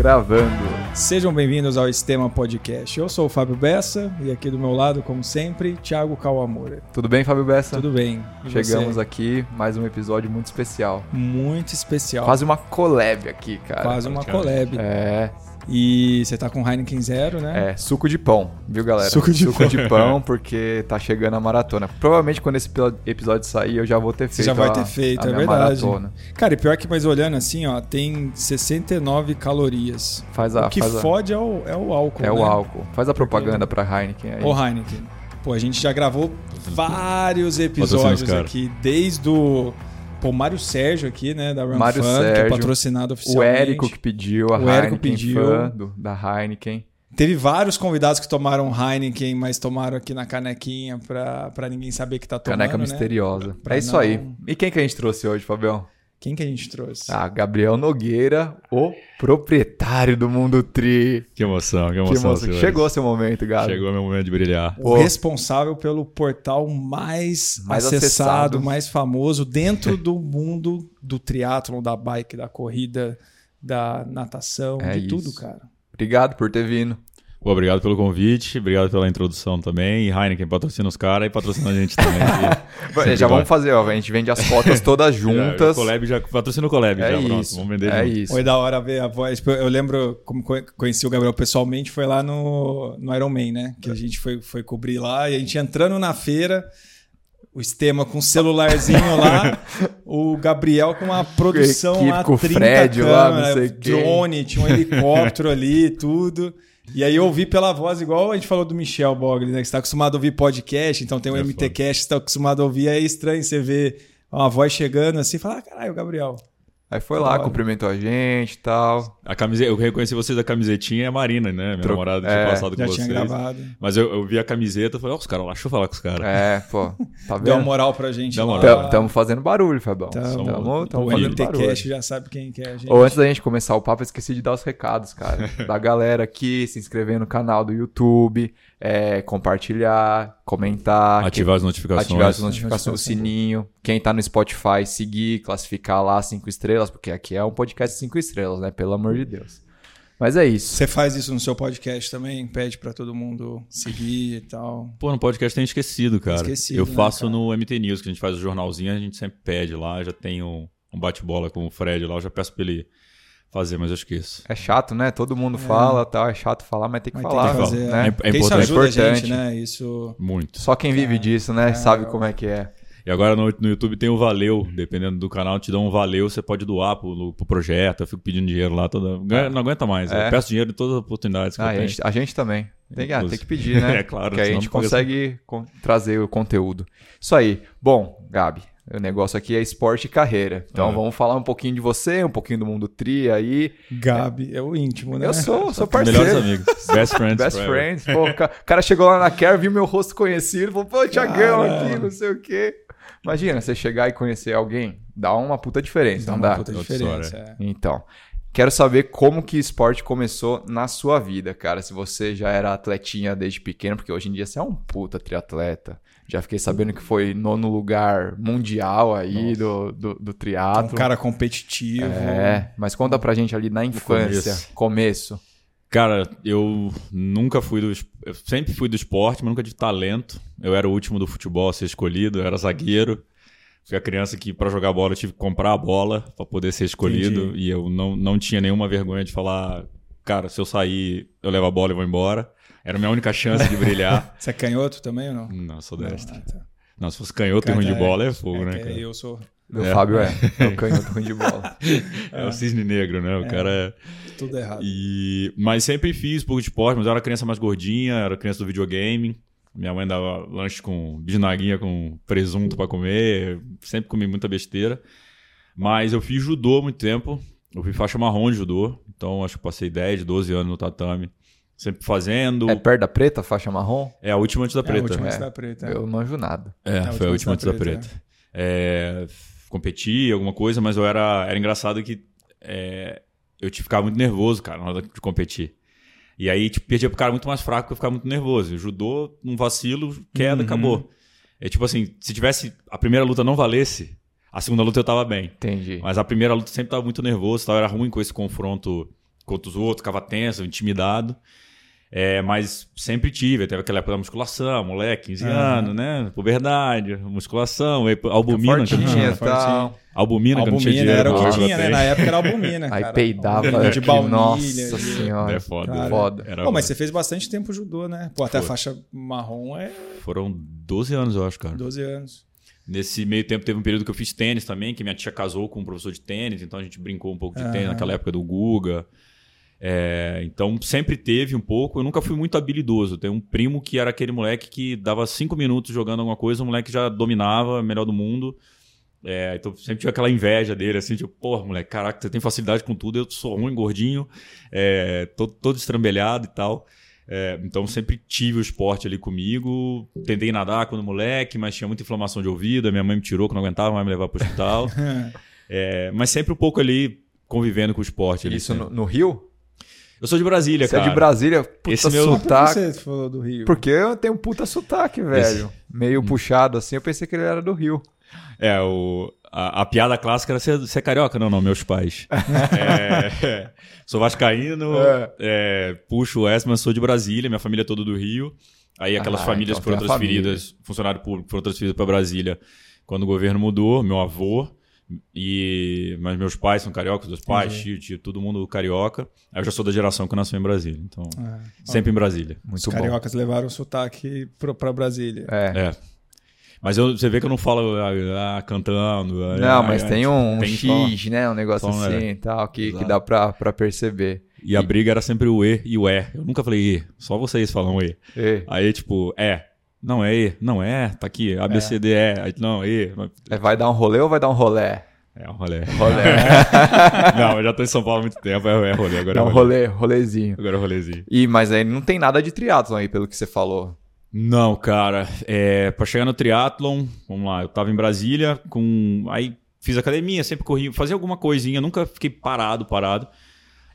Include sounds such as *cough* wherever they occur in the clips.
Gravando. Sejam bem-vindos ao Estema Podcast. Eu sou o Fábio Bessa e aqui do meu lado, como sempre, Thiago Kawamura. Tudo bem, Fábio Bessa? Tudo bem. E Chegamos você? aqui, mais um episódio muito especial. Muito especial. Quase uma collab aqui, cara. Quase uma collab. É. E você tá com Heineken Zero, né? É, suco de pão, viu, galera? Suco de suco pão. de pão, *laughs* porque tá chegando a maratona. Provavelmente quando esse episódio sair, eu já vou ter feito. Você já vai a, ter feito, é verdade. Maratona. Cara, e pior que, mas olhando assim, ó, tem 69 calorias. Faz a, o que faz fode a... é, o, é o álcool. É né? o álcool. Faz a propaganda porque... pra Heineken aí. Ô, Heineken. Pô, a gente já gravou vários episódios aqui, desde o. Pô, Mário Sérgio aqui, né, da Run Mário Fun, Sérgio, que é patrocinado oficialmente. O Érico que pediu, a o Heineken Érico pediu. fã do, da Heineken. Teve vários convidados que tomaram Heineken, mas tomaram aqui na canequinha pra, pra ninguém saber que tá tomando, Caneca né? misteriosa. Pra é isso não- aí. E quem que a gente trouxe hoje, Fabião? Quem que a gente trouxe? Ah, Gabriel Nogueira, o proprietário do Mundo Tri. Que emoção, que Que emoção. emoção. senhores. Chegou seu momento, Gabi. Chegou meu momento de brilhar. O Pô. responsável pelo portal mais, Mais acessado, acessado. mais famoso dentro do mundo do triatlon, da bike, da corrida, da natação, É de tudo, isso. cara. Obrigado por ter vindo. Pô, obrigado pelo convite, obrigado pela introdução também. E Heineken patrocina os caras e patrocina a gente também. *laughs* já vai. vamos fazer, ó. A gente vende as fotos todas *laughs* juntas. Já, o Collab já patrocina o Collab, É já, pronto. isso. Vamos vender é junto. isso. Foi da hora ver a voz. Eu lembro como co- conheci o Gabriel pessoalmente, foi lá no, no Iron Man, né? Que a gente foi, foi cobrir lá e a gente entrando na feira, o Estema com um celularzinho lá, *laughs* o Gabriel com uma produção Equipe lá, com o 30 Fred lá, não câmeras, sei quem. drone, tinha um helicóptero ali, tudo. E aí eu ouvi pela voz, igual a gente falou do Michel Bogli, né? Que você tá acostumado a ouvir podcast, então tem o É MTCast, você tá acostumado a ouvir, é estranho você ver uma voz chegando assim e falar, ah, caralho, Gabriel. Aí foi lá, cumprimentou a gente e tal. A camiseta, eu reconheci vocês da camisetinha e a Marina, né? Minha Tro- namorada é, tinha passado Já com tinha vocês. gravado. Mas eu, eu vi a camiseta e falei, ó, os caras lá, deixa eu falar com os caras. É, pô. Tá *laughs* Deu uma vendo? moral pra gente. Moral. Estamos fazendo barulho, Fabão. Tamo. Estamos o fazendo barulho. MTCast já sabe quem que é a gente. Ou antes da gente começar o papo, eu esqueci de dar os recados, cara. *laughs* da galera aqui, se inscrever no canal do YouTube, é, compartilhar, comentar. Ativar as notificações. Ativar as notificações, o sininho. Quem tá no Spotify, seguir, classificar lá cinco estrelas, porque aqui é um podcast cinco estrelas, né? Pelo amor de Deus. Mas é isso. Você faz isso no seu podcast também? Pede pra todo mundo seguir e tal. Pô, no podcast tem esquecido, cara. Esquecido, eu né, faço cara? no MT News, que a gente faz o jornalzinho, a gente sempre pede lá, já tem um, um bate-bola com o Fred lá, eu já peço pra ele fazer, mas eu esqueço. É chato, né? Todo mundo fala, tal, é chato falar, mas tem que Mas falar, tem que fazer. né? É- é Porque isso importante. ajuda a Importante. gente, né? Isso. Muito. Só quem vive disso, né? Sabe como é que é. E agora no, no YouTube tem o Valeu, dependendo do canal, te dá um Valeu, você pode doar pro, pro projeto, eu fico pedindo dinheiro lá, toda, não aguenta mais, É. eu peço dinheiro em todas as oportunidades que Ah, eu a, tenho. gente, a gente também. Tem, que- ah, tem que pedir, né? *laughs* É, claro, Que a gente paga consegue con- trazer o conteúdo. Isso aí. Bom, Gabi, o negócio aqui é esporte e carreira. Então Ah. vamos falar um pouquinho de você, um pouquinho do mundo tri aí. Gabi, é o íntimo, né? Eu sou, *laughs* sou Melhores parceiro. amigos, *laughs* best friends Best forever. friends. Pô, o ca- o cara chegou lá na Care, viu meu rosto conhecido, falou, pô, Tiagão aqui, não sei o quê. Imagina, você chegar e conhecer alguém, dá uma puta diferença, Dá não uma dá? puta diferença. é. Então, quero saber como que esporte começou na sua vida, cara. Se você já era atletinha desde pequeno, porque hoje em dia você é um puta triatleta. Já fiquei sabendo que foi nono lugar mundial aí do, do, do Um triatlo. cara competitivo. É, mas conta pra gente ali na infância, começo. Cara, eu nunca fui do. Eu sempre fui do esporte, mas nunca tive talento. Eu era o último do futebol a ser escolhido, eu era zagueiro. Fui a criança que, pra jogar bola, eu tive que comprar a bola pra poder ser escolhido. Entendi. E eu não, não tinha nenhuma vergonha de falar, cara, se eu sair, eu levo a bola e vou embora. Era a minha única chance de brilhar. *laughs* Você é canhoto também ou não? não, eu sou Não, destro. ah, tá. Não, se fosse canhoto e ruim de Cara, bola, é fogo, É né, cara? Eu sou Meu É. Fábio é, *laughs* é o canhoto ruim de bola. *laughs* É o cisne negro, né? O cara é... tudo errado. E... Mas sempre fiz pouco de esporte, mas eu era criança mais gordinha, era criança do videogame. Minha mãe dava lanche com bisnaguinha com presunto pra comer, sempre comi muita besteira. Mas eu fiz judô há muito tempo, eu fui faixa marrom de judô, então acho que passei 10, 12 anos no tatame. Sempre fazendo. É perto da preta, faixa marrom? É a última antes da É a preta. última É. antes da preta. Eu não manjo nada. É, a foi última a última antes da da preta, preta. É, competi, alguma coisa, mas eu era. Era engraçado que é, eu te ficava muito nervoso, cara, na hora de competir. E aí, tipo, perdia pro cara muito mais fraco porque eu ficava muito nervoso. Judô, um vacilo, queda, Uhum. acabou. É tipo assim, se tivesse. A primeira luta não valesse, a segunda luta eu tava bem. Entendi. Mas a primeira luta sempre tava muito nervoso, tava, era ruim com esse confronto contra os outros, ficava tenso, intimidado. É, mas sempre tive, teve aquela época da musculação, moleque, 15 anos, né? Puberdade, musculação, albumina. que eu Fortinha tinha. e tal. Albumina, que eu não tinha Albumina dinheiro. era o que tinha, né? Na época era albumina, Aí cara. peidava Albumina de baunilha. nossa de- senhora. É foda. Cara, Foda. Era- Pô, mas você fez bastante tempo judô, né? Pô, até a Foi. faixa marrom é Foram 12 anos, eu acho, cara. 12 anos. Nesse meio tempo teve um período que eu fiz tênis também, que minha tia casou com um professor de tênis, então a gente brincou um pouco de tênis Aham. naquela época do Guga. É, então sempre teve um pouco. Eu nunca fui muito habilidoso. Tem um primo que era aquele moleque que dava cinco minutos jogando alguma coisa, o moleque já dominava, melhor do mundo. É, então sempre tive aquela inveja dele, assim, tipo, porra, moleque, caraca, você tem facilidade com tudo, eu sou ruim, gordinho, é, todo, todo estrambelhado e tal. É, então sempre tive o esporte ali comigo. Tentei nadar quando moleque, mas tinha muita inflamação de ouvido. Minha mãe me tirou, que não aguentava mais me levar para o hospital. *laughs* É, mas sempre um pouco ali convivendo com o esporte. ali, Isso no, no Rio? Eu sou de Brasília, Você é cara. de Brasília? Puta Esse meu- Por que sotaque. você falou do Rio? Porque eu tenho um puta sotaque, velho. Meio puxado assim, eu pensei que ele era do Rio. É, o, a, a piada clássica era ser, ser carioca. Não, não, meus pais. *laughs* É, sou vascaíno, É. é, puxo o S, mas sou de Brasília, minha família é toda do Rio. Aí aquelas Ah, famílias então foram a família. transferidas, funcionário público foram transferidos para Brasília quando o governo mudou, meu avô. E, mas meus pais são cariocas, dois pais, tio, tio, todo mundo carioca. Aí eu já sou da geração que nasceu em Brasília, então Ah, sempre em Brasília. os Muito bom. cariocas levaram o sotaque pro, pra Brasília. É. É. Mas eu- você vê que eu não falo ah, ah, cantando. ah, Não, ah, mas ah, tem um, um tem só- X, né? Um negócio assim é. e tal, que, que dá pra, pra perceber. E a briga era sempre o E e o E. Eu nunca falei E, só vocês falam E. E, Aí, tipo, é. Não é E, não é, tá aqui, A, B, C, D, E. Não, E. é, vai dar um rolê ou vai dar um rolé? É um rolê. Rolé. *laughs* não, eu já tô em São Paulo há muito tempo, é, é rolê, agora é um rolê. rolê, rolezinho. Agora é rolezinho. E, mas aí não tem nada de triatlon aí, pelo que você falou. Não, cara. É, pra chegar no triatlon, vamos lá, eu tava em Brasília com. Aí fiz academia, sempre corri, fazia alguma coisinha, nunca fiquei parado, parado.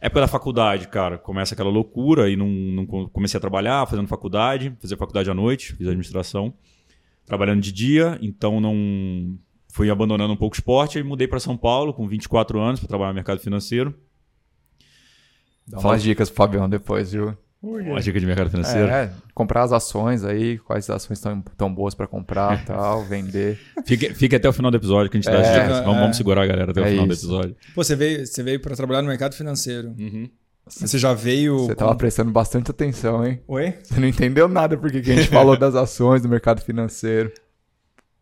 Época da faculdade, cara, começa aquela loucura e não, não co- comecei a trabalhar, fazendo faculdade, fazer faculdade à noite, fiz administração, trabalhando de dia, então não fui abandonando um pouco o esporte e mudei para São Paulo com 24 anos para trabalhar no mercado financeiro. Dá Fala- umas dicas pro Fabião depois, viu? Uma dica de mercado financeiro. É, comprar as ações aí, quais ações estão tão boas pra comprar e *laughs* tal, vender. Fique, fique até o final do episódio que a gente dá as É, dicas. Vamos, é. vamos segurar a galera até o É final do isso. episódio. Pô, você veio, você veio pra trabalhar no mercado financeiro. Uhum. Você já veio. Você tava prestando bastante atenção, hein? Oi? Você não entendeu nada porque que a gente falou *laughs* das ações do mercado financeiro.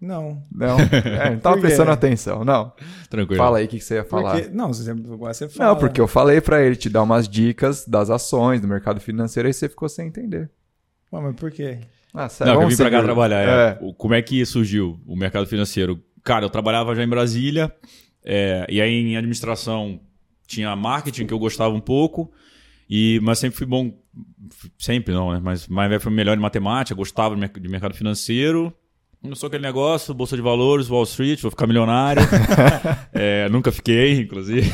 Não. Não, é, não tava prestando atenção, não. Tranquilo. Fala aí o que, que você ia falar. quê? Não, você, agora você fala. Não, porque eu falei pra ele te dar umas dicas das ações do mercado financeiro e você ficou sem entender. Ué, mas por quê? Ah, sério, Não, eu vim pra cá trabalhar. é. É. Como é que surgiu o mercado financeiro? Cara, eu trabalhava já em Brasília, é, e aí em administração tinha marketing, que eu gostava um pouco, e, mas sempre fui bom. Sempre não, né? Mas mais velho foi melhor em matemática, gostava de mercado financeiro. Começou aquele negócio, Bolsa de Valores, Wall Street, vou ficar milionário. *laughs* É, nunca fiquei, inclusive.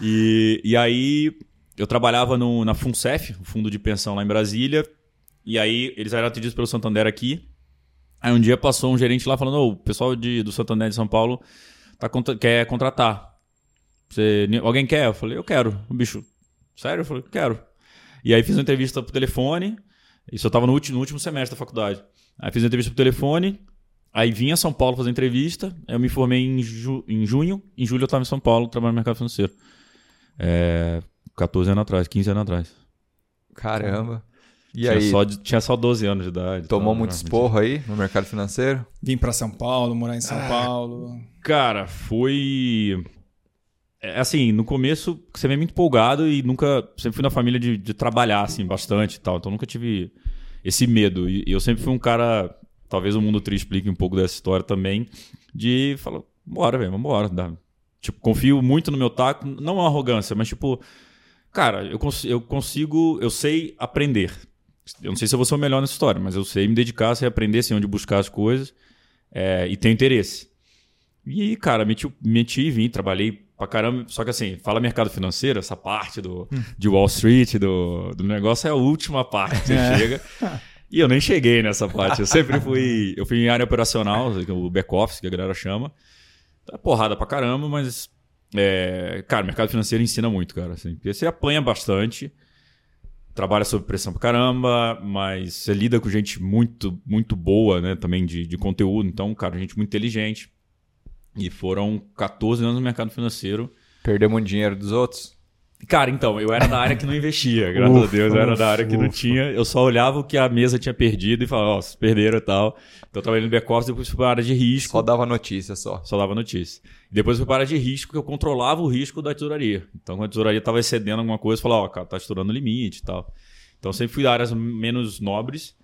e, e aí eu trabalhava no, na FUNCEF, o fundo de pensão lá em Brasília, e aí eles eram atendidos pelo Santander aqui. Aí um dia passou um gerente lá falando: "Ô, o pessoal de, do Santander de São Paulo tá, contra- quer contratar. Você, alguém quer? Eu falei: eu quero. O bicho, sério? Eu falei: quero. E aí fiz uma entrevista por telefone. Isso eu tava no último, no último semestre da faculdade. Aí fiz entrevista por telefone. Aí vim a São Paulo fazer entrevista. Aí eu me formei em, ju- em junho. Em julho eu tava em São Paulo trabalhando no mercado financeiro. É, 14 anos atrás, 15 anos atrás. Caramba. E tinha, aí, só, tinha só 12 anos de idade. tomou Então, muito né, esporro aí no mercado financeiro? Vim pra São Paulo, morar em São Ah. Paulo. Cara, foi. É, assim, no começo você vem muito empolgado e nunca. Sempre fui na família de, de trabalhar, assim, bastante e tal. Então nunca tive esse medo. E, eu sempre fui um cara. Talvez o Mundo Tri explique um pouco dessa história também. De falar, bora, velho, vambora. Dá. Tipo, confio muito no meu taco. Não é uma arrogância, mas tipo. Cara, eu, cons eu consigo. Eu sei aprender. Eu não sei se eu vou ser o melhor nessa história, mas eu sei me dedicar, sei aprender, sei onde buscar as coisas. é, e tenho interesse. E, cara, meti, meti e vim, trabalhei pra caramba. Só que assim, fala mercado financeiro, essa parte do, de Wall Street, do, do negócio, é a última parte que você chega. E eu nem cheguei nessa parte. Eu sempre fui. Eu fui em área operacional, o back-office, que a galera chama. Tá porrada pra caramba, mas É, cara, mercado financeiro ensina muito, cara. Assim, porque você apanha bastante, trabalha sob pressão pra caramba, mas você lida com gente muito, muito boa, né? Também de, de conteúdo. Então, cara, gente muito inteligente. E foram 14 anos no mercado financeiro. Perdeu muito dinheiro dos outros? Cara, então, eu era da área que não investia, graças Ufa, a Deus, eu era da área que não ufa. tinha. Eu só olhava o que a mesa tinha perdido e falava, ó, vocês perderam e tal. Então eu trabalhei no back-office, depois fui para a área de risco. Só dava notícia só. Só dava notícia. Depois fui para a área de risco, que eu controlava o risco da tesouraria. Então, quando a tesouraria estava excedendo alguma coisa, eu falava, ó, cara, tá estourando o limite e tal. Então, eu sempre fui da áreas menos nobres,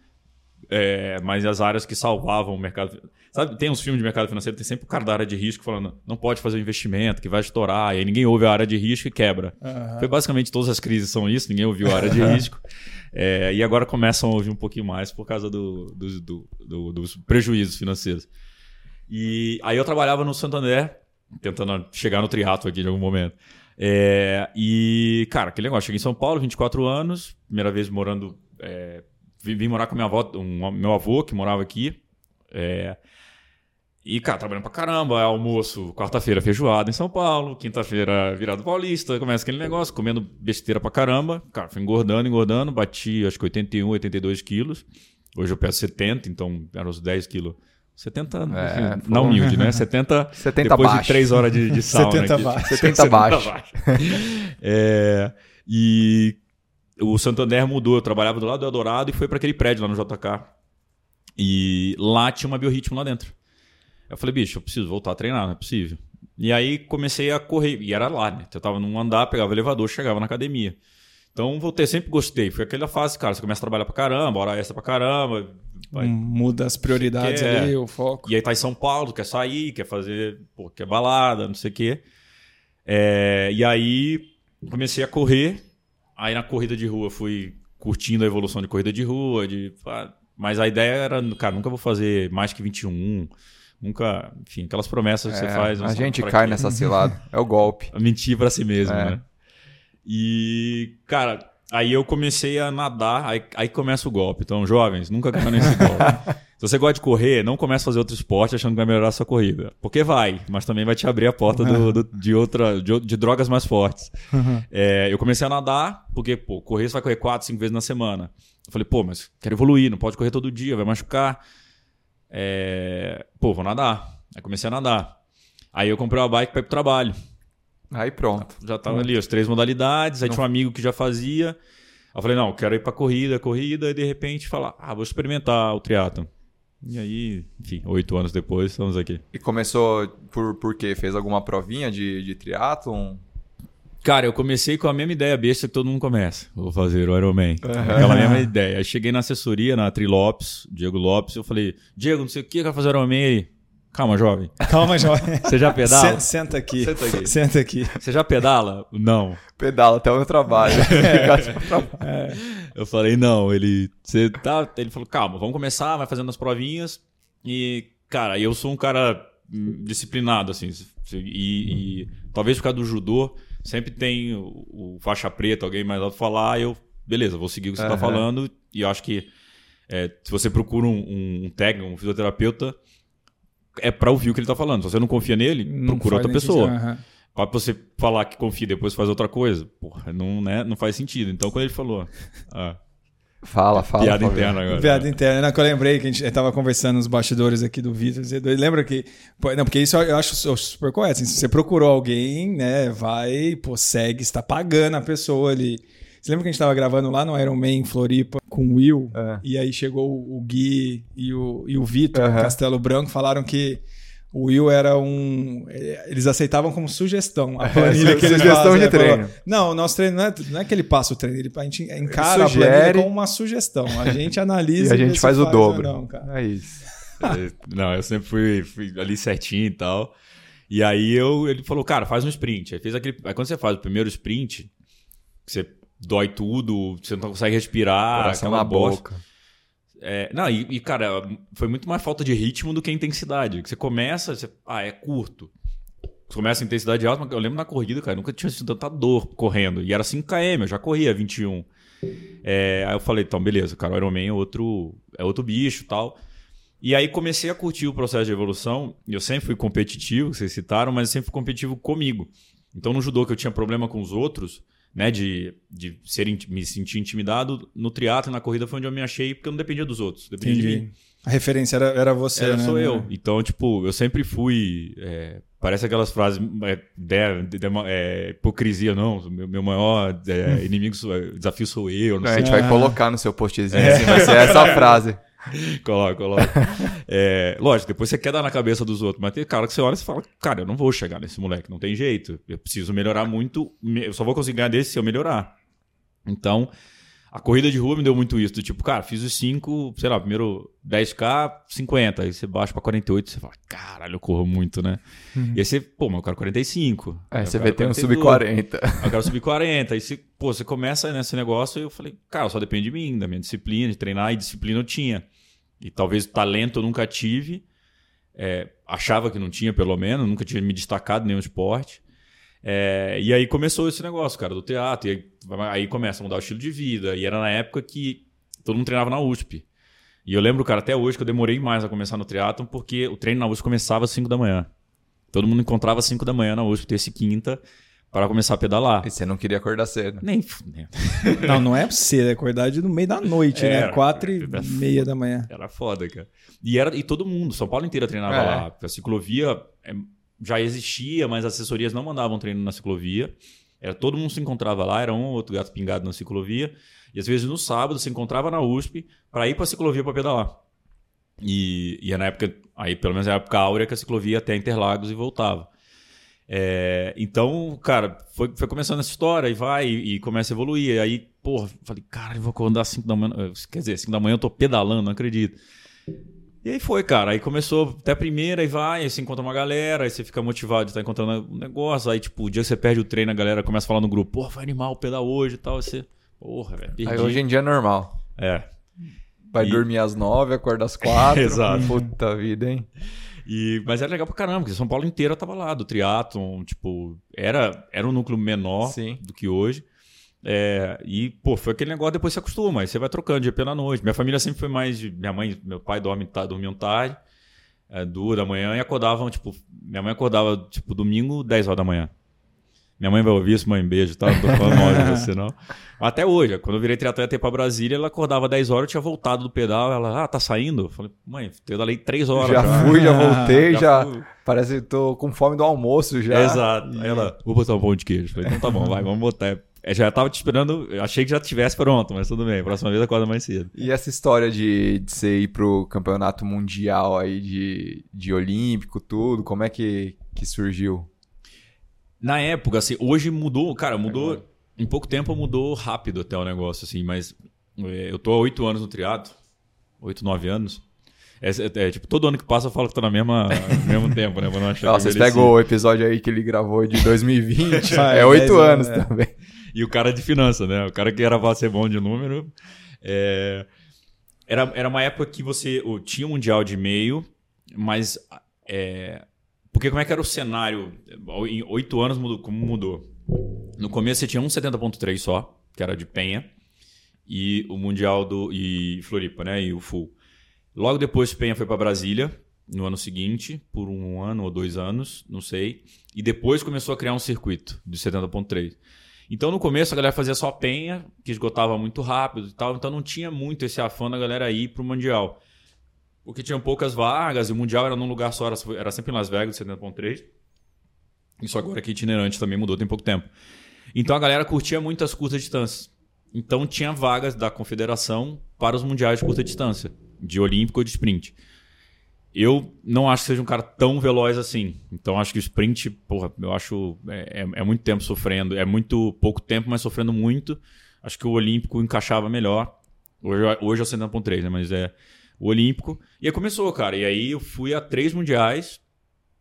é, mas as áreas que salvavam o mercado. Sabe, tem uns filmes de mercado financeiro, tem sempre o cara da área de risco falando, não pode fazer um investimento, que vai estourar, e aí ninguém ouve a área de risco e quebra. Aham. Foi basicamente todas as crises são isso, ninguém ouviu a área de risco. É, e agora começam a ouvir um pouquinho mais por causa do- do- do- do- dos prejuízos financeiros. E aí eu trabalhava no Santander, tentando chegar no triatlo aqui de algum momento. É, e, cara, aquele negócio, cheguei em São Paulo, 24 anos, primeira vez morando. é, vim, vim morar com minha avó, um- meu avô que morava aqui. É, e, cara, trabalhando pra caramba, almoço, quarta-feira feijoada em São Paulo, quinta-feira virado paulista, começa aquele negócio, comendo besteira pra caramba. Cara, fui engordando, engordando, bati acho que 81, 82 quilos. Hoje eu peso 70, então eram uns 10 quilos. 70, É, enfim, na humilde, né? 70, 70 *laughs* depois baixo. de 3 horas de, de *laughs* sauna. 70 aqui. baixo. *laughs* 70 baixo. É, e o Santander mudou, eu trabalhava do lado do Eldorado e foi para aquele prédio lá no JK. E lá tinha uma biorritmo lá dentro. Eu falei, bicho, eu preciso voltar a treinar, não é possível. E aí comecei a correr, e era lá, né? Eu tava num andar, pegava o elevador, chegava na academia. Então voltei, sempre gostei. Foi aquela fase, cara, você começa a trabalhar pra caramba, hora extra pra caramba. vai- Hum, Muda as prioridades Quer- ali, o foco. E aí tá em São Paulo, quer sair, quer fazer, pô, quer balada, não sei o quê. É, e aí comecei a correr. Aí na corrida de rua fui curtindo a evolução de corrida de rua, de mas a ideia era, cara, nunca vou fazer mais que 21. Nunca, enfim, aquelas promessas que você É, faz. a gente cai quê. nessa cilada. É o golpe. *laughs* Mentir pra si mesmo, É. né? E, cara, aí eu comecei a nadar, aí, aí começa o golpe. Então, jovens, nunca caiam nesse *laughs* golpe. Se você gosta de correr, não comece a fazer outro esporte achando que vai melhorar a sua corrida. Porque vai, mas também vai te abrir a porta do- do- de, outra, de, de drogas mais fortes. *laughs* É, eu comecei a nadar, porque, pô, correr você vai correr quatro, cinco vezes na semana. Eu falei, pô, mas quero evoluir, não pode correr todo dia, vai machucar. É, pô, vou nadar. Aí comecei a nadar. Aí eu comprei uma bike pra ir pro trabalho. Aí pronto. Já tava ali as três modalidades, aí tinha um amigo que já fazia. Eu falei, não, quero ir pra corrida, corrida, e de repente falar, ah, vou experimentar o triatlon. E aí, enfim, oito anos depois, estamos aqui. E começou por, por quê? Fez alguma provinha de, de triatlon? Cara, eu comecei com a mesma ideia besta que todo mundo começa. Vou fazer o Ironman. Aquela mesma ideia. Aí cheguei na assessoria, na Tri Lopes, Diego Lopes, eu falei, Diego, não sei o que, eu quero fazer o Ironman aí. Calma, jovem. Calma, jovem. *laughs* Você já pedala? Se- Senta aqui. Senta aqui. Senta aqui. Você já pedala? Não. Pedala até o meu trabalho. *laughs* Eu falei, não, ele. Você tá. Ele falou, calma, vamos começar, vai fazendo as provinhas. E, cara, eu sou um cara disciplinado, assim. E, e talvez por causa do judô, sempre tem o, o faixa preta, alguém mais alto falar, eu, beleza, vou seguir o que você tá Aham. falando. E eu acho que é, se você procura um, um técnico, um fisioterapeuta, é pra ouvir o que ele tá falando. Se você não confia nele, Não procura outra pessoa. aham. Pra você falar que confia e depois faz outra coisa, porra, não, né, não faz sentido. Então quando ele falou. Ah, Fala, fala. piada Fabiano. interna agora. Piada interna, não, que eu lembrei que a gente tava conversando nos bastidores aqui do Vitor. Lembra que. Não, porque isso eu acho super correto. assim, se você procurou alguém, né, vai, pô, segue, está pagando a pessoa ali. Você lembra que a gente tava gravando lá no Iron Man em Floripa com o Will? É. E aí chegou o Gui e o, e o Vitor, Aham. Castelo Branco, falaram que o Will era um. Eles aceitavam como sugestão a planilha que eles sugestão fazem. de falou, treino. Não, o nosso treino não é, não é que ele passa o treino, ele, a gente encara a sugere. planilha como uma sugestão. A gente *laughs* analisa E a gente se faz o dobro. Não, cara. É isso. *laughs* É, Não, eu sempre fui, fui ali certinho e tal. E aí eu, ele falou, cara, faz um sprint. Aí fez aquele. Aí quando você faz o primeiro sprint, que você dói tudo, você não consegue respirar, Coração aquela bosta. boca. É, não, e, e, cara, foi muito mais falta de ritmo do que intensidade. Que você começa, você, ah, é curto. Você começa a intensidade alta, mas eu lembro na corrida, cara, nunca tinha sentido tanta dor correndo. E era 5km, eu já corria 21. É, aí eu falei, então, beleza, cara, o Ironman é outro, é outro bicho tal. E aí comecei a curtir o processo de evolução. Eu sempre fui competitivo, vocês citaram, mas eu sempre fui competitivo comigo. Então no judô que eu tinha problema com os outros, né, de, de ser, me sentir intimidado, no triatlo e na corrida foi onde eu me achei, porque eu não dependia dos outros, dependia Entendi. de mim. A referência era, era você, Era, né? sou eu. Então, tipo, eu sempre fui. é, parece aquelas frases. É, de, de- de- é, hipocrisia, não. Meu, meu maior é, *laughs* inimigo, é, desafio sou eu. Não A sei. gente vai colocar no seu postzinho, assim, vai ser essa *laughs* frase. *laughs* Coloca, coloca. É, lógico, depois você quer dar na cabeça dos outros, mas tem cara que você olha e fala, cara, eu não vou chegar nesse moleque, não tem jeito. Eu preciso melhorar muito, eu só vou conseguir ganhar desse se eu melhorar. Então, a corrida de rua me deu muito isso. Do tipo, cara, fiz os 5, sei lá, primeiro 10K, 50. Aí você baixa pra 48, você fala, caralho, eu corro muito, né? E aí você, pô, mas eu quero 45. É, Aí eu você vê, tem um 42. sub-40. Aí Eu quero subir 40. Aí você, pô, você começa nesse negócio e eu falei, cara, só depende de mim, da minha disciplina, de treinar, e disciplina eu tinha. E talvez talento eu nunca tive. É, achava que não tinha, pelo menos, nunca tinha me destacado em nenhum esporte. É, e aí começou esse negócio, cara, do teatro. E aí, aí começa a mudar o estilo de vida. E era na época que todo mundo treinava na USP. E eu lembro, cara, até hoje que eu demorei mais a começar no triatlon, porque o treino na USP começava às 5 da manhã. Todo mundo encontrava às 5 da manhã na USP, terça e quinta, para começar a pedalar. E você não queria acordar cedo. Nem. *laughs* Não, não é você, é acordar de no meio da noite, Era, né? Quatro e era meia da manhã. Era foda, cara. E, era, e todo mundo, São Paulo inteira treinava É. lá. A ciclovia é, já existia, mas as assessorias não mandavam treino na ciclovia. Era, todo mundo se encontrava lá, era um ou outro gato pingado na ciclovia. E às vezes no sábado se encontrava na USP para ir para a ciclovia para pedalar. E, e é na época, aí pelo menos na época áurea, que a ciclovia ia até Interlagos e voltava. É, então, cara, foi, foi começando essa história e vai e, e começa a evoluir. E aí, porra, falei, cara, eu vou acordar às 5 da manhã. Quer dizer, 5 da manhã eu tô pedalando, não acredito. E aí foi, cara. Aí começou até a primeira, aí vai, aí você encontra uma galera, aí você fica motivado de estar encontrando um negócio. Aí, tipo, o dia que você perde o treino, a galera começa a falar no grupo, porra, vai animar o pedal hoje e tal. Aí você, porra, velho, perdi. Aí hoje em dia é normal. É. Vai E- dormir às nove, acorda às quatro. *laughs* Exato. Puta vida, hein? E, mas era legal pra caramba, porque São Paulo inteira tava lá, do triatlon, tipo, era, era um núcleo menor Sim. do que hoje. É, e, pô, foi aquele negócio, depois você acostuma, aí você vai trocando dia pela noite. Minha família sempre foi mais de. Minha mãe, meu pai dorme, tá, dormiam tarde, é, duas da manhã, e acordavam, tipo, minha mãe acordava, tipo, domingo, 10 horas da manhã. Minha mãe vai ouvir isso, mãe, beijo, tá? Não tô falando mal de você, não. Até hoje, quando eu virei triatleta e ia pra Brasília, ela acordava 10 horas, eu tinha voltado do pedal, ela, ah, tá saindo? Eu falei, mãe, pedalei 3 horas já, já. fui, já voltei, *laughs* já. fui. Parece que tô com fome do almoço já. Exato. Aí ela, vou botar um pão de queijo. Falei, então tá bom, vai, vamos botar. Eu já tava te esperando, eu achei que já tivesse pronto, mas tudo bem. Próxima vez acorda mais cedo. E essa história de, de você ir pro campeonato mundial aí de, de olímpico, tudo, como é que, que surgiu? Na época, assim, hoje mudou, cara, mudou. Em pouco tempo mudou rápido até o negócio, assim, mas é, eu tô há oito anos no triatlo, oito, nove anos. É, é, é, tipo, todo ano que passa eu falo que tô na mesma, no mesmo *laughs* tempo, né? Pra não achar eu vocês pegam o episódio aí que ele gravou de 2020, Ah, é é oito 10 anos anos, é. também. E o cara de finança, né? O cara que era pra ser bom de número. é, Era, era uma época que você o- tinha um mundial de meio, mas. é, Porque como é que era o cenário? Em oito anos mudou, como mudou? No começo você tinha um 70.3 só, que era de Penha, e o Mundial do. e Floripa, né? E o Full. Logo depois Penha foi para Brasília, no ano seguinte, por um ano ou dois anos, não sei. E depois começou a criar um circuito de 70.3. Então, no começo, a galera fazia só penha, que esgotava muito rápido e tal. Então, não tinha muito esse afã da galera ir pro Mundial. Porque tinham poucas vagas, e o Mundial era num lugar só, era, sempre em Las Vegas, 70.3. Isso agora que é itinerante também mudou, tem pouco tempo. Então, a galera curtia muito as curtas distâncias. Então, tinha vagas da confederação para os mundiais de curta distância, de olímpico ou de sprint. Eu não acho que seja um cara tão veloz assim. Então acho que o sprint, porra, eu acho é, é- é muito tempo sofrendo, é muito pouco tempo, mas sofrendo muito. Acho que o olímpico encaixava melhor. Hoje, hoje é o 70.3, né? Mas é o olímpico. E aí começou, cara. E aí eu fui a três mundiais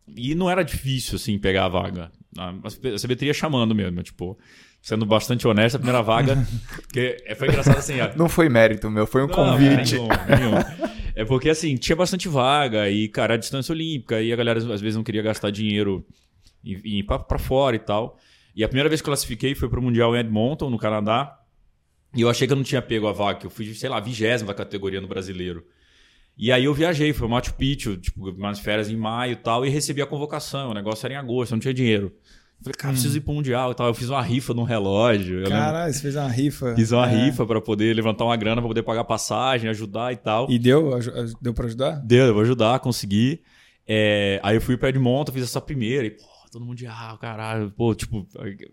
e não era difícil, assim, pegar a vaga. A a CBT ia chamando mesmo, tipo, sendo bastante honesto, a primeira vaga. *laughs* porque é, foi engraçado assim, a- Não foi mérito meu, foi um não, convite. nenhum, nenhum. *laughs* É porque, assim, tinha bastante vaga e, cara, a distância olímpica e a galera às vezes não queria gastar dinheiro em ir pra fora e tal. E a primeira vez que classifiquei foi pro Mundial em Edmonton, no Canadá. E eu achei que eu não tinha pego a vaga, eu fui, sei lá, vigésima categoria no brasileiro. E aí eu viajei, foi o Machu Picchu, tipo, umas férias em maio e tal, e recebi a convocação. O negócio era em agosto, eu não tinha dinheiro. Falei, cara, preciso ir pro Mundial e tal. Eu fiz uma rifa num relógio. eu lembro- Caralho, você fez uma rifa. Fiz uma É. rifa pra poder levantar uma grana, pra poder pagar passagem, ajudar e tal. E deu? Deu pra ajudar? Deu, eu vou ajudar, consegui. É, aí eu fui pra Edmonton, fiz essa primeira e, pô, todo mundial, caralho. Pô, tipo,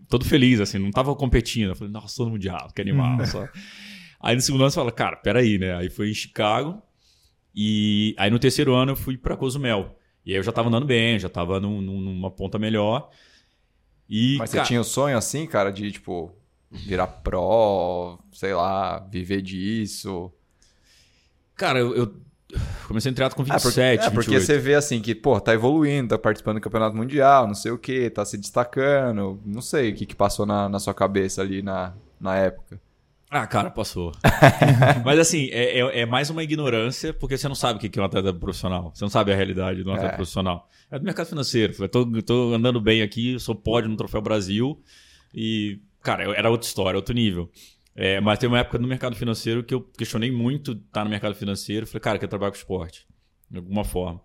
todo feliz, assim, não tava competindo. Eu falei, nossa, todo mundial, que animal. só. Aí no segundo ano você fala, cara, peraí, né? Aí foi em Chicago. E aí no terceiro ano eu fui pra Cozumel. E aí eu já tava andando bem, já tava num- numa ponta melhor. E, Mas cara, você tinha o sonho assim, cara, de, tipo, virar pró, sei lá, viver disso? cara, eu, eu comecei a entrar com É, 27, porque, é, porque 28. você vê assim que, pô, tá evoluindo, tá participando do campeonato mundial, não sei o que, tá se destacando. Não sei o que, que passou na, na sua cabeça ali na, na época. Ah, cara, passou. *laughs* Mas assim, é, é- é mais uma ignorância, porque você não sabe o que é um atleta profissional. Você não sabe a realidade do atleta É. profissional. É do mercado financeiro. Falei, tô, tô andando bem aqui, sou pódio no Troféu Brasil. E, cara, eu- era outra história, outro nível. É, mas tem uma época no mercado financeiro que eu questionei muito estar no mercado financeiro. Falei, cara, eu quero trabalhar com esporte. De alguma forma.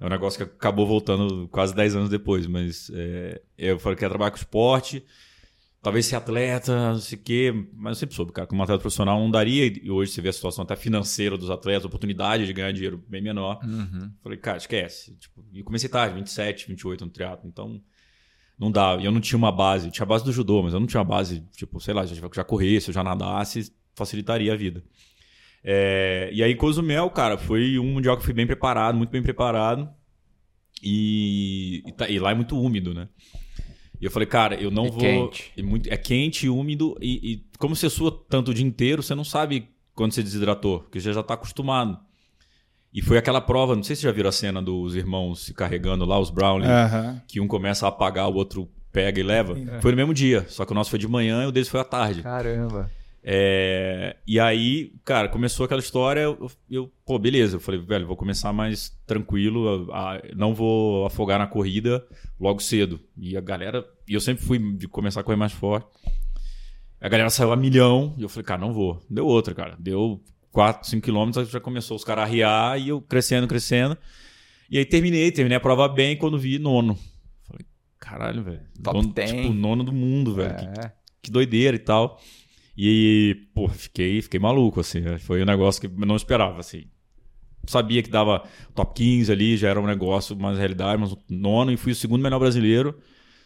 É um negócio que acabou voltando quase 10 anos depois. Mas é, eu falei, quero trabalhar com esporte talvez ser atleta, não sei o quê, mas eu sempre soube, cara, como atleta profissional não daria, e hoje você vê a situação até financeira dos atletas, a oportunidade de ganhar dinheiro bem menor. Falei, cara, esquece. Tipo, e comecei tarde, 27, 28 no triatlo, então não dá. E eu não tinha uma base, tinha a base do judô, mas eu não tinha uma base, tipo, sei lá, já, já corresse, eu já nadasse, facilitaria a vida. É, e aí, Cozumel, cara, foi um mundial que eu fui bem preparado, muito bem preparado. E, e, tá- e lá é muito úmido, né? E eu falei, cara, eu não E vou. quente. É, muito, é quente, úmido, e, e como você sua tanto o dia inteiro, você não sabe quando você desidratou, porque você já tá acostumado. E foi aquela prova, não sei se você já viram a cena dos irmãos se carregando lá, os Brownlee, que um começa a apagar, o outro pega e leva. Foi no mesmo dia, só que o nosso foi de manhã e o deles foi à tarde. Caramba. É, e aí, cara, começou aquela história, eu, eu, pô, beleza, eu falei, velho, vou começar mais tranquilo, a- a- não vou afogar na corrida logo cedo. E a galera, e eu sempre fui de começar a correr mais forte. A galera saiu a milhão, e eu falei, cara, não vou. Deu outra, cara. Deu 4, 5 quilômetros, já começou os caras a riar, e eu crescendo, crescendo. E aí terminei, terminei a prova bem, quando vi, nono. Falei, caralho, velho. Top Nono, 10. Tipo, nono do mundo, velho. Que É. que doideira e tal. E, pô, fiquei, fiquei maluco, assim. né? Foi um negócio que eu não esperava, assim. Sabia que dava top 15 ali, já era um negócio, mas realidade, mas o nono, e fui o segundo melhor brasileiro.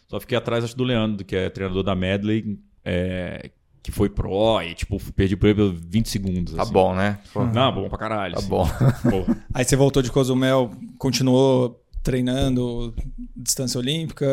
Só fiquei atrás, acho, do Leandro, que é treinador da Medley, é, que foi pro, e, tipo, perdi por ele por 20 segundos. Tá assim. bom, né? Pô, Não, bom pra caralho. tá assim. bom. *laughs* Aí você voltou de Cozumel, continuou treinando distância olímpica,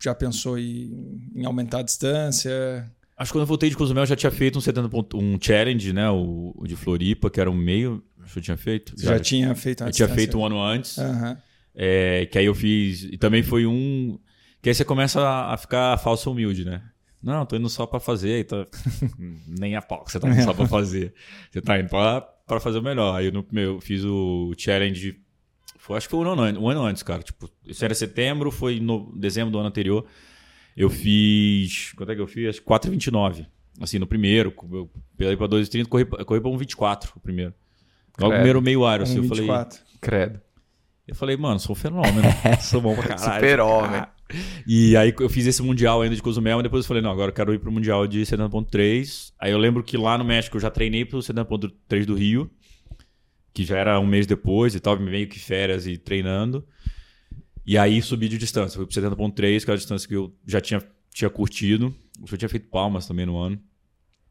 já pensou em, em aumentar a distância? Acho que quando eu voltei de Cozumel, eu já tinha feito um 70 ponto- um challenge, né? O, o de Floripa, que era um meio. Acho que eu tinha feito. Já, tinha feito a Eu tinha feito um ano antes. Aham. É, que aí eu fiz. E também foi um. Que aí você começa a, a ficar falso humilde, né? Não, tô indo só pra fazer. Então... *laughs* Nem a pau que você tá indo só pra *laughs* fazer. Você tá indo pra, pra fazer o melhor. Aí no meu, eu fiz o challenge. Foi, acho que foi um ano, antes- um ano antes, cara. Tipo, isso era setembro, foi no dezembro do ano anterior. Eu fiz. Quanto é que eu fiz? Acho que 4,29. Assim, no primeiro. Eu pelei pra 2,30, corri, pra- corri pra 1,24 o primeiro. Logo o Credo. primeiro meio ar, assim. Um Eu falei. 24. Credo. Eu falei, mano, sou um fenômeno. *laughs* sou bom pra caralho. Super-homem. *laughs* E aí eu fiz esse Mundial ainda de Cozumel, e depois eu falei, não, agora eu quero ir pro Mundial de 70.3. Aí eu lembro que lá no México eu já treinei pro 70.3 do Rio, que já era um mês depois e tal, meio que férias e treinando. E aí subi de distância, fui pro 70.3, que era a distância que eu já tinha, tinha curtido. Eu já tinha feito palmas também no ano.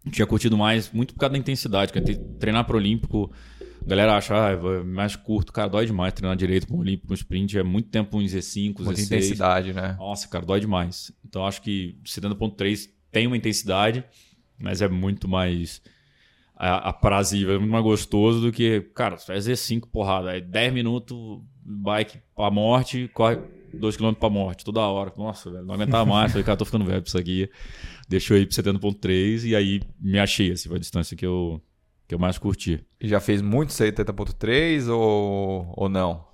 Tinha curtido mais, muito por causa da intensidade, que treinar pro Olímpico, a galera acha, ah, é mais curto, cara, dói demais treinar direito pro Olímpico, no sprint, é muito tempo um Z5, Muita Z6. intensidade, né? Nossa, cara, dói demais. Então acho que 70.3 tem uma intensidade, mas é muito mais a- aprazível, é muito mais gostoso do que, cara, faz Z5 porrada, é 10 minutos, bike pra morte, corre 2km pra morte, toda hora. Nossa, velho, não aguentava mais, falei, cara, tô ficando velho pra isso aqui. Deixa eu ir pro 70.3 e aí me achei, assim, foi a distância que eu, que eu mais curti. E já fez muito 70.3 ou, ou não?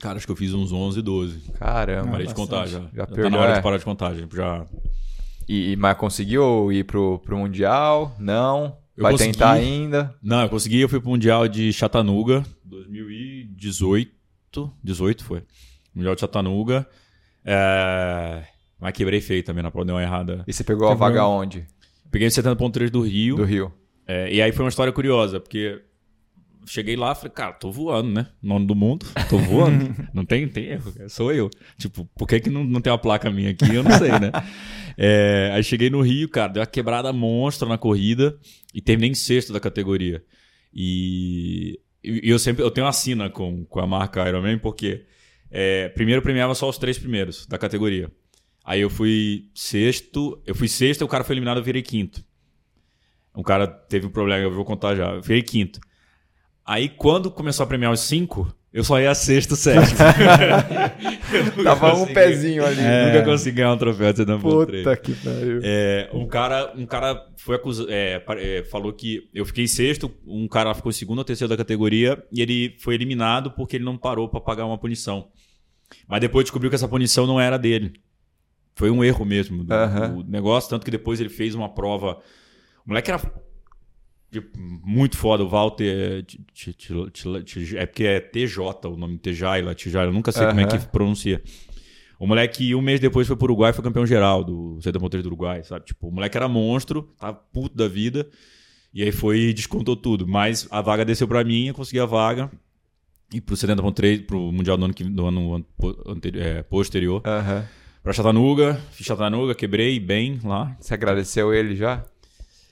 Cara, acho que eu fiz uns 11, 12. Caramba. Parei de bastante. contar já. Já Já tá perdeu, na hora é. de parar de contar, já. E, e- mas conseguiu ir pro, pro Mundial? Não? Eu Vai consegui. tentar ainda? Não, eu consegui, eu fui pro Mundial de Chattanooga, 2018. 18 foi. Mundial de Chattanooga. É, Mas quebrei feio também na prova, deu uma errada. E você pegou a vaga onde? Peguei o 70.3 do Rio. Do Rio. É, e aí foi uma história curiosa, porque cheguei lá e falei, cara, tô voando, né? Nono do mundo, tô *laughs* voando. não tem, tem erro, sou eu. Tipo, por que, que não, não tem uma placa minha aqui? Eu não sei, né? *laughs* É, aí cheguei no Rio, cara, deu uma quebrada monstra na corrida e terminei em sexto da categoria. E, e eu sempre eu tenho uma sina com, com a marca Ironman, porque é, primeiro premiava só os três primeiros da categoria. Aí eu fui sexto, eu fui sexto e o cara foi eliminado, eu virei quinto. Um cara teve um problema, eu vou contar já. Eu virei quinto. Aí, quando começou a premiar os cinco, eu só ia sexto, sétimo. *laughs* Tava um pezinho ali. Nunca consegui ganhar um troféu de Sedan Puta que pariu. é, um cara, um cara foi acusado, é, é, falou que eu fiquei sexto, um cara ficou em segundo ou terceiro da categoria e ele foi eliminado porque ele não parou pra pagar uma punição. Mas depois descobriu que essa punição não era dele. Foi um erro mesmo do, Aham. do negócio, tanto que depois ele fez uma prova. O moleque era muito foda, o Walter. É porque é TJ o nome, Tejaila, Tejaila, eu nunca sei como é que pronuncia. O moleque, um mês depois, foi pro Uruguai foi campeão geral do CT3 do Uruguai, sabe? Tipo, o moleque era monstro, tava puto da vida. E aí foi e descontou tudo. Mas a vaga desceu pra mim, eu consegui a vaga. E pro 70.3, pro Mundial do ano, que- do ano an- po- anteri- é, posterior. Aham. Pra Chattanooga, fiz Chattanooga, quebrei bem lá. Você agradeceu ele já?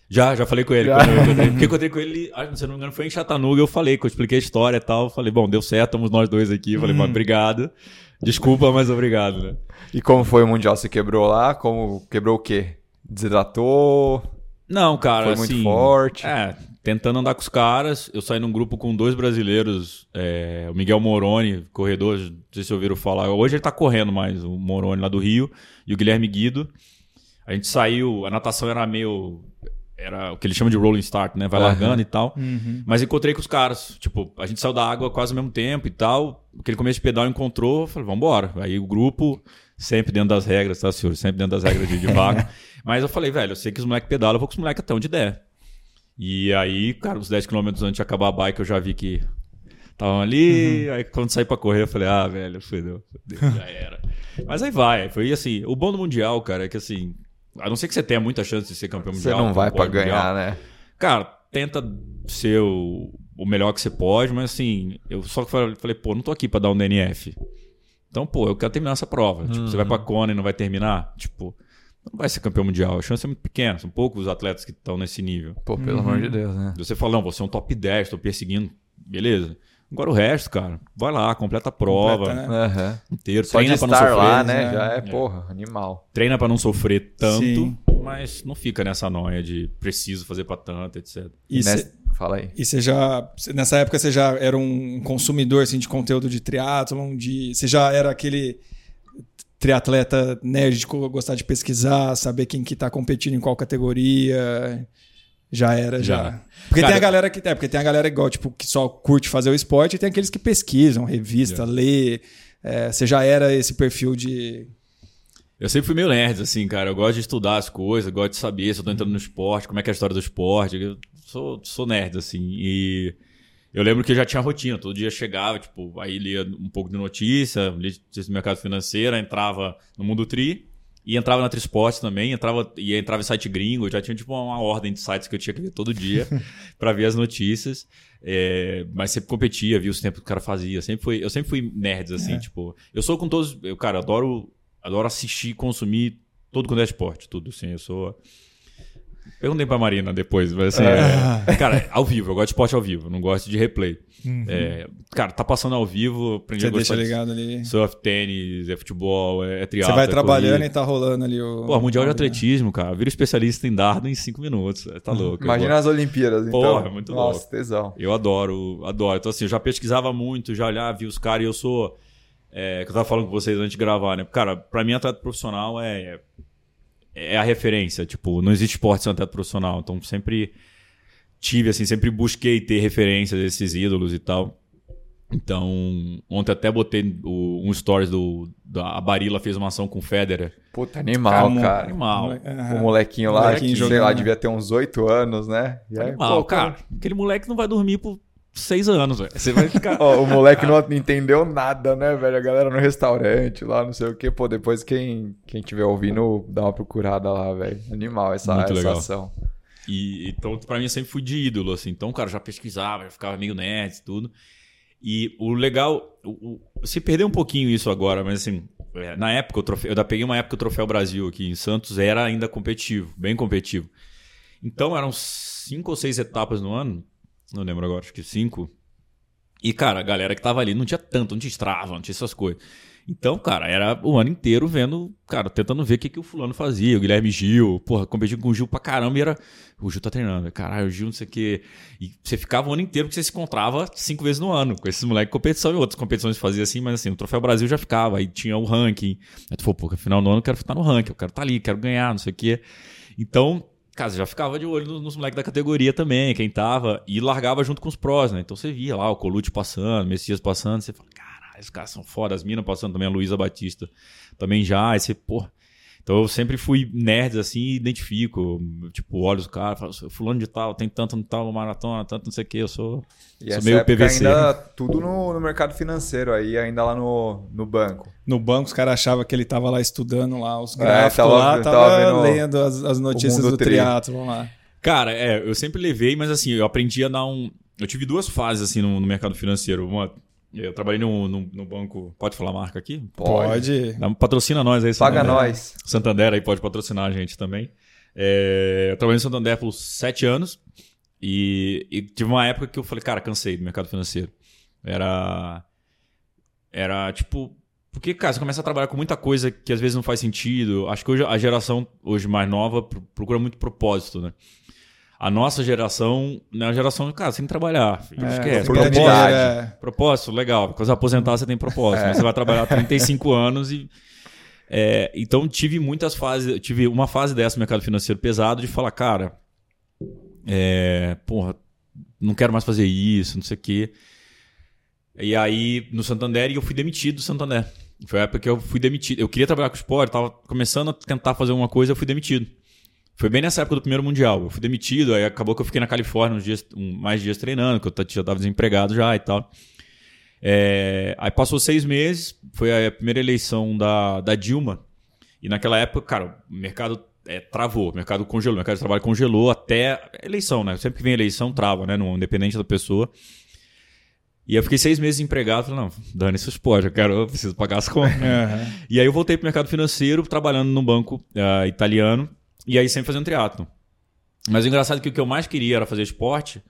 Já, já falei com ele. Já. Quando eu encontrei, porque eu encontrei com ele, se não me engano, foi em Chattanooga. Eu falei, que eu expliquei a história e tal. Falei, bom, deu certo, estamos nós dois aqui. Falei, mas obrigado. Desculpa, mas obrigado, né? E como foi o Mundial? Você quebrou lá? Como quebrou o quê? Desidratou? Não, cara, Foi muito assim, forte? É, tentando andar com os caras. Eu saí num grupo com dois brasileiros, é, o Miguel Moroni, corredor, não sei se ouviram falar. Hoje ele tá correndo mais, o Moroni lá do Rio, e o Guilherme Guido. A gente saiu, a natação era meio. Era o que eles chamam de rolling start, né? Vai Aham. largando e tal. Uhum. Mas encontrei com os caras. Tipo, a gente saiu da água quase ao mesmo tempo e tal. Aquele começo de pedal encontrou, falei, vambora. Aí o grupo, sempre dentro das regras, tá, senhor? Sempre dentro das regras de, de vácuo. *laughs* Mas eu falei, velho, eu sei que os moleques pedalam, eu vou com os moleques até onde der. E aí, cara, uns 10 km antes de acabar a bike, eu já vi que estavam ali. Aí quando saí pra correr, eu falei, ah, velho, fudeu, fudeu, já era. *laughs* Mas aí vai, foi assim. O bom do Mundial, cara, é que assim. A não ser que você tenha muita chance de ser campeão Você mundial. não vai pra pode mundial, ganhar, né? Cara, tenta ser o, o melhor que você pode, mas assim, eu só falei, falei, pô, não tô aqui pra dar um DNF. Então, pô, eu quero terminar essa prova. Tipo, você vai pra Kona e não vai terminar? Tipo, não vai ser campeão mundial. A chance é muito pequena. São poucos os atletas que estão nesse nível. Pô, pelo amor de Deus, né? Você fala, não, você é um top 10, tô perseguindo. Beleza. Agora o resto, cara, vai lá, completa a prova Completa, né? Inteiro. Só de treina pra não sofrer. lá, né? né? Já é, porra, animal. Treina pra não sofrer tanto, Sim. mas não fica nessa noia de preciso fazer pra tanto, etc. E Nessa- cê- Fala aí. E você já, nessa época você já era um consumidor assim, de conteúdo de triatlon, de, você já era aquele triatleta nerd de gostar de pesquisar, saber quem que tá competindo em qual categoria. Já era, já. Já. Porque Cara, tem a galera que é, porque tem a galera igual, tipo, que só curte fazer o esporte e tem aqueles que pesquisam, revista, lê. É, você já era esse perfil de. Eu sempre fui meio nerd, assim, cara. Eu gosto de estudar as coisas, gosto de saber se eu tô entrando no esporte, como é que é a história do esporte. Eu sou, sou nerd, assim. E eu lembro que eu já tinha rotina. Todo dia chegava, tipo, aí lia um pouco de notícia, lia notícia do mercado financeiro, entrava no Mundo Tri e entrava na Trisporte também, entrava, e entrava em site gringo. Já tinha, tipo, uma ordem de sites que eu tinha que ver todo dia *laughs* pra ver as notícias. É, mas sempre competia, via os tempos que o cara fazia. Sempre foi, eu sempre fui nerd, assim, tipo. Eu sou com todos. Eu, cara, adoro, adoro assistir, consumir tudo quando é esporte, tudo, assim. Eu sou. Perguntei pra Marina depois, mas assim. é- cara, ao vivo, eu gosto de esporte ao vivo, não gosto de replay. É, cara, tá passando ao vivo, aprendi Uhum. Você a gostar deixa de ligado ali. surf, tênis, é futebol, é, é Você triatlo. vai é trabalhando corrida. e tá rolando ali o. Pô, mundial de atletismo, cara. Vira especialista em dardo em cinco minutos. Tá louco. eu Imagina as Olimpíadas, então. Porra, muito Nossa, louco. tesão. Eu adoro, adoro. Então, assim, eu já pesquisava muito, já olhava, via os caras e eu sou. É, que eu tava falando com vocês antes de gravar, né? Cara, pra mim, atleta profissional é. É a referência. Tipo, não existe esporte sem atleta profissional. Então, sempre tive, assim, sempre busquei ter referências desses ídolos e tal. Então, ontem até botei o- um stories do. Da, a Barilla fez uma ação com o Federer. Puta, animal, Como- cara. Animal. O molequinho lá, Molequinho que, sei lá, né? devia ter uns 8 anos, né? E aí, Animal, pô, cara. Aquele moleque não vai dormir por seis anos, velho. Você vai ficar. *laughs* Ó, o moleque não entendeu nada, né, velho? A galera no restaurante lá, não sei o quê. Pô, depois quem, quem tiver ouvindo, dá uma procurada lá, velho. Animal essa, Muito essa legal. ação. E, então, pra mim, eu sempre fui de ídolo, assim. Então, cara, já pesquisava, já ficava meio nerd e tudo. E o legal, o, o, se perdeu um pouquinho isso agora, mas assim, é, na época, o troféu, eu ainda peguei uma época o Troféu Brasil aqui em Santos era ainda competitivo, bem competitivo. Então, eram cinco ou seis etapas no ano, não lembro agora, acho que cinco. E, cara, a galera que tava ali não tinha tanto, não tinha Strava, não tinha essas coisas. Então, cara, era o ano inteiro vendo, cara, tentando ver o que, que o fulano fazia. O Guilherme Gil, porra, competindo com o Gil pra caramba e era. O Gil tá treinando, caralho, o Gil não sei o quê. E você ficava o ano inteiro porque você se encontrava cinco vezes no ano com esses moleques competição e outras competições fazia assim, mas assim, o Troféu Brasil já ficava, aí tinha o ranking. Aí tu falou, pô, final do ano eu quero estar no ranking, eu quero estar ali, quero ganhar, não sei o quê. Então, Cara, já ficava de olho nos, nos moleques da categoria também, quem tava, e largava junto com os prós, né? Então você via lá o Colute passando, o Messias passando, você fala, caralho, os caras são foda, as minas passando também, a Luísa Batista também já, aí você, porra. Então eu sempre fui nerd assim e identifico, tipo, olho os caras, falo, "Sou fulano de tal, tem tanto no tal maratona, tanto não sei o que, eu sou, E sou meio PVC. ainda tudo no, no mercado financeiro aí, ainda lá no, no banco. No banco, os caras achavam que ele tava lá estudando lá os É, gráficos tava- lá, tava tava, vendo lendo as, as notícias do tri. triatlo lá. Cara, é, eu sempre levei, mas assim, eu aprendi a dar um. Eu tive duas fases assim no, no mercado financeiro. Uma, eu trabalhei no, no, banco. Pode falar a marca aqui? Pode. Dá- Patrocina nós aí, Paga Santander. nós. Santander aí pode patrocinar a gente também. É, eu trabalhei no Santander por sete anos e, e tive uma época que eu falei, cara, cansei do mercado financeiro. Era. Era tipo. Porque, cara, você começa a trabalhar com muita coisa que às vezes não faz sentido. Acho que hoje a geração hoje mais nova pro- procura muito propósito, né? A nossa geração é a geração, cara, sem trabalhar. filho, É, esquece. oportunidade. É, Propósito, legal. Quando você aposentar, você tem propósito. Mas você vai trabalhar *laughs* 35 anos e. é, então tive muitas fases. eu Tive uma fase dessa no mercado financeiro pesado de falar, cara, é, porra, não quero mais fazer isso, não sei o quê. E aí, no Santander, eu fui demitido do Santander. Foi a época que eu fui demitido. Eu queria trabalhar com esporte, tava começando a tentar fazer alguma coisa, eu fui demitido. Foi bem nessa época do primeiro mundial. Eu fui demitido, aí acabou que eu fiquei na Califórnia uns dias, um- mais dias treinando, que eu já estava desempregado já e tal. É, aí passou seis meses, foi a primeira eleição da, da Dilma. E naquela época, cara, o mercado é, travou, o mercado congelou, o mercado de trabalho congelou até a eleição, né? Sempre que vem eleição, trava, né? No, independente da pessoa. E eu fiquei seis meses empregado, falei, não, dane isso esporte, eu quero, eu preciso pagar as contas. *laughs* aham. E aí eu voltei pro mercado financeiro, trabalhando num banco ah, italiano, e aí sempre fazendo triatlo. Mas o engraçado é que o que eu mais queria era fazer esporte.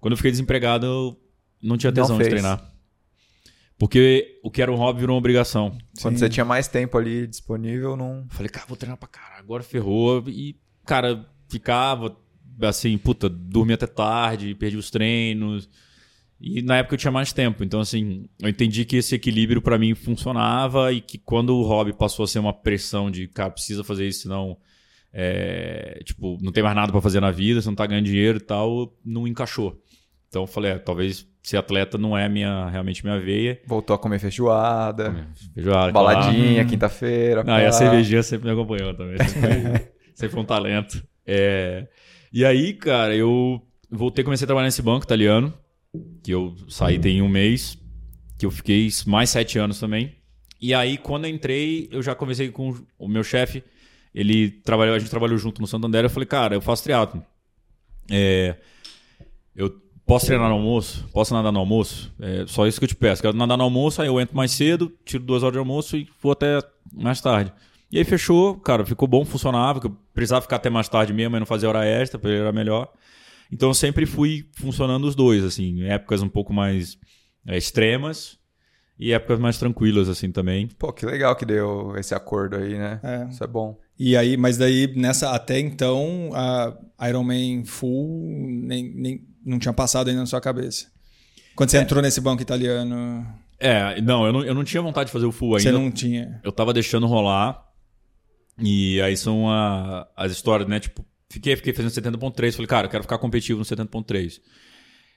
Quando eu fiquei desempregado, eu não tinha Não tesão de fez. treinar. Porque o que era um hobby virou uma obrigação. Quando Sim. você tinha mais tempo ali disponível, não. Falei, cara, vou treinar pra caralho, agora ferrou. E, cara, ficava assim, puta, dormia até tarde, perdi os treinos. E na época eu tinha mais tempo. Então, assim, eu entendi que esse equilíbrio pra mim funcionava e que quando o hobby passou a ser uma pressão de, cara, precisa fazer isso, senão. É, tipo, não tem mais nada pra fazer na vida, você não tá ganhando dinheiro e tal, não encaixou. Então eu falei, é, talvez ser atleta não é minha, realmente minha veia. Voltou a comer feijoada, Feijoada, baladinha, quinta-feira. não, e a cervejinha sempre me acompanhou também. *laughs* Sempre foi, sempre foi um talento. É, E aí, cara, eu voltei, comecei a trabalhar nesse banco italiano, que eu saí tem um mês, que eu fiquei mais sete anos também. E aí, quando eu entrei, eu já conversei com o meu chefe, ele trabalhou, a gente trabalhou junto no Santander, eu falei, cara, eu faço triatlo. É, eu posso treinar no almoço? Posso nadar no almoço? É só isso que eu te peço. Quero nadar no almoço, aí eu entro mais cedo, tiro duas horas de almoço e vou até mais tarde. E aí fechou, cara, ficou bom, funcionava, que eu precisava ficar até mais tarde mesmo, mas não fazia hora extra, pra ele era melhor. Então eu sempre fui funcionando os dois, assim, em épocas um pouco mais é, extremas e épocas mais tranquilas, assim, também. Pô, que legal que deu esse acordo aí, né? É. Isso é bom. E aí, mas daí, nessa, até então, a Iron Man Full nem, nem, não tinha passado ainda na sua cabeça. Quando você entrou nesse banco italiano, É, não, eu não, eu não tinha vontade de fazer o full ainda. você não tinha. eu tava deixando rolar. E aí são a- as histórias, né? Tipo, fiquei, fiquei fazendo 70.3. Falei, cara, eu quero ficar competitivo no 70.3.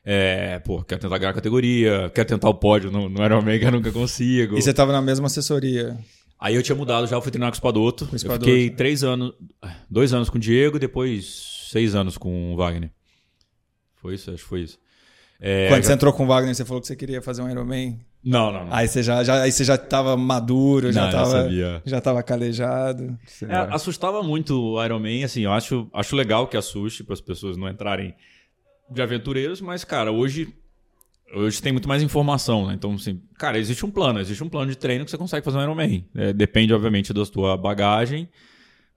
É, pô, quero tentar ganhar a categoria, quero tentar o pódio no, no Ironman que eu nunca consigo. E você tava na mesma assessoria. Aí eu tinha mudado já, eu fui treinar com o Espadoto. Com o Eu fiquei três anos, dois anos com o Diego depois seis anos com o Wagner. Foi isso? Acho que foi isso. É, Quando já- você entrou com o Wagner, você falou que você queria fazer um Ironman. Não, não, não. Aí você já, já, aí você já tava maduro, já Não, já tava, sabia. já tava calejado. É, assustava muito o Iron Man, assim, eu acho, acho legal que assuste para as pessoas não entrarem de aventureiros, mas, cara, hoje hoje tem muito mais informação, né? Então, assim, cara, existe um plano, existe um plano de treino que você consegue fazer um Iron Man. É, depende, obviamente, da sua bagagem,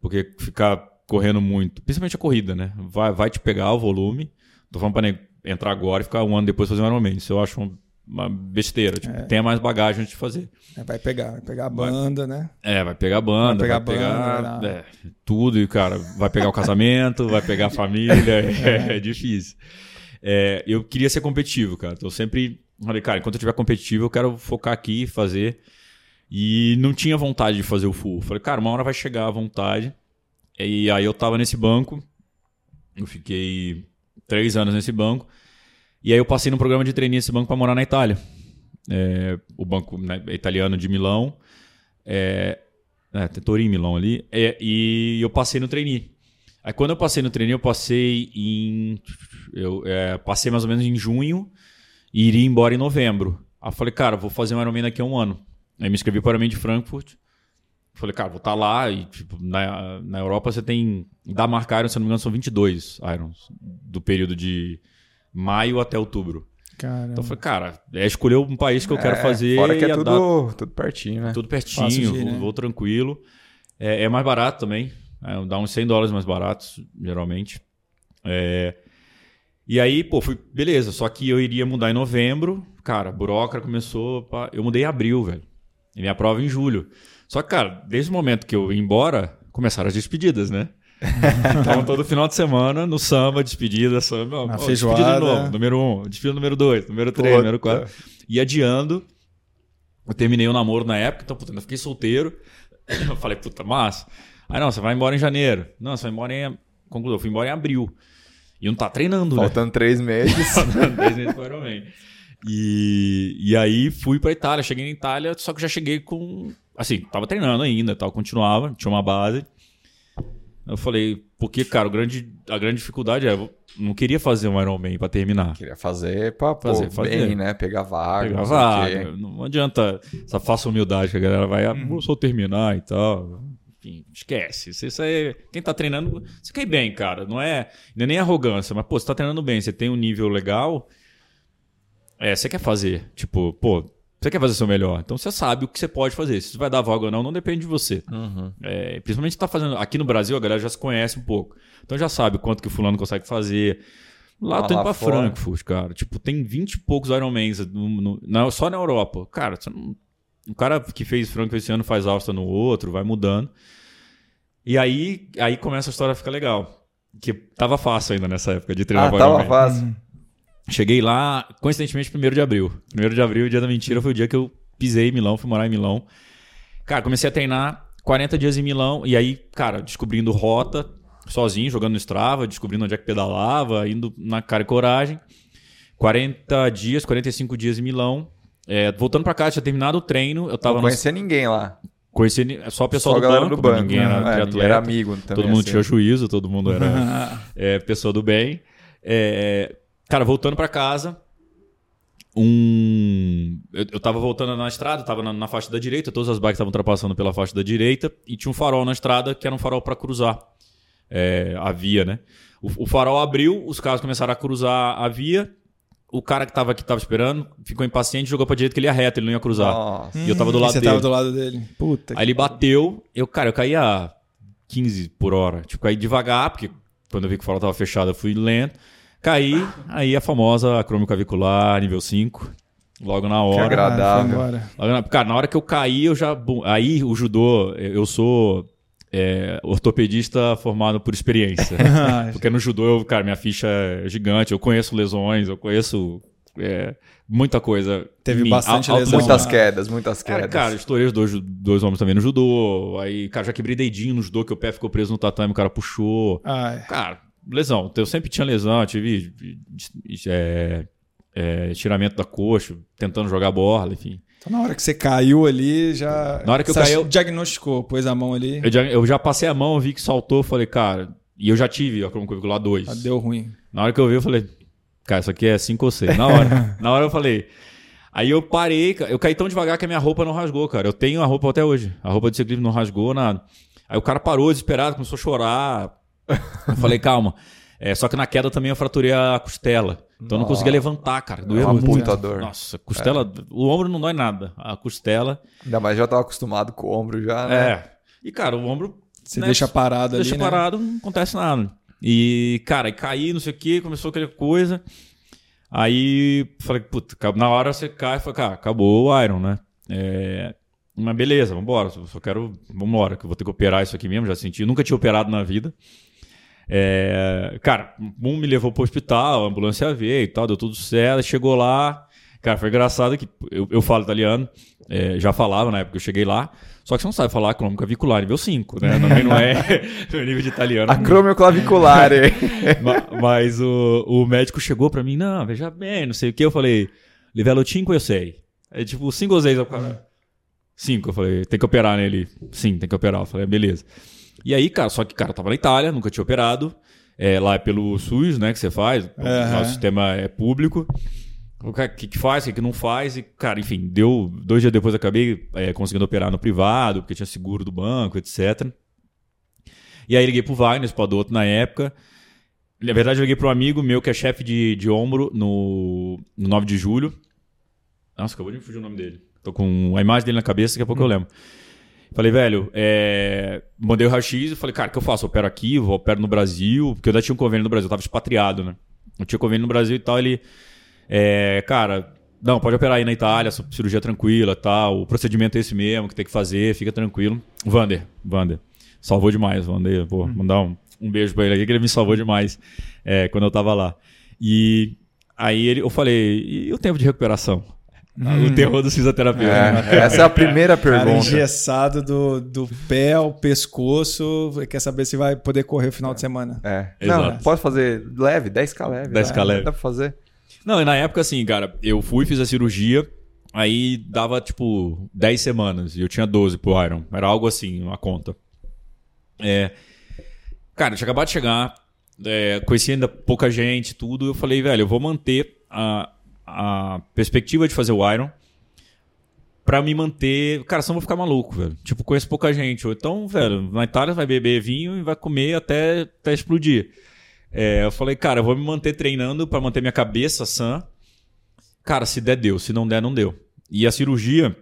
porque ficar correndo muito, principalmente a corrida, né? Vai, vai te pegar o volume. Tô falando pra entrar agora e ficar um ano depois fazer um Iron Man. Isso eu acho um- uma besteira. Tipo, tenha mais bagagem antes de fazer. É, vai pegar, vai pegar a banda, né? É, vai pegar a banda, Vai vai pegar pegar, a banda, vai dar- é, tudo, e, cara, vai pegar o casamento, vai pegar a família, *laughs* é, *laughs* é difícil. É, eu queria ser competitivo, cara. Então eu sempre falei, cara, enquanto eu tiver competitivo, eu quero focar aqui, fazer. E não tinha vontade de fazer o full. Falei, cara, uma hora vai chegar a vontade. E aí eu tava nesse banco, eu fiquei três anos nesse banco. E aí eu passei no programa de treininho nesse banco para morar na Itália. É, o banco né, italiano de Milão. É, é, tem Torino Milão ali. É, e eu passei no trainee. Aí quando eu passei no trainee, eu passei em. Eu é, passei mais ou menos em junho e iria embora em novembro. Aí eu falei, cara, vou fazer um Ironman daqui a um ano. Aí me inscrevi para o Ironman de Frankfurt. Falei, cara, vou estar lá e tipo, na, na Europa você tem. Da marca Iron, se não me engano, são 22 Irons. Do período de maio até outubro. Cara, Então eu falei, cara, é escolher um país que eu quero É, fazer. Fora que é tudo, tudo pertinho, né? tudo pertinho, ir, vou, né? vou tranquilo. É, é mais barato também. É, dá uns 100 dólares mais baratos, geralmente. É, e aí, pô, fui, beleza. Só que eu iria mudar em novembro. Cara, a burocra começou. eu mudei em abril, velho. E minha prova em julho. Só que, cara, desde o momento que eu ia embora, começaram as despedidas, né? *laughs* então, todo final de semana, no samba, despedida, samba. Na ó, feijoada. Despedida de novo, número um, despedida número dois, número três, Puta. número quatro. E adiando. Eu terminei o namoro na época, então, puta, eu fiquei solteiro. *coughs* Eu falei, puta, massa. Aí, não, você vai embora em janeiro. Não, você vai embora em. Conclusão, eu fui embora em abril. E não tá treinando, né? Faltando três meses. *laughs* Dez meses pro Ironman. E, e aí fui pra Itália. Cheguei na Itália, só que já cheguei com. Assim, tava treinando ainda, tal, continuava, tinha uma base. Eu falei, porque, cara, o grande, a grande dificuldade é. Eu não queria fazer um Ironman pra terminar. Queria fazer pra pô, Fazer, fazer. bem, né? Pegar vaga. Pegar não vaga. Não adianta essa falsa humildade que a galera vai, ah, vou só terminar e tal. Enfim, esquece. Isso, isso aí, quem tá treinando, você quer ir bem, cara. Não é, não é nem arrogância, mas, pô, você tá treinando bem, você tem um nível legal, é, você quer fazer. Tipo, pô, você quer fazer seu melhor. Então você sabe o que você pode fazer. Se você vai dar vaga ou não, não depende de você. Uhum. É, principalmente tá fazendo. Aqui no Brasil, a galera já se conhece um pouco. Então já sabe quanto que o fulano consegue fazer. Lá eu Mas tô indo lá pra fora- Frankfurt, cara. Tipo, tem 20 e poucos Ironmans no, no- na- só na Europa. Cara, você não- o cara que fez Frankfurt esse ano faz Alsta no outro, vai mudando. E aí, aí começa a história a ficar legal. Que tava fácil ainda nessa época de treinar Ah, pro tava fácil. Cheguei lá, coincidentemente, 1 de abril. 1 de abril, dia da mentira, foi o dia que eu pisei em Milão, fui morar em Milão. Cara, comecei a treinar 40 dias em Milão, e aí, cara, descobrindo rota, sozinho, jogando no Strava, descobrindo onde é que pedalava, indo na cara e coragem. 40 dias, 45 dias em Milão. É, voltando pra casa, tinha terminado o treino, eu tava Não no, conhecia ninguém lá. conheci só o pessoal Só do banco, do banco. ninguém né? era É, triatleta. ninguém era amigo também. Todo mundo assim. tinha juízo, todo mundo era *laughs* é, pessoa do bem. É, cara, voltando pra casa, um. Eu, eu tava voltando na estrada, tava na, na faixa da direita, todas as bikes estavam ultrapassando pela faixa da direita, e tinha um farol na estrada que era um farol pra cruzar é, a via, né? O, o farol abriu, os carros começaram a cruzar a via. O cara que tava aqui tava esperando, ficou impaciente, jogou pra direita que ele ia reto, ele não ia cruzar. Nossa. E eu tava do lado você dele. tava do lado dele. Puta. Aí ele bateu, eu, cara, eu caí a 15 por hora. Tipo, caí devagar, porque quando eu vi que o farol tava fechado, eu fui lento. Caí, aí a famosa acromioclavicular, nível 5. Logo na hora. agra- agradável. na- Cara, na hora que eu caí, eu já. Aí o judô, eu sou é, ortopedista formado por experiência. *laughs* Porque no judô, eu, cara, minha ficha é gigante. Eu conheço lesões, eu conheço é, muita coisa. Teve mim. bastante lesão. Muitas Ah. quedas, muitas Cara, quedas. cara, estourei os dois, dois homens também no judô. Aí, cara, já quebrei dedinho no judô, que o pé ficou preso no tatame, o cara puxou. Ai. Cara, lesão. Eu sempre tinha lesão, eu tive é, é, tiramento da coxa, tentando jogar bola, enfim. Então, na hora que você caiu ali, já. Na hora que eu caí, eu- diagnosticou, pôs a mão ali, Eu já, eu já passei a mão, vi que saltou, falei, cara. E eu já tive a cromocovicular 2. já deu ruim. Na hora que eu vi, eu falei, cara, isso aqui é 5 ou 6. Na hora. *laughs* na hora eu falei. Aí eu parei, eu caí tão devagar que a minha roupa não rasgou, cara. Eu tenho a roupa até hoje. A roupa de ciclismo não rasgou, nada. Aí o cara parou desesperado, começou a chorar. Eu falei, *laughs* calma. É, só que na queda também eu fraturei a costela. Então eu não conseguia levantar, cara. Doeu uma muito. puta dor. Nossa, costela. O ombro não dói nada. A costela. Ainda mais já tava acostumado com o ombro já, né? É. E, cara, o ombro. Você né, deixa parado deixa ali, né? parado, não acontece nada. E, cara, aí caí, não sei o que, começou aquela coisa. Aí falei, puta, na hora você cai e fala, cara, acabou o Iron, né? É, mas beleza, vambora. Só quero. Vambora, que eu vou ter que operar isso aqui mesmo, já senti. Nunca tinha operado na vida. É, cara, um me levou pro hospital, a ambulância veio e tal, deu tudo certo. Chegou lá. Cara, foi engraçado que eu, eu falo italiano, é, já falava na época que eu cheguei lá. Só que você não sabe falar crômica clavicular nível 5, né? Também não é *laughs* nível de italiano. Acromioclavicular, hein? *laughs* Ma- Mas o, o médico chegou pra mim, não, veja bem, não sei o que. Eu falei, livello 5 eu sei. É tipo 5 ou 6. Eu falei, 5. Eu falei, tem que operar nele. Sim, tem que operar. Eu falei, beleza. E aí, cara, só que, cara, eu tava na Itália, nunca tinha operado. É, lá é pelo SUS, né, que você faz. Aham. O sistema é público. O que, que faz, o que, que não faz. E, cara, enfim, deu. Dois dias depois eu acabei é, conseguindo operar no privado, porque tinha seguro do banco, etc. E aí liguei pro Wagner, esse Padoto, na época. Na verdade, eu liguei pro um amigo meu que é chefe de, de ombro no, no 9 de julho. Nossa, acabou de me fugir o nome dele. Tô com a imagem dele na cabeça, daqui a pouco eu lembro. Falei, velho, é... mandei o raio-x e falei, cara, o que eu faço? Eu opero aqui, eu opero no Brasil, porque eu já tinha um convênio no Brasil, eu tava expatriado, né? Eu tinha convênio no Brasil e tal, ele. É, cara, não, pode operar aí na Itália, cirurgia tranquila tal. O procedimento é esse mesmo que tem que fazer, fica tranquilo. Vander, Vander. Salvou demais, Vander. Vou mandar um, um beijo pra ele aqui, que ele me salvou demais é, quando eu tava lá. E aí ele, eu falei, e o tempo de recuperação? O terror do fisioterapeuta. É, essa é a primeira Cara, pergunta. engessado do, do pé ao pescoço, quer saber se vai poder correr o final de semana. É. Exato. Não, pode fazer leve, 10k leve. 10K dá- leve. Dá pra fazer. Não, e na época, assim, cara, eu fui, fiz a cirurgia, aí dava, tipo, 10 semanas, e eu tinha 12 pro Iron. Era algo assim, uma conta. É, cara, eu tinha acabado de chegar, é, conheci ainda pouca gente, tudo, eu falei, velho, eu vou manter a, a perspectiva de fazer o Iron pra me manter... Cara, senão eu vou ficar maluco, velho. Tipo, conheço pouca gente. Ou Então, velho, na Itália vai beber vinho e vai comer até, até explodir. É, eu falei, cara, eu vou me manter treinando pra manter minha cabeça sã. Cara, se der, deu. Se não der, não deu. E a cirurgia,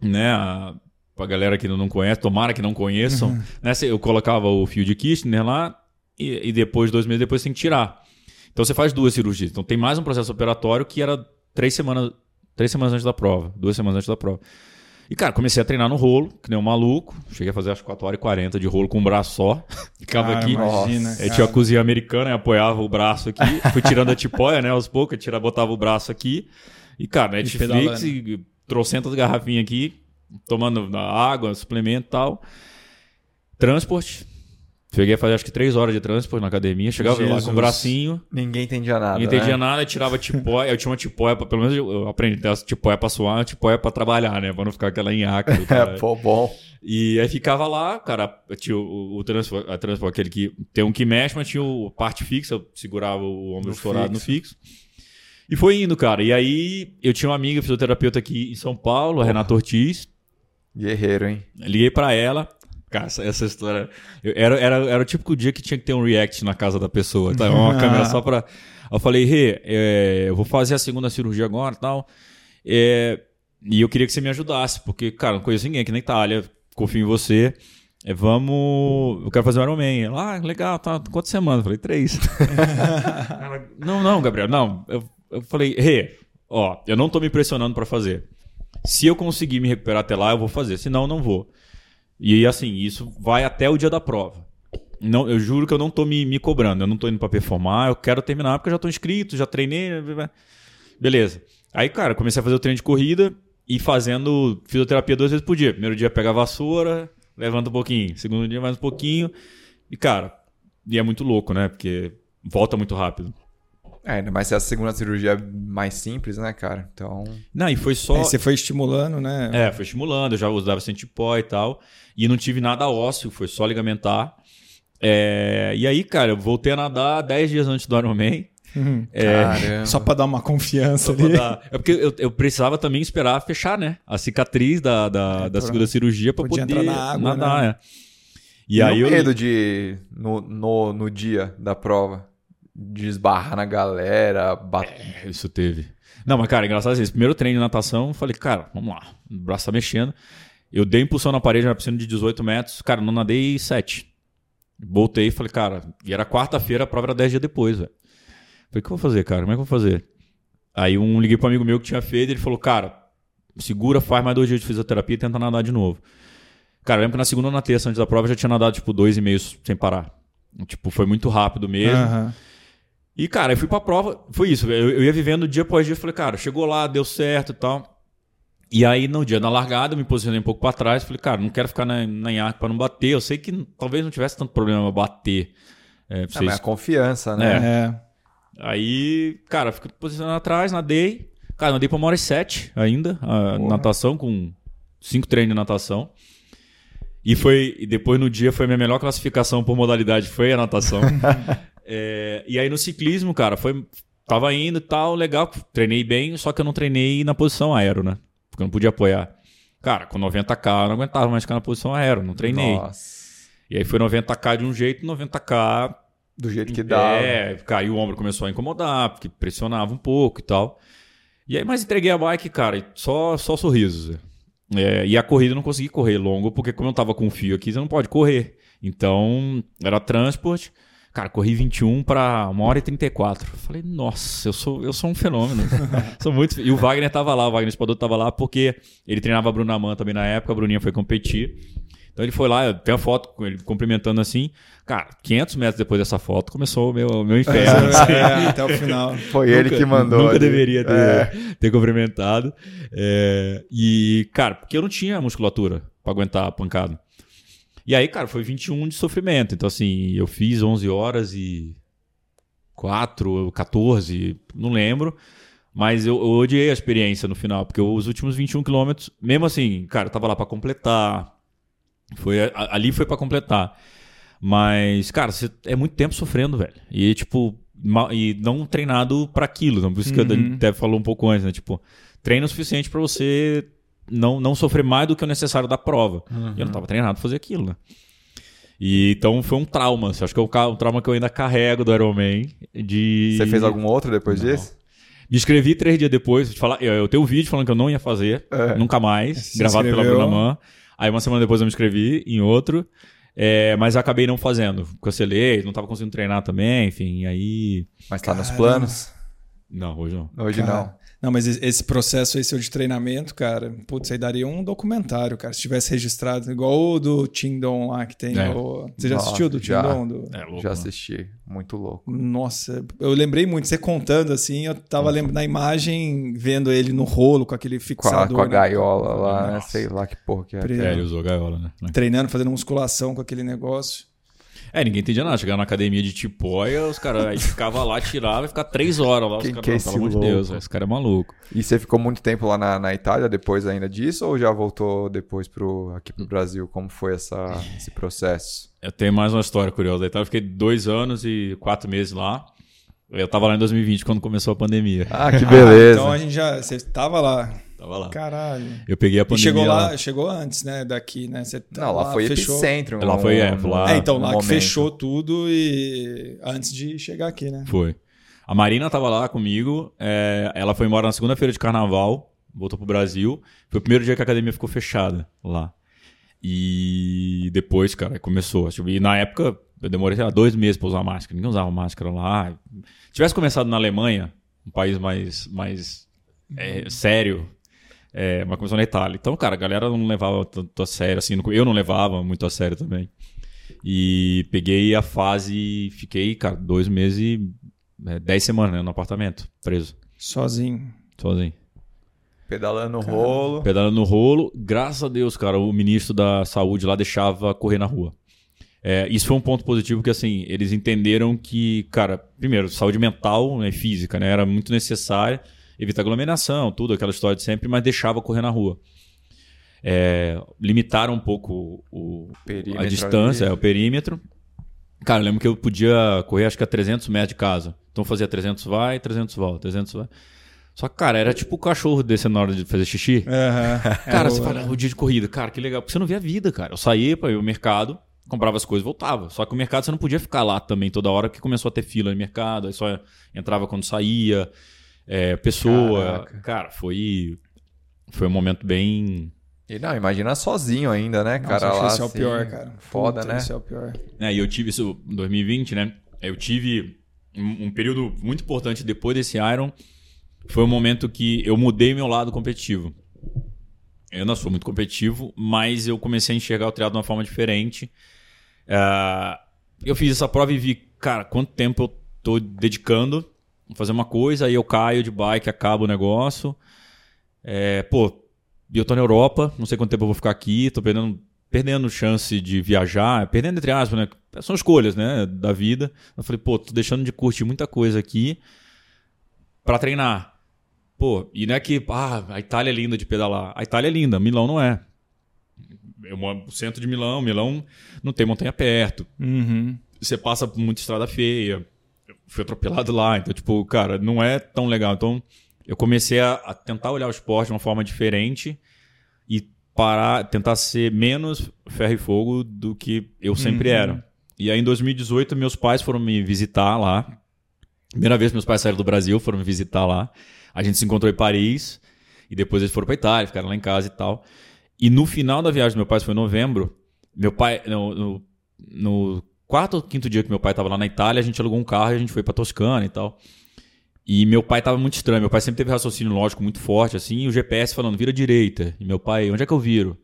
né, a, pra galera que não conhece, tomara que não conheçam, né, cê- eu colocava o fio de Kirchner lá e, e depois, dois meses depois, tem que tirar. Então você faz duas cirurgias. Então tem mais um processo operatório que era três semanas, três semanas antes da prova, duas semanas antes da prova. E, cara, comecei a treinar no rolo, que nem um maluco. Cheguei a fazer acho 4 horas e 40 de rolo com um braço só. *laughs* Ficava Cara, aqui. imagina, É, tinha a cozinha americana, eu apoiava o braço aqui, fui tirando a tipóia, né, aos poucos, eu tirava, botava o braço aqui. E, cara, Netflix pedalando. e trocentas garrafinhas aqui, tomando água, suplemento e tal. Transporte. Cheguei a fazer acho que três horas de transporte na academia, chegava lá Jesus. com o bracinho, Ninguém entendia nada. não entendia né? nada, tirava tipóia, eu tinha uma tipóia, pra, pelo menos eu aprendi a ter tipóia pra suar, uma tipóia pra trabalhar, né, pra não ficar aquela enhaca. É, *laughs* pô, bom. E aí ficava lá, cara, tinha o, o a transfer, aquele que tem um que mexe, mas tinha o parte fixa, eu segurava o ombro estourado no fixo. E foi indo, cara. E aí eu tinha uma amiga fisioterapeuta aqui em São Paulo, a Renata Ortiz. Guerreiro, hein? Liguei pra ela. Cara, essa, essa história. eu- era, era, era o típico dia que tinha que ter um react na casa da pessoa. Tá? Uma *laughs* câmera só pra. Eu falei, Rê, é, eu vou fazer a segunda cirurgia agora e tal. É, e eu queria que você me ajudasse, porque, cara, não conheço ninguém aqui na Itália. Confio em você. É, vamos. Eu quero fazer um Ironman. Ela, ah, legal, tá. Quantas semanas? Eu falei, três. *laughs* Ela, não, não, Gabriel, não. Eu, eu falei, Rê, ó, eu não tô me pressionando pra fazer. Se eu conseguir me recuperar até lá, eu vou fazer. Senão, eu não vou. E assim, isso vai até o dia da prova. Não, eu juro que eu não tô me, me cobrando, eu não tô indo pra performar, eu quero terminar porque eu já tô inscrito, já treinei. Beleza. Aí, cara, comecei a fazer o treino de corrida e fazendo fisioterapia duas vezes por dia. Primeiro dia pega a vassoura, levanta um pouquinho. Segundo dia mais um pouquinho. E, cara, e é muito louco, né? Porque volta muito rápido. É, mais se a segunda cirurgia é mais simples, né, cara? Então. Não, e foi só. Aí você foi estimulando, né? É, foi estimulando, eu já usava centipó e tal. E não tive nada ósseo, foi só ligamentar. É, e aí, cara, eu voltei a nadar 10 dias antes do Ironman. Uhum. Caramba. Só pra dar uma confiança Só ali. dar- É porque eu, eu precisava também esperar fechar, né? A cicatriz da, da, da pra- segunda cirurgia pra podia poder entrar na água, nadar, né? é. E, E, aí o eu. medo de, no, no, no dia da prova, de esbarrar na galera, bater. É, Isso teve. Não, mas, cara, engraçado assim, esse primeiro treino de natação, eu falei, cara, vamos lá. O braço tá mexendo. Eu dei impulsão na parede na piscina de 18 metros. Cara, não nadei 7. Voltei e falei, cara, e era quarta-feira, a prova era 10 dias depois, velho. Falei, o que eu vou fazer, cara? Como é que eu vou fazer? Aí um liguei pro amigo meu que tinha feito, ele falou, cara, segura, faz mais dois dias de fisioterapia e tenta nadar de novo. Cara, eu lembro que na segunda ou na terça, antes da prova, eu já tinha nadado, tipo, dois e meio sem parar. Tipo, foi muito rápido mesmo. Aham. E, cara, eu fui pra prova, foi isso. Eu, eu ia vivendo dia após dia, falei, cara, chegou lá, deu certo e tal. E aí, no dia da largada, eu me posicionei um pouco pra trás, falei, cara, não quero ficar na, na nhaque pra não bater. Eu sei que talvez não tivesse tanto problema bater. É, pra Ah, vocês- mas a confiança, né? É. Aí, cara, fiquei posicionando atrás, nadei. Cara, nadei pra uma hora e sete ainda, a Porra. natação, com cinco treinos de natação. E foi e depois no dia foi a minha melhor classificação por modalidade, foi a natação. *laughs* É, e aí no ciclismo, cara, foi tava indo e tal, legal, treinei bem, só que eu não treinei na posição aero, né? Porque eu não podia apoiar. Cara, com 90k eu não aguentava mais ficar na posição aero, não treinei. Nossa. E aí foi 90k de um jeito, 90k Do jeito que dá. é, caiu o ombro, começou a incomodar, porque pressionava um pouco e tal. E aí, mas entreguei a bike, cara, e só, só sorrisos. É, e a corrida eu não consegui correr longo, porque como eu tava com fio aqui, você não pode correr. Então, era transport. Cara, corri 21 para 1 hora e 34. Falei, nossa, eu sou, eu sou um fenômeno. *laughs* sou muito. E o Wagner tava lá, o Wagner Espador tava lá, porque ele treinava a Bruna Man também na época, a Bruninha foi competir. Então ele foi lá, eu tenho a foto com ele cumprimentando assim. Cara, 500 metros depois dessa foto começou o meu, meu inferno. assim. É, até o final. *laughs* Foi ele que mandou. Nunca ali. deveria ter, É. ter cumprimentado. É, e, cara, porque eu não tinha musculatura pra aguentar a pancada. E aí, cara, foi 21 de sofrimento. Então, assim, eu fiz 11 horas e 4, 14, não lembro. Mas eu, eu odiei a experiência no final, porque os últimos 21 quilômetros, mesmo assim, cara, eu tava lá pra completar. Foi, ali foi pra completar. Mas, cara, você é muito tempo sofrendo, velho. E, tipo, e não treinado pra aquilo. Então, por isso que a Dani até falou um pouco antes, né? Tipo, treino o suficiente pra você não, não sofrer mais do que o necessário da prova. E eu não tava treinado pra fazer aquilo, né? E, então foi um trauma. Acho que é um, um trauma que eu ainda carrego do Ironman. De... Você fez algum outro depois Não. disso? Me inscrevi três dias depois. De falar, eu, eu tenho um vídeo falando que eu não ia fazer, É. nunca mais, Se gravado pela. Bruna Man. Aí uma semana depois eu me inscrevi em outro, é, mas acabei não fazendo. Cancelei, não tava conseguindo treinar também, enfim. e Aí. Mas tá nos planos? Não, hoje não. Hoje Cara, Não, mas esse- processo aí seu de treinamento, cara, putz, aí daria um documentário, cara, se tivesse registrado, igual o do Tindon lá que tem. É. o- Você já Nossa, assistiu do já. Tindon? Do... É não. louco. Já né? assisti. Muito louco. Nossa, eu lembrei muito, você contando assim, eu tava lembrando na imagem, vendo ele no rolo com aquele Com a, fixador. com a né? gaiola lá, né? Nossa. Sei lá que porra que é. Pre- É, ele usou gaiola, né? Treinando, fazendo musculação com aquele negócio. É, ninguém entendia nada. Chegava na academia de tipóia, os caras aí ficava lá, tirava e ficava três horas lá. Os Quem caras, que é esse pelo amor de louco? Deus, esse cara é maluco. E você ficou muito tempo lá na, na Itália depois ainda disso ou já voltou depois pro, aqui pro Brasil? Como foi essa, esse processo? Eu tenho mais uma história curiosa. da Itália. Eu fiquei dois anos e quatro meses lá. Eu tava lá em 2020 quando começou a pandemia. Ah, que beleza. Então a gente já. Você tava lá. Tava lá. Caralho. Eu peguei a E pandemia chegou lá, lá. chegou antes, né? Daqui, né? Você tá Não, lá foi fechou. epicentro. Lá foi, é, lá- É, então, lá que momento. fechou tudo e antes de chegar aqui, né? Foi. A Marina tava lá comigo. é, ela foi embora na segunda-feira de carnaval. Voltou pro Brasil. Foi o primeiro dia que a academia ficou fechada lá. E depois, cara, começou. E na época, eu demorei, sei lá, dois meses pra usar máscara. Ninguém usava máscara lá. Se tivesse começado na Alemanha, um país mais, mais é, sério, é, mas começou na Itália. Então, cara, a galera não levava tanto a sério, assim. Eu não levava muito a sério também. E peguei a fase, fiquei, cara, dois meses e é, dez semanas né, no apartamento, preso, Sozinho. sozinho. Pedalando no rolo. Pedalando no rolo, graças a Deus, cara, o ministro da saúde lá deixava correr na rua. É, isso foi um ponto positivo, porque assim, eles entenderam que, cara, primeiro, saúde mental né, e física, né, era muito necessária, evitar aglomeração, tudo, aquela história de sempre, mas deixava correr na rua. É, limitaram um pouco o, Perímetro a distância, é, o perímetro. Cara, eu lembro que eu podia correr acho que a 300 metros de casa. Então eu fazia 300 vai, 300 volta, 300 vai. Só que, cara, era tipo o cachorro descendo na hora de fazer xixi. Aham. *laughs* Cara, É você o- fala, o dia de corrida, cara, que legal. Porque você não via a vida, cara. Eu saía para ir ao mercado, comprava as coisas e voltava. Só que o mercado você não podia ficar lá também toda hora, porque começou a ter fila no mercado, aí só entrava quando saía, é, pessoa. Caraca. Cara, foi, foi um momento bem. E não, imagina sozinho ainda, né, Nossa, cara? acho lá, esse é o assim, pior, cara. Foda, Puta, né? Esse é o pior. É, e eu tive isso em 2020, né? Eu tive um, um período muito importante depois desse Iron. Foi o momento que eu mudei meu lado competitivo. Eu não sou muito competitivo, mas eu comecei a enxergar o triatlo de uma forma diferente. Ah, eu fiz essa prova e vi, cara, quanto tempo eu tô dedicando fazer uma coisa, aí eu caio de bike, acaba o negócio. É, pô, eu tô na Europa, não sei quanto tempo eu vou ficar aqui, tô perdendo, perdendo chance de viajar, perdendo entre aspas, né? São escolhas, né, da vida. Eu falei, pô, tô deixando de curtir muita coisa aqui pra treinar. Pô, e não é que, ah, a Itália é linda de pedalar. A Itália é linda, Milão não é. Eu moro no centro de Milão, Milão não tem montanha perto. Uhum. Você passa por muita estrada feia. Eu fui atropelado lá, então, tipo, cara, não é tão legal. Então, eu comecei a, a tentar olhar o esporte de uma forma diferente e parar, tentar ser menos ferro e fogo do que eu sempre Uhum. era. E aí, em 2018, meus pais foram me visitar lá. Primeira vez que meus pais saíram do Brasil, foram me visitar lá. A gente se encontrou em Paris e depois eles foram para Itália, ficaram lá em casa e tal. E no final da viagem do meu pai, foi em novembro, meu pai, no, no, no quarto ou quinto dia que meu pai estava lá na Itália, a gente alugou um carro e a gente foi para Toscana e tal. E meu pai tava muito estranho. Meu pai sempre teve raciocínio lógico muito forte, assim, e o GPS falando, vira direita. E meu pai, onde é que eu viro?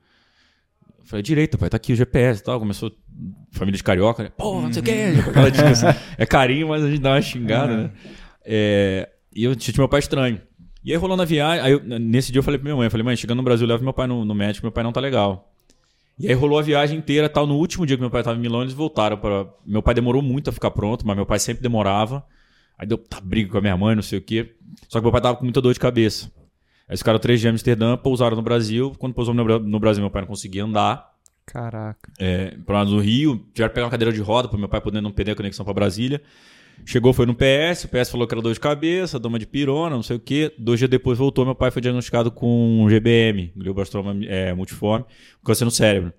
Eu falei, direita, pai, tá aqui o GPS e tal. Começou, família de carioca, né? Pô, não sei o que. Aquela dica, assim. É carinho, mas a gente dá uma xingada, né? É, e eu tinha meu pai estranho. E aí rolando a viagem, aí eu- nesse dia eu falei pra minha mãe, eu falei, mãe, chegando no Brasil, leva meu pai no, no médico, meu pai não tá legal. E aí rolou a viagem inteira, tal, no último dia que meu pai tava em Milão, eles voltaram para Meu pai demorou muito a ficar pronto, mas meu pai sempre demorava. Aí deu tá, briga com a minha mãe, não sei o quê. Só que meu pai tava com muita dor de cabeça. Aí eles ficaram três dias em Amsterdã, pousaram no Brasil. Quando pousou no Bra- no Brasil, meu pai não conseguia andar. Caraca. É, pra lá do Rio, tiveram que pegar uma cadeira de roda para meu pai poder não perder a conexão para Brasília. Chegou, foi no PS, o PS falou que era dor de cabeça, doma de pirona, não sei o quê. Dois dias depois voltou, meu pai foi diagnosticado com GBM, glioblastoma é, multiforme, câncer no cérebro.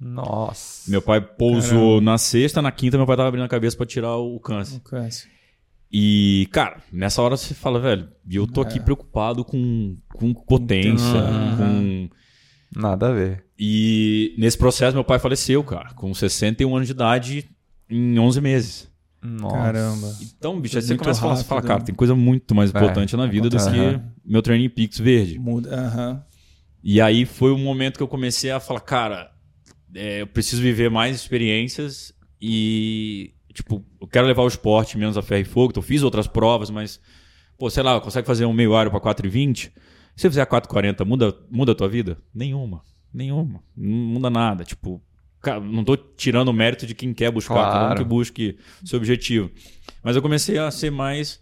Nossa. Meu pai pousou na sexta, na quinta meu pai tava abrindo a cabeça para tirar o câncer. O câncer. E, cara, nessa hora você fala, velho, e eu tô aqui preocupado com, com potência, Aham. com... Nada a ver. E nesse processo meu pai faleceu, cara, com 61 anos de idade em 11 meses. Nossa. Caramba. Então, bicho, aí você começa a falar, você fala, rápido. cara, tem coisa muito mais É, importante na vida do que meu training Pix verde. Muda. E aí foi o momento que eu comecei a falar, cara, é, eu preciso viver mais experiências e, tipo, eu quero levar o esporte menos a ferro e fogo. Então, eu fiz outras provas, mas, pô, sei lá, consegue fazer um meio área para 4,20? Se você fizer a 4,40, muda, muda a tua vida? Nenhuma. Nenhuma. Não muda nada. Tipo, não tô tirando o mérito de quem quer buscar, cada um Claro. que busque seu objetivo. Mas eu comecei a ser mais.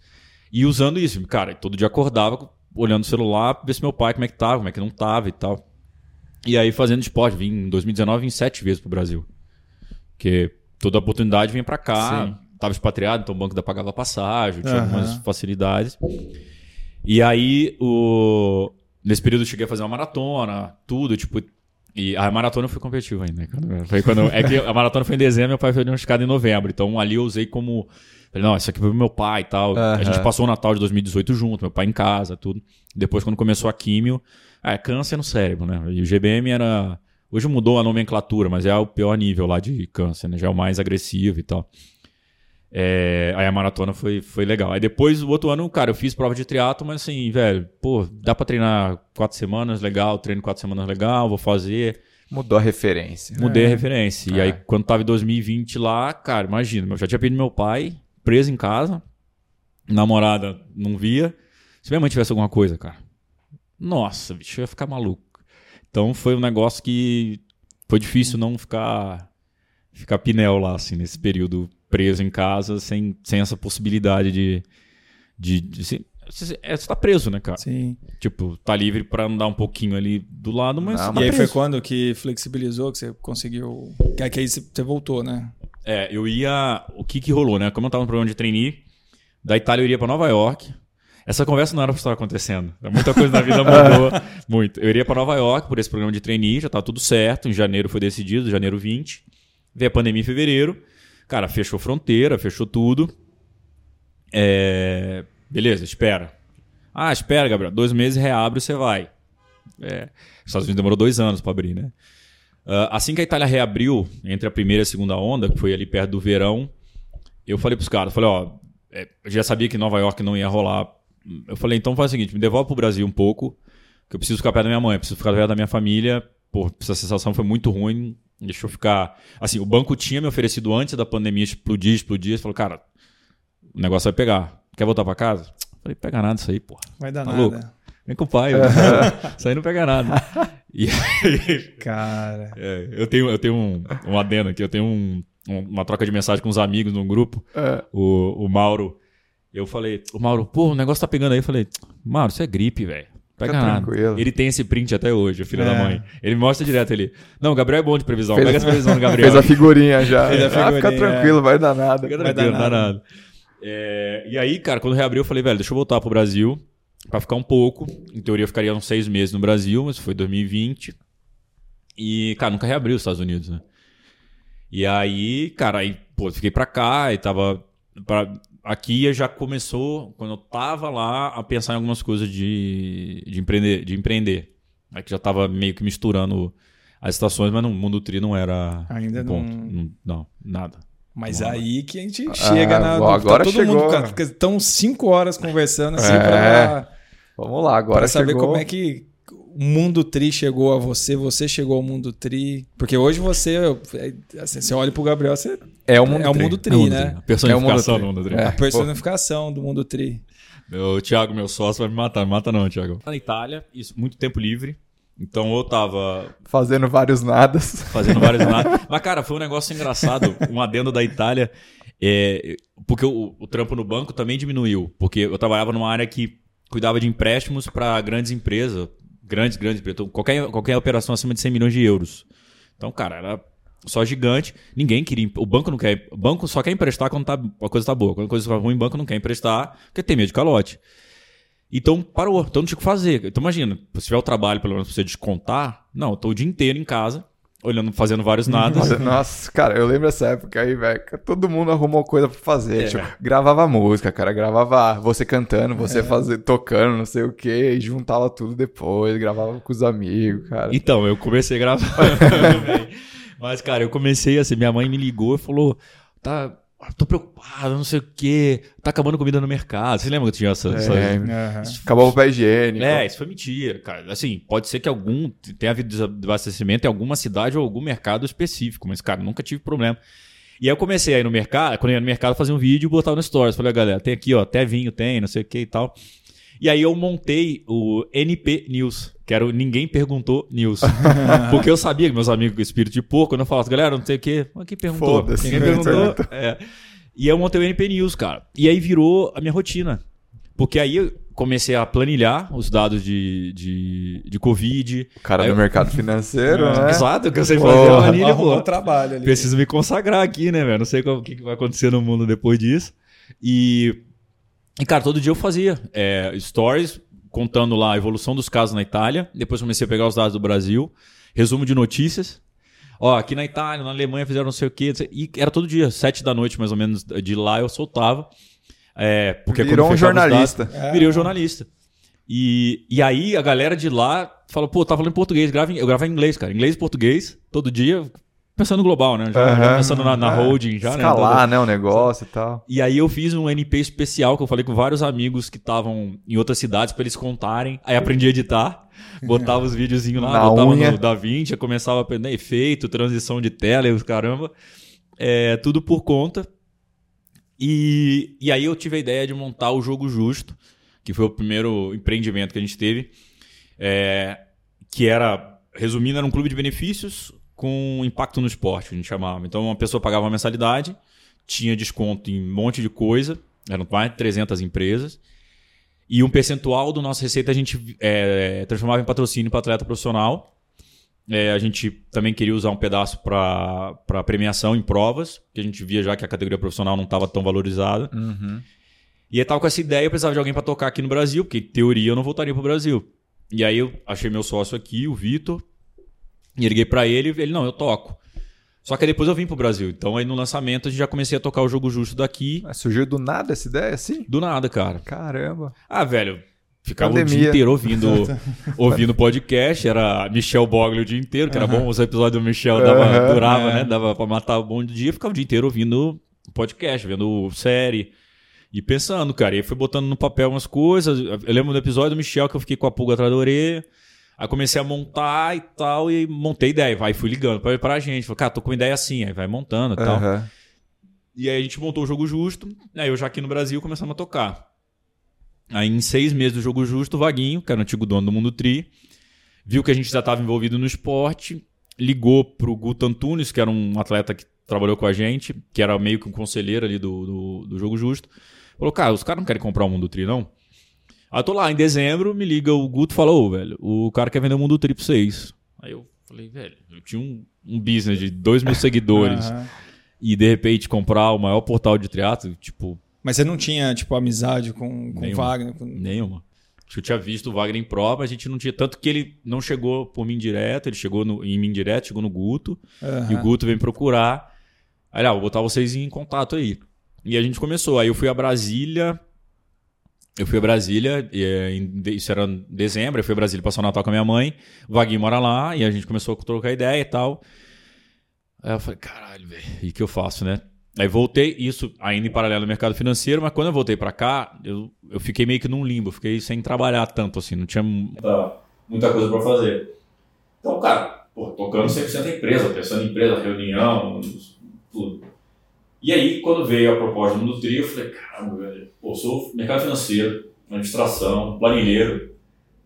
E usando isso, cara, todo dia acordava olhando o celular, ver se meu pai como é que tava, como é que não tava e tal. E aí fazendo esporte, vim em 2019 vim sete vezes pro Brasil. Porque toda oportunidade vinha pra cá, Sim. tava expatriado, então o banco da pagava passagem, tinha Aham. algumas facilidades. E aí, o... nesse período eu cheguei a fazer uma maratona, tudo, tipo. E a maratona eu fui competitivo ainda. né? Foi quando, é que a maratona foi em dezembro, meu pai foi diagnosticado em novembro. Então ali eu usei como. Falei, não, isso aqui foi pro meu pai e tal. A Aham. gente passou o Natal de 2018 junto, meu pai em casa, tudo. Depois, quando começou a químio, é câncer no cérebro, né? E o GBM era. Hoje mudou a nomenclatura, mas é o pior nível lá de câncer, né? Já é o mais agressivo e tal. É, aí a maratona foi, foi legal. Aí depois, o outro ano, cara, eu fiz prova de triatlo, mas assim, velho, pô, dá pra treinar quatro semanas, legal, treino quatro semanas, legal, vou fazer. Mudou a referência. Mudei É. a referência. E É. aí, quando tava em 2020 lá, cara, imagina, eu já tinha perdido meu pai, preso em casa, namorada não via. Se minha mãe tivesse alguma coisa, cara, nossa, bicho, eu ia ficar maluco. Então foi um negócio que foi difícil não ficar ficar pinel lá, assim, nesse período preso em casa, sem, sem essa possibilidade de. de, de se- você, é, você tá preso, né, cara? Sim. Tipo, tá livre pra andar um pouquinho ali do lado, mas. Não, tá e aí foi quando que flexibilizou, que você conseguiu. Que aí que aí você voltou, né? É, eu ia. O que que rolou, né? Como eu tava no programa de trainee, da Itália eu iria pra Nova York. Essa conversa não era pra estar acontecendo. Muita coisa na vida mudou *laughs* muito. Eu iria pra Nova York por esse programa de trainee, já tava tudo certo. Em janeiro foi decidido, janeiro 20. Veio a pandemia em fevereiro. Cara, fechou fronteira, fechou tudo. É... Beleza, espera. Ah, espera, Gabriel. Dois meses reabre você vai. É... Os Estados Unidos demorou dois anos para abrir, né? Uh, assim que a Itália reabriu, entre a primeira e a segunda onda, que foi ali perto do verão, eu falei pros caras, falei, ó, é, eu já sabia que Nova York não ia rolar. Eu falei, então faz o seguinte, me devolve pro Brasil um pouco, que eu preciso ficar perto da minha mãe, preciso ficar perto da minha família. Pô, essa sensação foi muito ruim, deixa eu ficar... Assim, o banco tinha me oferecido antes da pandemia explodir, explodir, falou, cara, o negócio vai pegar. Quer voltar para casa? Falei, pega nada isso aí, pô. Vai dar tá nada. Louco? Vem com o pai. *laughs* isso aí não pega nada. E aí, Cara. é, eu tenho, eu tenho um, um adendo aqui, eu tenho um, um- uma troca de mensagem com uns amigos num grupo. É. O, o Mauro. Eu falei, o Mauro, pô, o negócio tá pegando aí. Eu falei, Mauro, isso é gripe, velho. Pega Fica nada. tranquilo. Ele tem esse print até hoje, o filho É. da mãe. Ele mostra direto ele. Não, o Gabriel é bom de previsão. Fez- Pega essa previsão do *laughs* Gabriel. Fez a figurinha já. Fez a Ah, fica figurinha, tranquilo, vai dar nada. Fica Vai tranquilo, dar não dá nada. nada. É, e aí, cara, quando reabriu, eu falei, velho, deixa eu voltar pro Brasil pra ficar um pouco. Em teoria, eu ficaria uns seis meses no Brasil, mas foi 2020. E, cara, nunca reabriu os Estados Unidos, né? E aí, cara, aí, pô, fiquei pra cá e tava. Pra, aqui já começou, quando eu tava lá, a pensar em algumas coisas de, de, empreender, de empreender. Aqui já tava meio que misturando as estações, mas no mundo tri não era. Ainda um ponto. não- não. Não, nada. Mas Vamos lá. aí que a gente chega na. bom, agora todo chegou. mundo, cara, fica tão cinco horas conversando assim É, pra, Vamos lá, agora pra saber chegou. como é que mundo tri chegou a você, você chegou ao mundo tri. Porque hoje você, é, assim, você olha pro Gabriel, você É o mundo é o tri. mundo tri, É o mundo né? tri. A personificação É o do mundo tri. tri. É. A *laughs* personificação do mundo tri. Meu Thiago, meu sócio, vai me matar. Me mata não, Thiago. Na Itália, isso, muito tempo livre. Então eu tava Fazendo vários nadas. fazendo vários *laughs* nada. Mas, cara, foi um negócio engraçado. Um adendo da Itália. é, porque o, o trampo no banco também diminuiu. Porque eu trabalhava numa área que cuidava de empréstimos para grandes empresas. Grandes, grandes empresas. Então, qualquer, qualquer operação acima de 100 milhões de euros. Então, cara, era só gigante. Ninguém queria. O banco não quer. O banco só quer emprestar quando tá, a coisa tá boa. Quando a coisa tá ruim, o banco não quer emprestar porque tem medo de calote. Então parou, então não tinha o que fazer. Então imagina, se tiver o trabalho, pelo menos pra você descontar, não, eu tô o dia inteiro em casa, olhando, fazendo vários nadas. Nossa, cara, eu lembro dessa época aí, velho. Todo mundo arrumou coisa pra fazer. É. Tipo, gravava música, cara. Gravava você cantando, É. você fazer, tocando, não sei o quê. E juntava tudo depois. Gravava com os amigos, cara. Então, eu comecei a gravar. *laughs* *laughs* Mas, cara, eu comecei assim, minha mãe me ligou e falou: tá. Tô preocupado, não sei o quê. Tá acabando comida no mercado. Você lembra que tinha essa. essa- É, Aham. acabou o pé higiênico. É, isso foi mentira, cara. Assim, pode ser que algum tenha havido desabastecimento em alguma cidade ou algum mercado específico, mas, cara, nunca tive problema. E aí eu comecei a ir no mercado, quando eu ia no mercado, fazer um vídeo e botava no Stories. Falei, galera, tem aqui, ó, até vinho tem, não sei o que e tal. E aí eu montei o NP News, que era o Ninguém Perguntou News. *laughs* Porque eu sabia que meus amigos com espírito de porco, quando eu falava, galera, não sei o que, quem perguntou? Foda-se. Ninguém perguntou. É. E eu montei o NP News, cara. E aí virou a minha rotina. Porque aí eu comecei a planilhar os dados de, de, de Covid. O cara Aí do eu- mercado financeiro, É. *laughs* né? Exato, que eu sei Pô, fazer a planilha, pô. o trabalho ali. Preciso me consagrar aqui, né, velho? Não sei o que que vai acontecer no mundo depois disso. E, e cara, todo dia eu fazia é, stories contando lá a evolução dos casos na Itália. Depois comecei a pegar os dados do Brasil. Resumo de notícias. Ó, aqui na Itália, na Alemanha fizeram não sei o quê. E era todo dia, sete da noite mais ou menos de lá eu soltava. É, porque Virou um jornalista. dados- Virei um jornalista. E, e aí a galera de lá falou, pô, tá falando em português, grava em- eu gravava em inglês, cara. Inglês e português, todo dia, pensando global, né? Já, já Aham. pensando na, na É. holding, já, né? Escalar, né, o negócio e tal. E aí eu fiz um NP especial que eu falei com vários amigos que estavam em outras cidades pra eles contarem. Aí aprendi a editar, botava os videozinhos lá, Na botava unha. no DaVinci, começava a aprender efeito, transição de tela e os caramba. É, tudo por conta. E, e aí eu tive a ideia de montar o Jogo Justo, que foi o primeiro empreendimento que a gente teve, é, que era, resumindo, era um clube de benefícios com impacto no esporte, que a gente chamava. Então uma pessoa pagava uma mensalidade, tinha desconto em um monte de coisa, eram mais de 300 empresas, e um percentual do nosso receita a gente é, transformava em patrocínio para atleta profissional. É, a gente também queria usar um pedaço para premiação em provas, que a gente via já que a categoria profissional não estava tão valorizada. Uhum. E aí tava com essa ideia, eu precisava de alguém para tocar aqui no Brasil, porque em teoria eu não voltaria pro Brasil. E aí eu achei meu sócio aqui, o Vitor, e liguei para ele, ele não, eu toco. Só que aí depois eu vim pro Brasil. Então aí no lançamento a gente já comecei a tocar o jogo justo daqui. Mas surgiu do nada essa ideia assim? Do nada, cara. Caramba. Ah, velho, ficava o Pandemia. dia inteiro ouvindo *laughs* ouvindo podcast, era Michel Bogli o dia inteiro, que era bom, os episódios do Michel dava, Aham, durava, é. né? Dava pra matar o bom dia, ficava o dia inteiro ouvindo podcast, vendo série. E pensando, cara, e aí fui botando no papel umas coisas. Eu lembro do episódio do Michel que eu fiquei com a pulga atrás da orelha. Aí comecei a montar e tal, e montei ideia. Vai, fui ligando pra, pra gente. Falei, cara, tô com uma ideia assim. Aí vai montando e tal. Aham. E aí a gente montou o Jogo Justo. Aí eu já aqui no Brasil começamos a tocar. Aí em seis meses do Jogo Justo, o Vaguinho, que era o antigo dono do Mundo Tri, viu que a gente já estava envolvido no esporte, ligou pro Guto Antunes, que era um atleta que trabalhou com a gente, que era meio que um conselheiro ali do, do, do Jogo Justo. Falou, cara, os caras não querem comprar o Mundo Tri, não? Aí eu tô lá, em dezembro, me liga o Guto e fala, ô, velho, o cara quer vender o Mundo Tri pra vocês. Aí eu falei, velho, eu tinha um, um business de 2 mil *laughs* seguidores Aham. e de repente comprar o maior portal de triatlo, tipo, Mas você não tinha, tipo, amizade com, com o Nenhuma. Wagner? Com... nenhuma. Acho que eu tinha visto o Wagner em prova, a gente não tinha. Tanto que ele não chegou por mim direto, ele chegou no- em mim direto, chegou no Guto, e o. Guto veio me procurar. Aí, ah, vou botar vocês em contato aí. E a gente começou. Aí eu fui a Brasília. Eu fui a Brasília, e, é, de- isso era em dezembro, eu fui a Brasília passar o Natal com a minha mãe. O Vaguinho mora lá, e a gente começou a trocar ideia e tal. Aí eu falei, caralho, velho, e que eu faço, né? Aí voltei, isso ainda em paralelo no mercado financeiro, mas quando eu voltei pra cá, eu, eu fiquei meio que num limbo, fiquei sem trabalhar tanto assim, não tinha muita, muita coisa pra fazer. Então, cara, pô, tocando 100% a empresa, pensando em empresa, reunião, tudo. E aí, quando veio a proposta do Mundo Tri, eu falei, caramba, velho, pô, sou mercado financeiro, administração, planilheiro,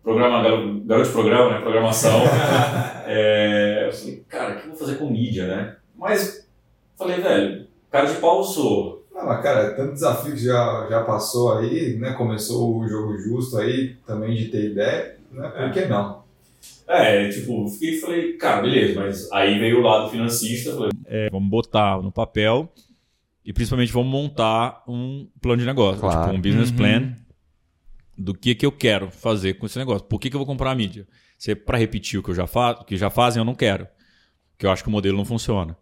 programa, garo- garoto de programa, né, programação. *laughs* É, eu falei, cara, o que eu vou fazer com mídia, né? Mas, falei, velho, cara de pau eu sou. Não, mas cara, tanto desafio que já, já passou aí, né? Começou o jogo justo aí, também de ter ideia, né? Por que não? É, tipo, fiquei falei, cara, beleza, mas aí veio o lado financista, falei, é, vamos botar no papel e principalmente vamos montar um plano de negócio, Claro. tipo um business Uhum. plan do que que eu quero fazer com esse negócio. Por que que eu vou comprar a mídia? Se é para repetir o que eu já faço, o que já fazem, eu não quero. Porque eu acho que o modelo não funciona.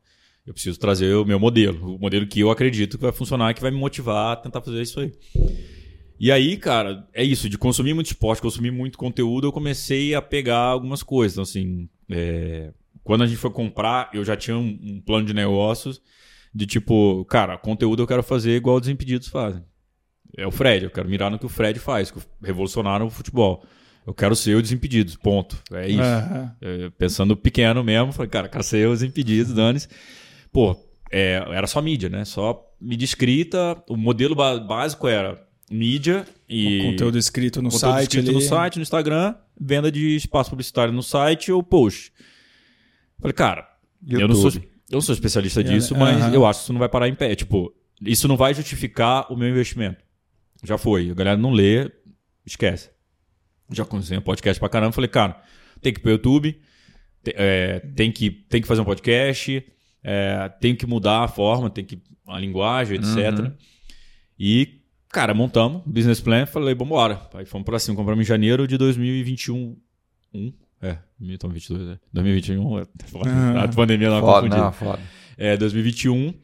Eu preciso trazer o meu modelo, o modelo que eu acredito que vai funcionar e que vai me motivar a tentar fazer isso aí. E aí, cara, é isso, de consumir muito esporte, consumir muito conteúdo, eu comecei a pegar algumas coisas. Então, assim, é, quando a gente foi comprar, eu já tinha um, um plano de negócios de tipo, cara, conteúdo eu quero fazer igual os Desimpedidos fazem. É o Fred, eu quero mirar no que o Fred faz, que revolucionaram o futebol. Eu quero ser o Desimpedidos, ponto. É isso. Aham. É, pensando pequeno mesmo, falei, cara, quero ser os Impedidos, dane-se. Pô, é, era só mídia, né? Só mídia escrita, o modelo básico era mídia e O conteúdo escrito no conteúdo site escrito ali. no site, no Instagram, venda de espaço publicitário no site ou post. Falei, cara, eu não, sou, YouTube. Eu não sou especialista É, disso, mas aham. eu acho que isso não vai parar em pé. Tipo, isso não vai justificar o meu investimento. Já foi. A galera não lê, esquece. Já consegui um podcast pra caramba. Falei, cara, tem que ir pro YouTube, te- é, tem, que, tem que fazer um podcast, é, tem que mudar a forma, tem que a linguagem, etc. Uhum. E, cara, montamos business plan, falei, vambora. Aí fomos pra cima, compramos em janeiro de 2021. Um? É, 2022, é. 2021, é. foda. Ah. a pandemia não Foda, confundiu. não, foda. É, 2021.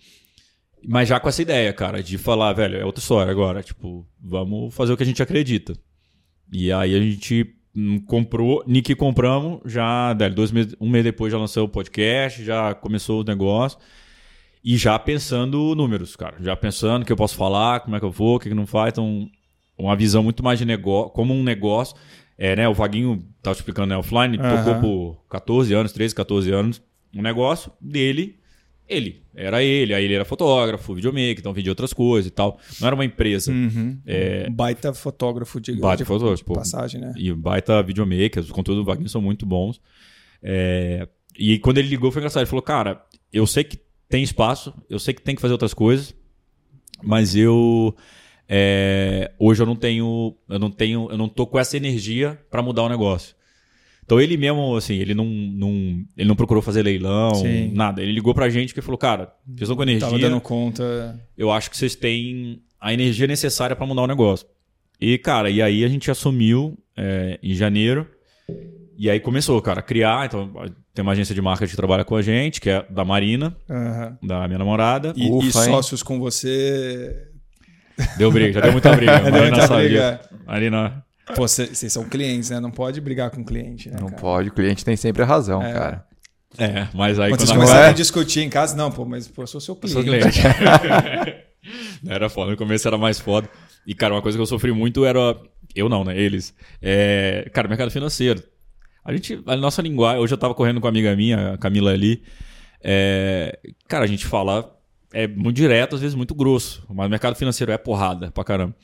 Mas já com essa ideia, cara, de falar, velho, é outra história agora. Tipo, vamos fazer o que a gente acredita. E aí a gente comprou, Nick compramos, já, velho, dois meses, um mês depois já lançou o podcast, já começou o negócio. E já pensando números, cara. Já pensando o que eu posso falar, como é que eu vou, o que, que não faz. Então, uma visão muito mais de negócio, como um negócio. É, né, o Vaguinho tava explicando, né, offline, Aham. tocou por 14 anos, 13, 14 anos. Um negócio dele, ele. Era ele. Aí ele era fotógrafo, videomaker, então vendia outras coisas e tal. Não era uma empresa. Uhum. Um baita fotógrafo de, Baita de, fotógrafo, de passagem, né? E baita videomaker, os conteúdos do Wagner são muito bons. É, E quando ele ligou foi engraçado. Ele falou, cara, eu sei que tem espaço, eu sei que tem que fazer outras coisas, mas eu é, hoje eu não tenho, eu não tenho, eu não tô com essa energia para mudar o negócio. Então ele mesmo, assim, ele não, não, ele não procurou fazer leilão, Sim. nada. Ele ligou pra gente e falou, cara, vocês estão com Tava energia, dando conta. eu acho que vocês têm a energia necessária pra mudar o negócio. E, cara, e aí a gente assumiu é, em janeiro. E aí começou, cara, a criar. Então, tem uma agência de marketing que trabalha com a gente, que é da Marina, Aham. da minha namorada. E, Ufa, e hein? sócios com você. Deu briga, já deu muita briga. *laughs* Deu Marina muita briga. disso. Marina. Pô, vocês são clientes, né? Não pode brigar com cliente, né? Não cara? pode, o cliente tem sempre a razão, É. cara. É, mas aí Quando vocês quando começaram É. a discutir em casa, não, pô, mas pô, eu sou seu Eu cliente. sou cliente. *laughs* *laughs* era foda, no começo era mais foda. E, cara, uma coisa que eu sofri muito era. Eu não, né? Eles. É, cara, mercado financeiro. A gente. A nossa linguagem. Hoje eu tava correndo com uma amiga minha, a Camila ali. É, cara, a gente fala. É muito direto, às vezes muito grosso. Mas o mercado financeiro é porrada pra caramba.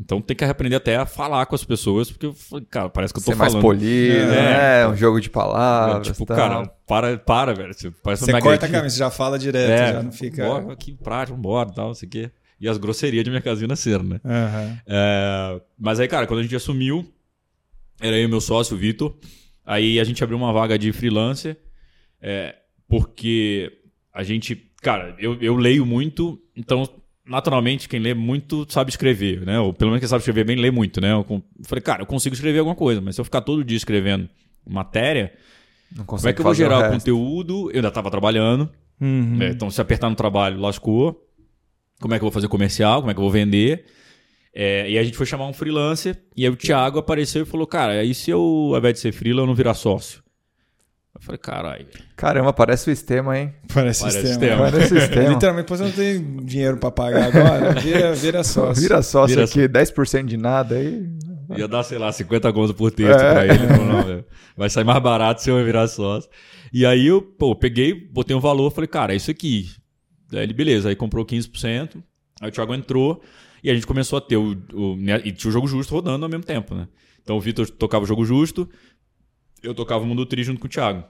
Então tem que aprender até a falar com as pessoas, porque, cara, parece que eu tô Ser mais falando. polido, É. né? Um jogo de palavras. tipo, tal. cara, para, para, velho. Você, parece um Você corta a cabeça, você já fala direto, É, já não fica. Bora, que prático, vambora, tal, não sei o quê. E as grosserias de mercado financeiro, né? Aham. É, mas aí, cara, quando a gente assumiu, era eu e meu sócio, o Vitor. Aí a gente abriu uma vaga de freelancer, é, porque a gente, cara, eu, eu leio muito, então naturalmente quem lê muito sabe escrever, né? Ou pelo menos quem sabe escrever bem lê muito, né? Eu falei, cara, eu consigo escrever alguma coisa, mas se eu ficar todo dia escrevendo matéria, Não como é que eu vou gerar o conteúdo? Eu ainda estava trabalhando, Uhum. é, então, se apertar no trabalho, lascou. Como é que eu vou fazer comercial? Como é que eu vou vender? É, e a gente foi chamar um freelancer. E aí o Thiago apareceu e falou: Cara, aí se eu, ao invés de ser freela, eu não virar sócio? Eu falei: Caralho. Caramba, parece o sistema, hein? Parece, Parece sistema. sistema. Parece o sistema. Literalmente, você não tem dinheiro pra pagar agora, vira, vira sócio. Vira sócio Vira aqui, 10% de nada aí. Ia dar, sei lá, 50 contas por texto É. pra ele. Ele falou, não, velho, vai sair mais barato se eu virar sócio. E aí eu, pô, peguei, botei um valor, falei, cara, é isso aqui. Aí ele, beleza, aí comprou 15%, aí o Thiago entrou e a gente começou a ter o. o né, e tinha o jogo justo rodando ao mesmo tempo, né? Então o Vitor tocava o jogo justo, eu tocava o Mundo Tri junto com o Thiago.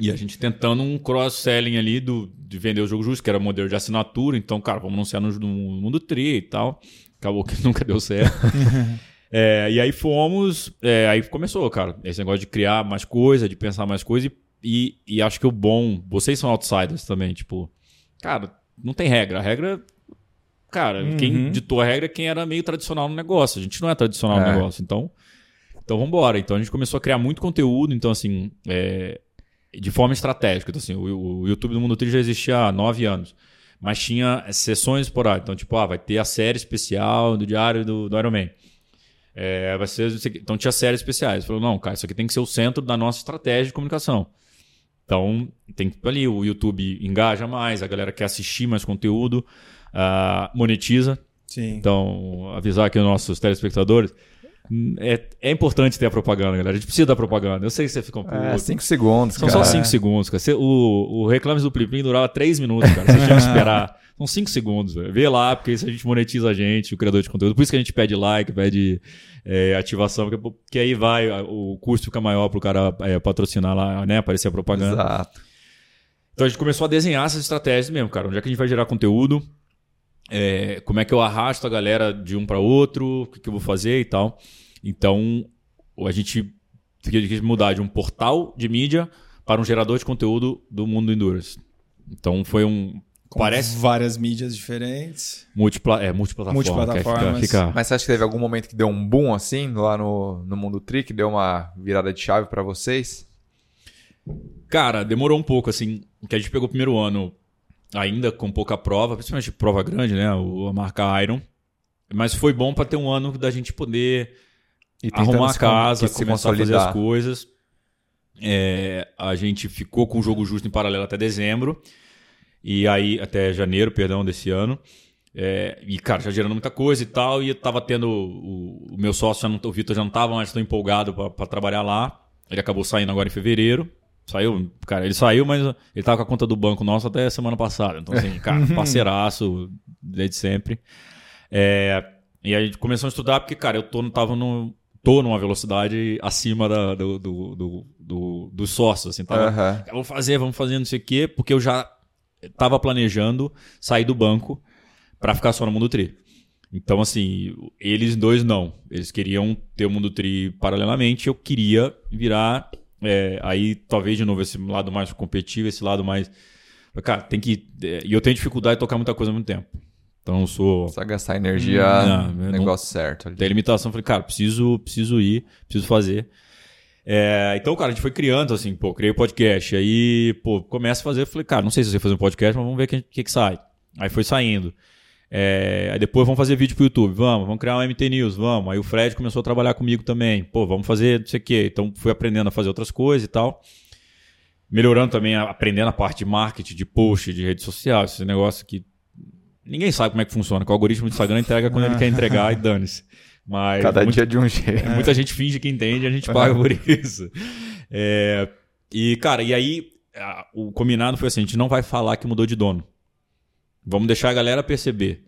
E a gente tentando um cross-selling ali do, de vender o jogo justo, que era modelo de assinatura. Então, cara, vamos anunciar no, no Mundo Tri e tal. Acabou que *laughs* nunca deu certo. *laughs* É, e aí fomos. é, aí começou, cara. Esse negócio de criar mais coisa, de pensar mais coisa. E, e acho que o bom. Vocês são outsiders também, tipo. Cara, não tem regra. A regra. Cara, quem ditou a regra é quem era meio tradicional no negócio. A gente não é tradicional É. no negócio. Então. Então vambora. Então a gente começou a criar muito conteúdo. Então, assim. é, de forma estratégica. Então, assim, o, o YouTube do Mundo Tri já existia há nove anos. Mas tinha sessões esporádicas. Então, tipo, ah, vai ter a série especial do Diário do, do Iron Man. É, vai ser, então tinha séries especiais. Falou, não, cara, isso aqui tem que ser o centro da nossa estratégia de comunicação. Então, tem que ali, o YouTube engaja mais, a galera quer assistir mais conteúdo, ah, monetiza. Sim. Então, avisar aqui os nossos telespectadores. É, é importante ter a propaganda, galera. A gente precisa da propaganda. Eu sei que você fica um pouco. É, 5 segundos, São cara. só 5 segundos, cara. Você- o, o Reclames do Plim Plim durava 3 minutos, cara. Você tinha que esperar. *laughs* São 5 segundos, velho. Vê lá, porque isso a gente monetiza a gente, o criador de conteúdo. Por isso que a gente pede like, pede é, ativação, porque, porque aí vai, o custo fica maior pro cara é, patrocinar lá, né? Aparecer a propaganda. Exato. Então a gente começou a desenhar essas estratégias mesmo, cara. Onde é que a gente vai gerar conteúdo? É, como é que eu arrasto a galera de um para outro? O que, que eu vou fazer e tal. Então a gente quis mudar de um portal de mídia para um gerador de conteúdo do mundo do Endurance. Então foi um. Com parece várias mídias diferentes. multipla, é, multiplataforma. Multiplataformas. que Fica, fica- Mas você acha que teve algum momento que deu um boom assim, lá no, no Mundo Trick, deu uma virada de chave pra vocês? Cara, demorou um pouco, assim, que a gente pegou o primeiro ano ainda com pouca prova, principalmente prova grande, né? O, a marca Iron. Mas foi bom para ter um ano da gente poder E arrumar a casa, começar a fazer as coisas. É, a gente ficou com o jogo justo em paralelo até dezembro. E aí, até janeiro, perdão, desse ano. É, e, cara, já gerando muita coisa e tal. E eu tava tendo. O, o meu sócio, não, o Vitor, já não tava mais tão empolgado para trabalhar lá. Ele acabou saindo agora em fevereiro. Saiu, cara, ele saiu, mas ele tava com a conta do banco nosso até semana passada. Então, assim, *laughs* cara, parceiraço desde sempre. É, e aí a gente começou a estudar porque, cara, eu tô, tava no, tô numa velocidade acima da, do, do, do, do, dos sócios, assim, tava, vamos fazer, vamos fazer não sei o quê, porque eu já tava planejando sair do banco para ficar só no Mundo Tri. Então, assim, eles dois não. Eles queriam ter o Mundo Tri paralelamente. Eu queria virar. É, aí, talvez, de novo, esse lado mais competitivo, esse lado mais. Cara, tem que. é, E eu tenho dificuldade de tocar muita coisa ao mesmo tempo. Então, eu sou. Precisa gastar energia Não, no eu negócio certo ali. Tem limitação. Falei, cara, preciso, preciso ir, preciso fazer. É, então, cara, a gente foi criando, assim, pô, criei o podcast. Aí, pô, começa a fazer. Falei, cara, não sei se você fazer um podcast, mas vamos ver o que, que, que sai. Aí foi saindo. É, aí depois vamos fazer vídeo pro YouTube, vamos, vamos criar um MT News, vamos. Aí o Fred começou a trabalhar comigo também. Pô, vamos fazer não sei o quê. Então fui aprendendo a fazer outras coisas e tal. Melhorando também, aprendendo a parte de marketing, de post, de rede social, esse negócio que ninguém sabe como é que funciona. Que o algoritmo do Instagram entrega quando ele quer entregar e dane-se. Mas Cada muito- dia de um jeito. Muita gente finge que entende e a gente paga por isso. É, e, cara, e aí o combinado foi assim: a gente não vai falar que mudou de dono. Vamos deixar a galera perceber.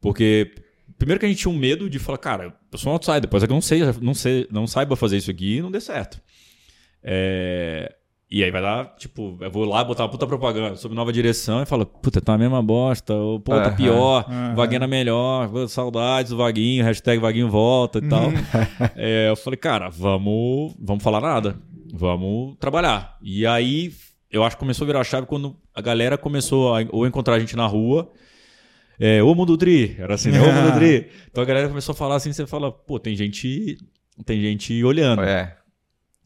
Porque, primeiro que a gente tinha um medo de falar, cara, eu sou um outsider, depois é que eu não sei, não sei, não saiba fazer isso aqui e não dê certo. É, E aí vai dar, tipo, eu vou lá botar uma puta propaganda sobre nova direção e fala, puta, tá a mesma bosta, ou, pô, tá pior. Vaguinho era melhor, saudades do Vaguinho, hashtag Vaguinho volta e tal. *laughs* É, eu falei, cara, vamos, vamos falar nada, vamos trabalhar. E aí, eu acho que começou a virar a chave quando a galera começou a ou encontrar a gente na rua, é, ô Mundo Tri, era assim, né? Ô Mundo *laughs* Tri. Então a galera começou a falar assim, você fala, pô, tem gente, tem gente olhando. É.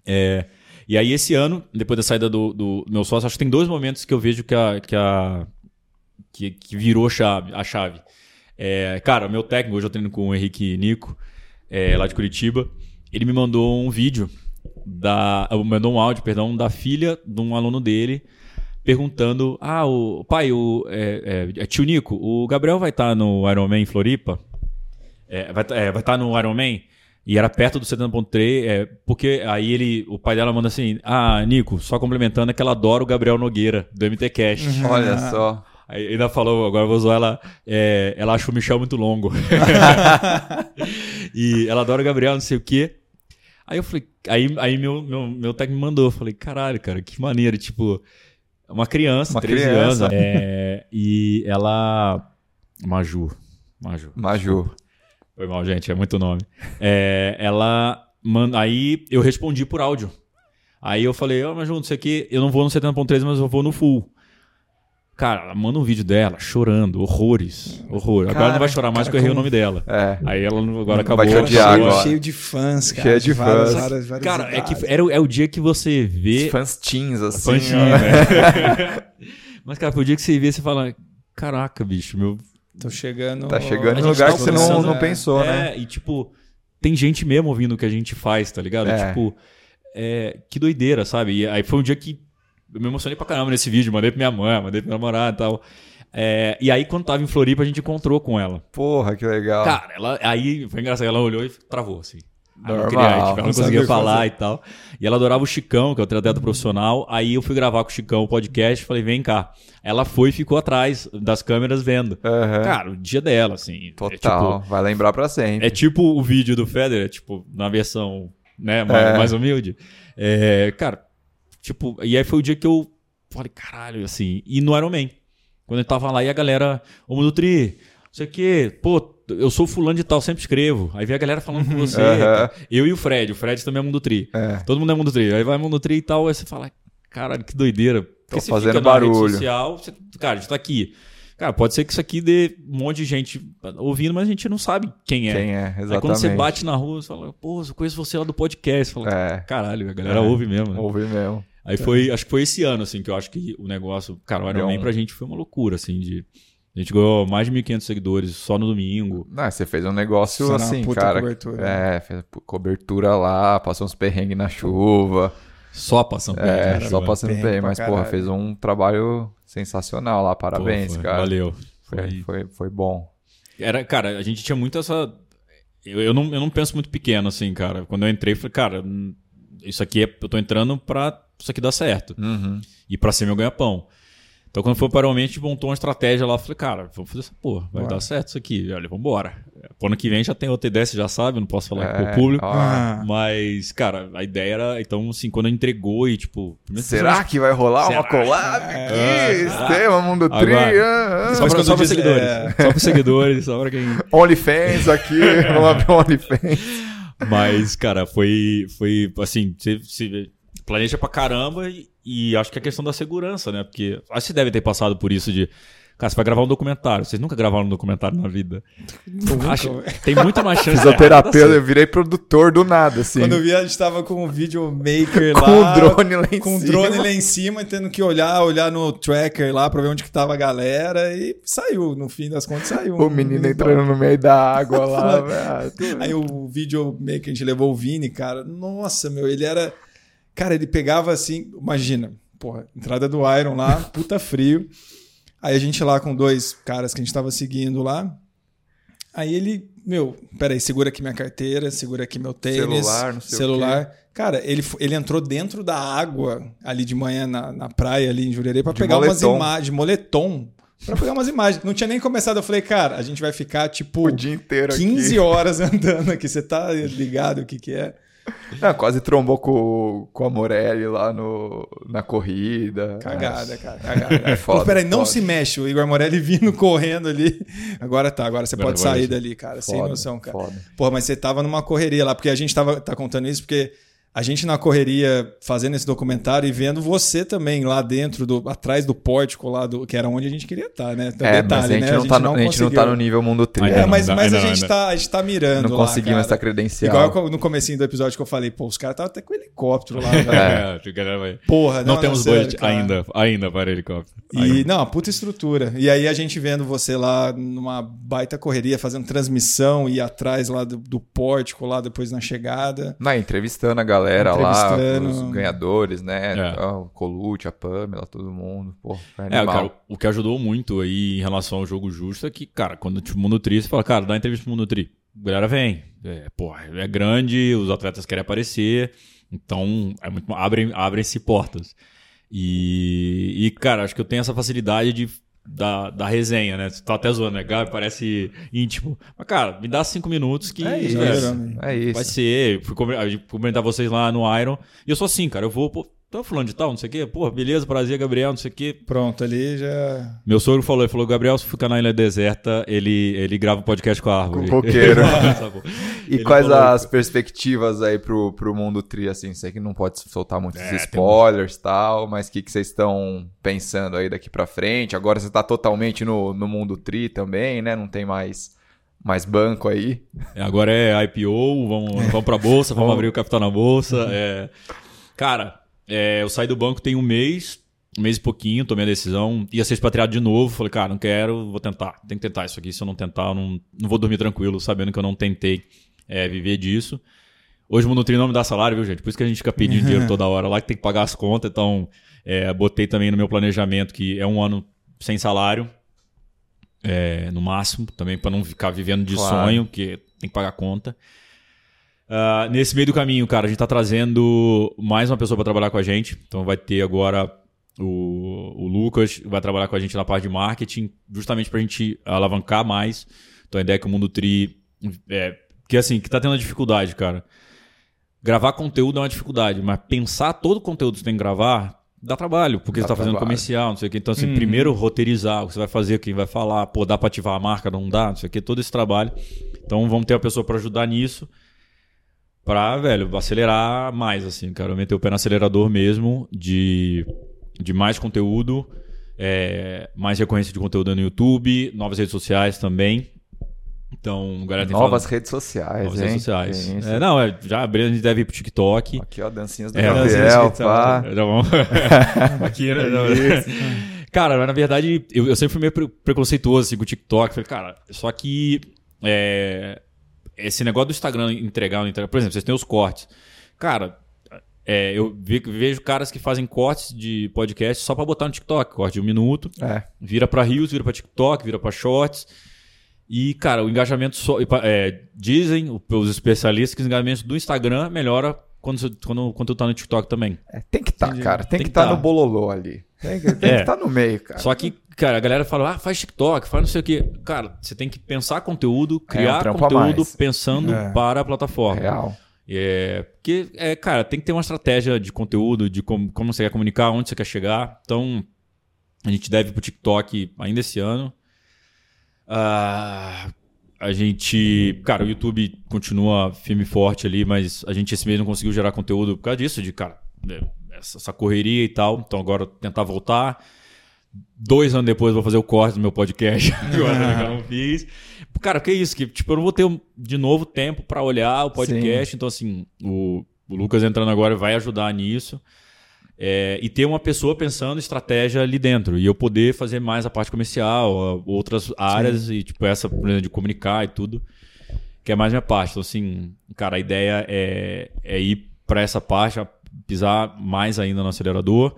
É, e aí, esse ano, depois da saída do, do meu sócio, acho que tem dois momentos que eu vejo que a. Que, a, que, que virou a chave. A chave. É, cara, o meu técnico, hoje eu treino com o Henrique Nico, é, lá de Curitiba, ele me mandou um vídeo, da, mandou um áudio, perdão, da filha de um aluno dele, perguntando: Ah, o pai, o é, é, é, tio Nico, o Gabriel vai estar no Ironman em Floripa? É, vai estar no Ironman? E era perto do 70.3, é, porque aí ele, o pai dela manda assim: Ah, Nico, só complementando é que ela adora o Gabriel Nogueira, do MTCast. *laughs* Olha só. Aí ainda falou, agora eu vou zoar ela, é, ela acha o Michel muito longo. *laughs* *laughs* e ela adora o Gabriel, não sei o quê. Aí eu falei, aí, aí meu, meu, meu técnico me mandou, eu falei, caralho, cara, que maneiro, tipo, uma criança, Uma 13 criança. anos, é, e ela, Maju, Maju, Maju. foi mal, gente, é muito nome. É, ela, manda, aí eu respondi por áudio. Aí eu falei, ó, Maju, não sei o quê, eu não vou no 70.3, mas eu vou no full. Cara, ela manda um vídeo dela chorando, horrores, horror. Agora Cara, ela não vai chorar mais porque eu errei o nome dela. É. Aí ela agora Vai acabou. te odiar acabou. agora. Cheio de fãs, cara. Cheio de várias, fãs. várias, várias Cara, é que era, o- é o dia que você vê. Fãs teens, assim. Fanchinho, ó. né? *laughs* Mas, cara, foi o dia que você vê, você fala: Caraca, bicho, meu. Tô chegando. Tá chegando em lugar tá que você não, não é. pensou, é, né? e tipo, tem gente mesmo ouvindo o que a gente faz, tá ligado? É. Tipo, é, que doideira, sabe? E aí foi um dia que eu me emocionei pra caramba nesse vídeo, mandei pra minha mãe, mandei pra minha namorada e tal. É, e aí, quando tava em Floripa, a gente encontrou com ela. Porra, que legal. Cara, ela, aí foi engraçado, ela olhou e travou, assim. Aí não Normal, queria, tipo, ela não não conseguia falar fazer. e tal. E ela adorava o Chicão, que é o triatleta profissional. Aí eu fui gravar com o Chicão o podcast falei, vem cá. Ela foi e ficou atrás das câmeras vendo. Aham. Cara, o dia dela, assim. é Total. tipo- Vai lembrar pra sempre. é tipo o vídeo do Federer, tipo, na versão né, mais, É. mais humilde. É, cara, tipo, e aí foi o dia que eu falei, caralho, assim, e no Iron Man. Quando eu tava lá e a galera, ô Mundo Tri, não sei o quê, pô, eu sou fulano de tal, sempre escrevo. Aí vem a galera falando com você. Aham. Eu e o Fred, o Fred também é Mundo Tri. É. Todo mundo é Mundo Tri. Aí vai Mundo Tri e tal, aí você fala, caralho, que doideira. Você fazendo barulho. social, você, cara, a gente tá aqui. Cara, pode ser que isso aqui dê um monte de gente ouvindo, mas a gente não sabe quem é. Quem é, exatamente. Aí quando você bate na rua, você fala, pô, eu conheço você lá do podcast. Fala, É. caralho, a galera É. ouve mesmo. né? Ouvi mesmo. Aí foi, acho que foi esse ano, assim, que eu acho que o negócio, cara, o Iron Man um- pra gente foi uma loucura, assim, de... A gente ganhou mais de 1.500 seguidores só no domingo. Não, você fez um negócio assim, puta cara. cobertura. É, fez cobertura lá, passou uns perrengues na chuva. Só passando É, perrengue, só né? passando perrengue bem, pra mas porra, fez um trabalho sensacional lá. Pô, Parabéns, foi- cara. Valeu. Foi, Foi- foi, foi bom. Era, cara, a gente tinha muito essa. Eu, eu, não, eu não penso muito pequeno, assim, cara. Quando eu entrei, falei, cara, hum, isso aqui é. Eu tô entrando pra isso aqui dar certo. Uhum. E pra ser meu ganha-pão. Então, quando foi para o a gente montou uma estratégia lá, falei, cara, vamos fazer essa porra, vai Bora. dar certo isso aqui, olha, vambora. pro ano que vem já tem outra ideia, você já sabe, não posso falar É, pro público. Ah. Mas, cara, a ideia era, então, assim, quando entregou e, tipo... primeiro Será que vai rolar Será? uma collab aqui? É, será? Sistema Mundo Tri. Agora- ah, ah. Só só pra diz- seguidores. é. Só pra seguidores, só pra quem... OnlyFans aqui. *laughs* Vamos abrir um OnlyFans. Mas, cara, foi, foi assim, você, você planeja pra caramba e, e acho que é questão da segurança, né? Porque acho que você deve ter passado por isso de. Cara, você vai gravar um documentário. Vocês nunca gravaram um documentário na vida. *laughs* Acho, tem muito mais chance Fisioterapeuta, eu assim. virei produtor do nada, assim. Quando eu vi, a gente tava com o videomaker *laughs* Com lá. o drone lá em Com o cima. drone lá em cima, tendo que olhar, olhar no tracker lá pra ver onde que tava a galera. E saiu, no fim das contas saiu. O menino entrando no meio da água *laughs* lá, velho. Aí o videomaker, a gente levou o Vini, cara. Nossa, meu, ele era. Cara, ele pegava assim, imagina, porra, entrada do Iron lá, *laughs* puta frio. Aí a gente lá com dois caras que a gente tava seguindo lá. Aí ele, meu, peraí, segura aqui minha carteira, segura aqui meu tênis, Celular, não sei o celular. Cara, ele, ele entrou dentro da água ali de manhã na, na praia ali em Jurerê pra De pegar umas moletom. imagens, de moletom, pra pegar umas imagens. Não tinha nem começado, eu falei, cara, a gente vai ficar tipo O dia inteiro 15 aqui. horas andando aqui. Você tá ligado o que que é? *laughs* Não, quase trombou com, com a Morelli lá no, na corrida. Cagada, cara. Cagada. É foda, Pô, peraí, não foda. se mexe. O Igor Morelli *laughs* vindo correndo ali. Agora tá, agora você Agora pode sair dali, cara. sem Foda, noção, cara. foda. Porra, mas você tava numa correria lá, porque a gente tava tá contando isso porque a gente na correria fazendo esse documentário e vendo você também lá dentro, do, atrás do pórtico lá, do, que era onde a gente queria estar, né? Então, É, detalhe, mas a gente, né? não, tá no, a gente não tá no nível mundo tri. Ainda É, não, mas, mas a, não, gente tá, a gente tá mirando Não lá, conseguimos cara. essa credencial. Igual no comecinho do episódio que eu falei, pô, os caras estavam até com helicóptero lá, *laughs* velho. É, a vai- Porra, Não, não, temos sério, budget cara. ainda, ainda para helicóptero. E, Ainda. não, puta estrutura. E aí a gente vendo você lá numa baita correria, fazendo transmissão e atrás lá do, do pórtico, lá depois na chegada. Não, entrevistando a galera lá, Entrevistando. os ganhadores, né? É. O Colucci, a Pamela, todo mundo. Pô, É, animal. cara, o que ajudou muito aí em relação ao jogo justo é que, cara, quando o Mundo Tri, você fala, cara, dá entrevista pro Mundo Tri. A galera vem. É, porra, é grande, os atletas querem aparecer. Então, é muito, abrem, abrem-se portas. E, e, cara, acho que eu tenho essa facilidade de, da, da resenha, né? Você tá até zoando, né? Gabi, parece íntimo. Mas, cara, me dá cinco minutos que É isso, velho, é isso. vai ser. Fui come- a gente comentar vocês lá no Iron. E eu sou assim, cara, eu vou, pô, tá falando de tal, não sei o quê. Pô, beleza, prazer, Gabriel, não sei o quê. Pronto, ali já. Meu sogro falou, ele falou, Gabriel, se ficar na ilha deserta, ele, ele grava um podcast com a árvore. Com o coqueiro. *laughs* Sabe? E Ele quais falou- as perspectivas aí pro, pro mundo tri, assim? Sei que não pode soltar muitos É, spoilers e tal, mas o que, que vocês estão pensando aí daqui pra frente? Agora você tá totalmente no, no mundo tri também, né? Não tem mais, mais banco aí. É, Agora é IPO, vamos, vamos pra bolsa, *laughs* vamos abrir o capital na bolsa. é. Cara, é, eu saí do banco tem um mês, um mês e pouquinho, tomei a decisão, ia ser expatriado de novo. Falei, cara, não quero, vou tentar. Tem que tentar isso aqui. Se eu não tentar, eu não, não vou dormir tranquilo, sabendo que eu não tentei é, viver disso. Hoje o Monotri não me dá salário, viu, gente? Por isso que a gente fica pedindo dinheiro *laughs* toda hora lá, que tem que pagar as contas. Então, é, botei também no meu planejamento que é um ano sem salário, é, no máximo, também para não ficar vivendo de Claro. sonho, que tem que pagar conta. Ah, nesse meio do caminho, cara, a gente tá trazendo mais uma pessoa para trabalhar com a gente. Então vai ter agora o, o Lucas, que vai trabalhar com a gente na parte de marketing, justamente pra gente alavancar mais. Então a ideia é que o Mundo Tri. É, que assim, que tá tendo uma dificuldade, cara. Gravar conteúdo é uma dificuldade, mas pensar todo o conteúdo que você tem que gravar dá trabalho, porque Dá você tá fazendo trabalho. comercial, não sei o que. Então, assim, primeiro roteirizar o que você vai fazer, quem vai falar, pô, dá pra ativar a marca, não dá, não sei o que, todo esse trabalho. Então vamos ter uma pessoa para ajudar nisso. Pra, velho, acelerar mais, assim, cara. Eu meter o pé no acelerador mesmo de, de mais conteúdo, é, mais recorrência de conteúdo no YouTube, novas redes sociais também. Então, galera tem Novas falado- redes sociais, novas hein? redes sociais. É, não, é, já abriu, a gente deve ir pro TikTok. Aqui, ó, dancinhas do É, Gabriel, pá. Tá. *laughs* Aqui, né? Não, Cara, mas na verdade, eu, eu sempre fui meio pre- preconceituoso assim, com o TikTok. Falei, cara, só que é, esse negócio do Instagram entregar, entregar. Por exemplo, vocês têm os cortes. Cara, é, eu ve- vejo caras que fazem cortes de podcast só pra botar no TikTok. Corte de um minuto, É. vira pra Reels, vira pra TikTok, vira pra Shorts. E, cara, o engajamento só. pa- é, dizem os especialistas que o engajamento do Instagram melhora quando, você- quando, quando tu tá no TikTok também. É, tem que estar, Entendi. cara. Tem, Tem que estar tá. no bololô ali. Tem que É. *laughs* estar no meio, cara. Só que, cara, a galera fala, ah, faz TikTok, faz não sei o quê. Cara, você tem que pensar conteúdo, criar trampo a conteúdo pensando É. para a plataforma. Real. É, porque, é, cara, tem que ter uma estratégia de conteúdo, de como, como você quer comunicar, onde você quer chegar. Então, a gente deve ir pro TikTok ainda esse ano. Ah, a gente. Cara, o YouTube continua firme e forte ali, mas a gente esse mês não conseguiu gerar conteúdo por causa disso, de, cara, essa, essa correria e tal. Então agora tentar voltar. Dois anos depois eu vou fazer o corte do meu podcast. *laughs* agora né, que eu não fiz. Cara, que isso? Que, tipo, eu não vou ter de novo tempo pra olhar o podcast. Então, assim, o, o Lucas entrando agora vai ajudar nisso. É, e ter uma pessoa pensando estratégia ali dentro. E eu poder fazer mais a parte comercial, outras áreas, e tipo, essa de comunicar e tudo, que é mais minha parte. Então, assim, cara, a ideia é, é ir para essa parte, pisar mais ainda no acelerador.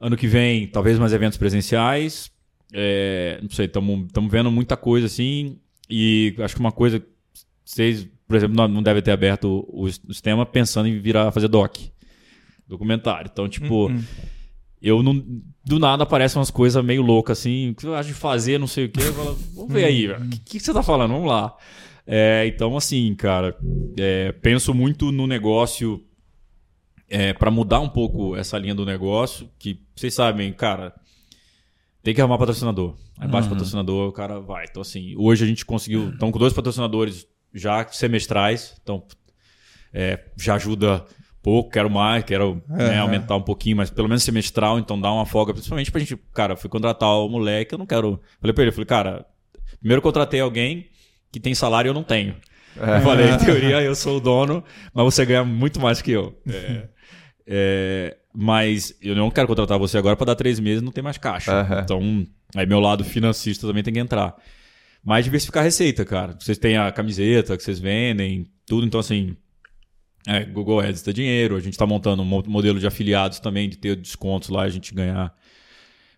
Ano que vem, talvez mais eventos presenciais. É, não sei, estamos vendo muita coisa assim. E acho que uma coisa, vocês, por exemplo, não, não devem ter aberto o, o sistema pensando em virar fazer doc documentário. Então, tipo, eu não. Do nada aparecem umas coisas meio loucas assim, que eu acho de fazer, não sei o quê. Eu falo, vamos ver aí, velho. O que, que você tá falando? Vamos lá. É, então, assim, cara, é, penso muito no negócio é, para mudar um pouco essa linha do negócio, que vocês sabem, cara, tem que arrumar patrocinador. Aí baixa o patrocinador, o cara vai. Então, assim, hoje a gente conseguiu. Estamos com dois patrocinadores já semestrais, então é, já ajuda pouco, quero mais, quero né, Aham. aumentar um pouquinho, mas pelo menos semestral, então dá uma folga, principalmente pra gente, cara, fui contratar o moleque, eu não quero. Falei pra ele, falei, cara, primeiro contratei alguém que tem salário e eu não tenho. Eu falei, em teoria eu sou o dono, mas você ganha muito mais que eu. É, *laughs* é, mas eu não quero contratar você agora pra dar três meses e não tem mais caixa. Aham. Então, aí meu lado financista também tem que entrar. Mas diversificar a receita, cara. Vocês têm a camiseta que vocês vendem, tudo. Então, assim, é, Google Ads dá dinheiro. A gente está montando um mo- modelo de afiliados também, de ter descontos lá, a gente ganhar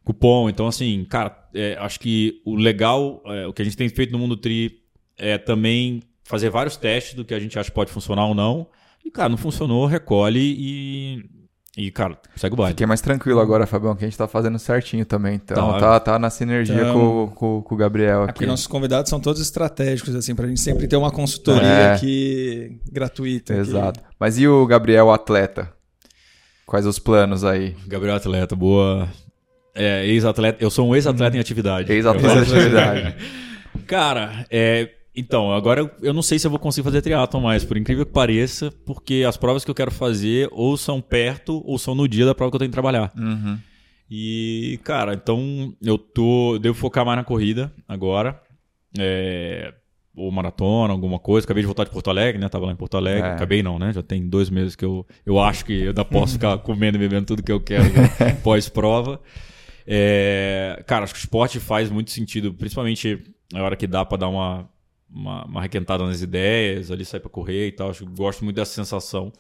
cupom. Então, assim, cara, é, acho que o legal, é, o que a gente tem feito no Mundo Tri é também fazer vários testes do que a gente acha que pode funcionar ou não. E, cara, não funcionou, recolhe e, e cara, segue o baile. Fiquei mais tranquilo agora, Fabião, que a gente tá fazendo certinho também. Então Tá. tá, tá na sinergia Então- com, com, com o Gabriel É aqui. porque nossos convidados são todos estratégicos, assim, pra gente sempre ter uma consultoria É. aqui gratuita. aqui. Exato. Mas e o Gabriel atleta? Quais os planos aí? Gabriel Atleta, boa. É, ex-atleta. Eu sou um ex-atleta em atividade. Ex-atleta falo- atividade. *laughs* Cara, é, então, agora eu, não sei se eu vou conseguir fazer triatlon mais, por incrível que pareça, porque as provas que eu quero fazer ou são perto ou são no dia da prova que eu tenho que trabalhar. Uhum. E, cara, então eu tô. Devo focar mais na corrida agora. É, ou maratona, alguma coisa. Acabei de voltar de Porto Alegre, né? Tava lá em Porto Alegre. É. Acabei não, né? Já tem dois meses que eu, eu acho que eu ainda posso ficar *laughs* comendo e bebendo tudo que eu quero pós-prova. É, cara, acho que o esporte faz muito sentido, principalmente na hora que dá pra dar uma, uma, uma requentada nas ideias, ali sair pra correr e tal. Acho gosto muito dessa sensação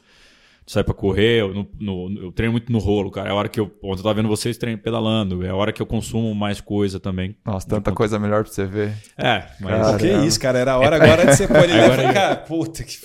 de sair pra correr. Eu, no- no- eu treino muito no rolo, cara. É a hora que eu. Ontem eu tava vendo vocês treino pedalando. É a hora que eu consumo mais coisa também. Nossa, tanta coisa melhor pra você ver. É, mas. Pô, que Caramba. isso, cara. Era a hora agora de você pôr ele Agora- lá. Cara, puta que.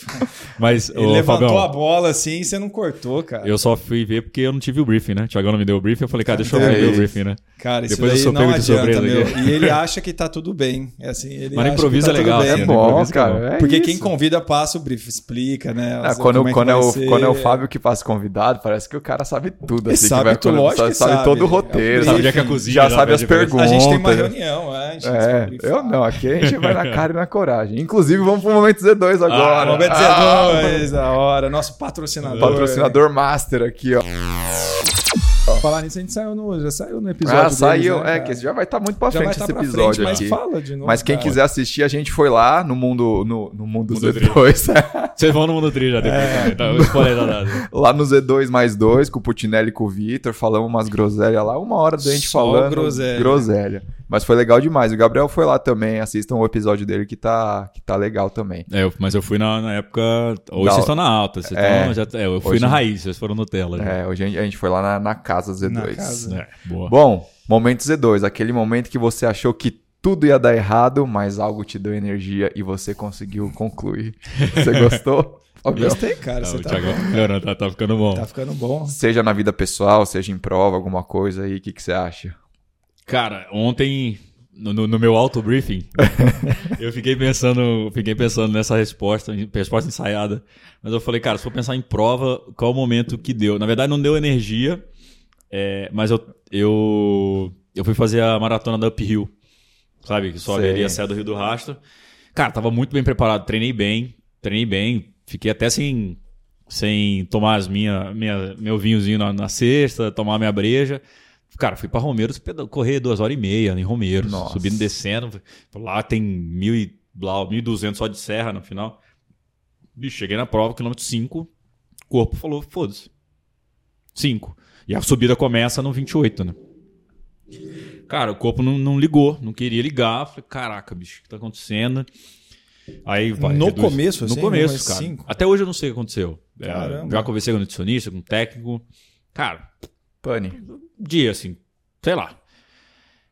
mas Ele ô, levantou Fabião, a bola assim e você não cortou, cara. Eu só fui ver porque eu não tive o briefing, né? O Thiagão não me deu o briefing. Eu falei, cara, deixa eu É ver o briefing, né? Cara, isso Depois eu daí sou não adianta, meu. aqui. E ele acha que tá tudo bem. É assim, ele Mas que tá é legal, assim, bem. É bom, é cara. É Porque isso. quem convida passa o brief, explica, né? Ah, quando, é quando, é o, ser. quando é o Fábio que passa convidado, parece que o cara sabe tudo. Ele Assim, sabe que vai, lógico sabe, sabe sabe. todo o É roteiro. Sabe onde é que é a cozinha? já sabe as perguntas. A gente tem uma reunião. É, sobre eu não, aqui a gente vai na *laughs* cara e na coragem. Inclusive, vamos pro momento Z2 agora. Ah, Momento Ah, Z2, da hora. Nosso patrocinador. Patrocinador master aqui, ó. Falar nisso, a gente saiu no, já saiu no episódio. Ah, deles, saiu. né, é, que já vai estar muito pra já frente vai estar esse pra episódio frente, mas aqui. fala de novo. Mas quem cara. quiser assistir, a gente foi lá no mundo, no, no mundo, Mundo Z2. *laughs* Vocês vão no Mundo Tri já depois. É. Tá, lá no Z2 mais 2, com o Putinelli e com o Vitor, falamos umas groselhas lá, uma hora da gente Só falando. groselha. groselha. Mas foi legal demais. O Gabriel foi lá também, assistam o episódio dele que tá, que tá legal também. É, eu- mas eu fui na, na época. Hoje Da- vocês estão na alta. Vocês É. estão, já, é, eu fui Hoje- na raiz, vocês foram Nutella. já. É, hoje a gente, a gente foi lá na, na casa Z2. Na casa. É, boa. Bom, momento Z2, aquele momento que você achou que tudo ia dar errado, mas algo te deu energia e você conseguiu concluir. *laughs* Você gostou? Gostei, cara. Ah, Você tá, Thiagão tá melhorando, tá, tá ficando bom. tá ficando bom. Seja na vida pessoal, seja em prova, alguma coisa aí, o que, que você acha? Cara, ontem, no, no- no meu auto-briefing, *laughs* eu fiquei pensando, fiquei pensando nessa resposta, resposta ensaiada. Mas eu falei, cara, se for pensar em prova, qual o momento que deu? Na verdade, não deu energia, é, mas eu, eu, eu fui fazer a maratona da Uphill, sabe? Que ali a Serra do Rio do Rastro. Cara, tava muito bem preparado, treinei bem, treinei bem, fiquei até sem, sem tomar as minha, minha, meu vinhozinho na, na sexta, tomar minha breja. Cara, fui pra Romeiros correr duas horas e meia em Romeiros, Nossa. subindo e descendo. Lá tem mil e, lá, 1.200 só de serra no final. Bicho, cheguei na prova, quilômetro 5, o corpo falou, foda-se. 5. E a subida começa no 28, né? Cara, o corpo não, não ligou, não queria ligar. Falei, caraca, bicho, o que tá acontecendo? Aí, vai, No reduz. começo, No assim, começo, mas cara. cinco? Até hoje eu não sei o que aconteceu. É, Caramba. já conversei com o nutricionista, com o técnico. Cara, Pane. dia, assim, sei lá.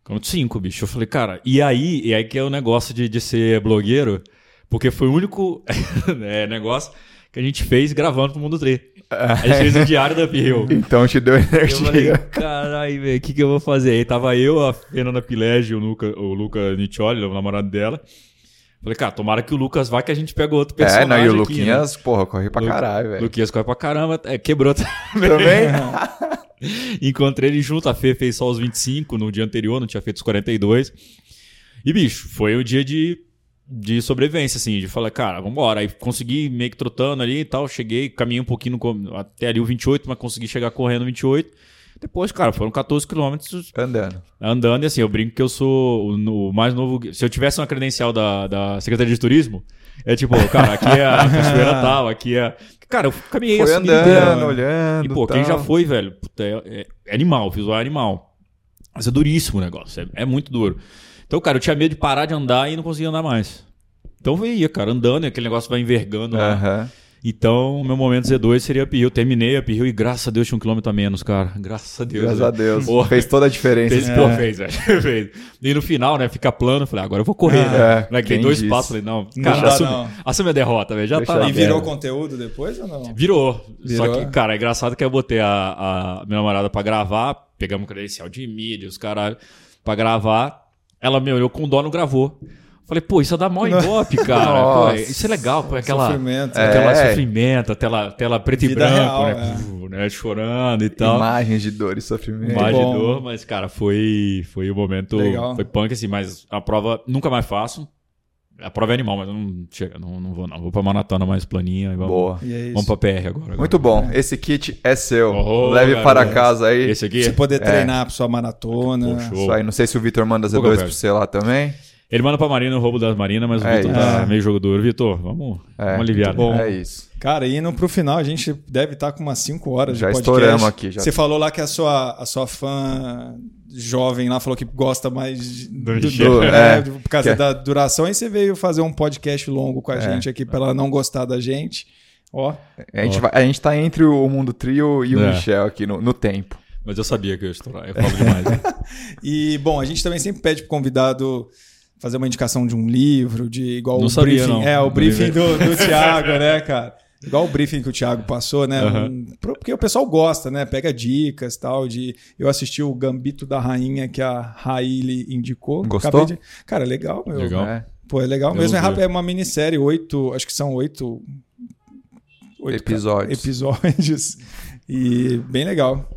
Quilômetro 5, bicho. Eu falei, cara, e aí, e aí que é o negócio de, de ser blogueiro, porque foi o único *laughs* é, negócio que a gente fez gravando pro Mundo 3. *laughs* A gente fez o diário da Pirreu. Então te deu Eu falei, energia. caralho, velho, o que, que eu vou fazer? Aí tava eu, a Fernanda Pilege o Luca, o Luca Niccioli, o namorado dela. Falei, cara, tomara que o Lucas vá que a gente pega outro É, personagem não, e o aqui, né? Luquinhas, porra, corri pra Lu- caralho, velho. Luquinhas corre pra caramba, é, quebrou também. Também? *laughs* Encontrei ele junto, a Fê fez só os 25 no dia anterior, não tinha feito os 42. E, bicho, foi o dia de, de sobrevivência, assim, de falar, cara, vambora. Aí consegui meio que trotando ali e tal, cheguei, caminhei um pouquinho no até ali o 28, mas consegui chegar correndo 28. Depois, cara, foram 14 quilômetros Andando. andando e assim, eu brinco que eu sou o, no- o mais novo. Se eu tivesse uma credencial da, da Secretaria de Turismo, é tipo, cara, aqui é a *laughs* cachoeira tal, aqui é. Cara, eu caminhei Foi a subida andando, inteira. né? olhando. E, pô, quem tal. já foi, velho, puta, é, é- é animal, visual é animal. Mas é duríssimo o negócio, é, é muito duro. Então, cara, eu tinha medo de parar de andar e não conseguia andar mais. Então eu ia, cara, andando e aquele negócio vai envergando lá. Aham. Então, meu momento Z2 seria a Pirril. Terminei a Pirril e graças a Deus tinha um quilômetro a menos, cara. Graças a Deus. Graças a Deus. Porra. Fez toda a diferença. Fez, esse pô, fez, velho. *laughs* fez. E no final, né, fica plano. Falei, agora eu vou correr, Ah, né? é, Né, que tem quem dois disse? passos. Falei, não, Não cara, dá, assume, não. assume a derrota, velho. Já Deixa tá. E virou velho. conteúdo depois ou não? Virou. Virou? Só que, cara, é engraçado que eu botei a, a minha namorada pra gravar, pegamos credencial de mídia, os caralho, pra gravar. Ela me olhou com dó, não gravou. Falei, pô, isso dá mó ibope, *laughs* cara. Pô, Nossa. isso é legal, pô, aquela. Sofrimento. Aquela É. sofrimento, a tela, tela preto e Vida branco, real, né? é. Né? Chorando e tal. Imagens de dor e sofrimento. Bom. de dor, mas, cara, foi, foi o momento. Legal. Foi punk, assim, mas a prova nunca mais faço. A prova é animal, mas eu não chega, não, não vou, não. Vou pra maratona mais planinha e vamos, Boa. E é isso. vamos pra PR agora. agora. Muito bom. Esse kit é seu. Oh, Leve garoto. para casa aí. Esse aqui? Você poder É. treinar pra sua maratona. Pô, show. Isso aí. Não sei se o Vitor manda Pouca Z2 velho. pra você lá também. Ele manda pra Marina o roubo das Marinas, mas o É Vitor tá É. meio jogo duro. Vitor, vamos, É, vamos aliviar. muito né? bom. É isso. Cara, indo pro final, a gente deve estar com umas 5 horas Já de podcast. estouramos aqui, já. Você falou lá que a sua, a sua fã jovem lá falou que gosta mais de- Do do, Michel. do- É, é, por causa que é- da duração. E você veio fazer um podcast longo com a É. gente aqui pra ela não gostar da gente. Ó, A gente, vai- a gente tá entre o Mundo Trio e o É. Michel aqui no, no tempo. Mas eu sabia que eu ia estourar. Eu falo demais. né? *laughs* E, bom, a gente também sempre pede pro convidado fazer uma indicação de um livro, de igual Não o sabia, briefing. não. É, o briefing do, do Thiago, né, cara? Igual o briefing que o Thiago passou, né? Um- pro- porque o pessoal gosta, né? Pega dicas tal. De... Eu assisti o Gambito da Rainha que a Raíli indicou. Gostou? De- Cara, é legal, meu. Legal. É. Pô, é legal Eu mesmo. É, é uma minissérie, oito. Acho que são oito. oito Episódios. episódios. *laughs* E bem legal.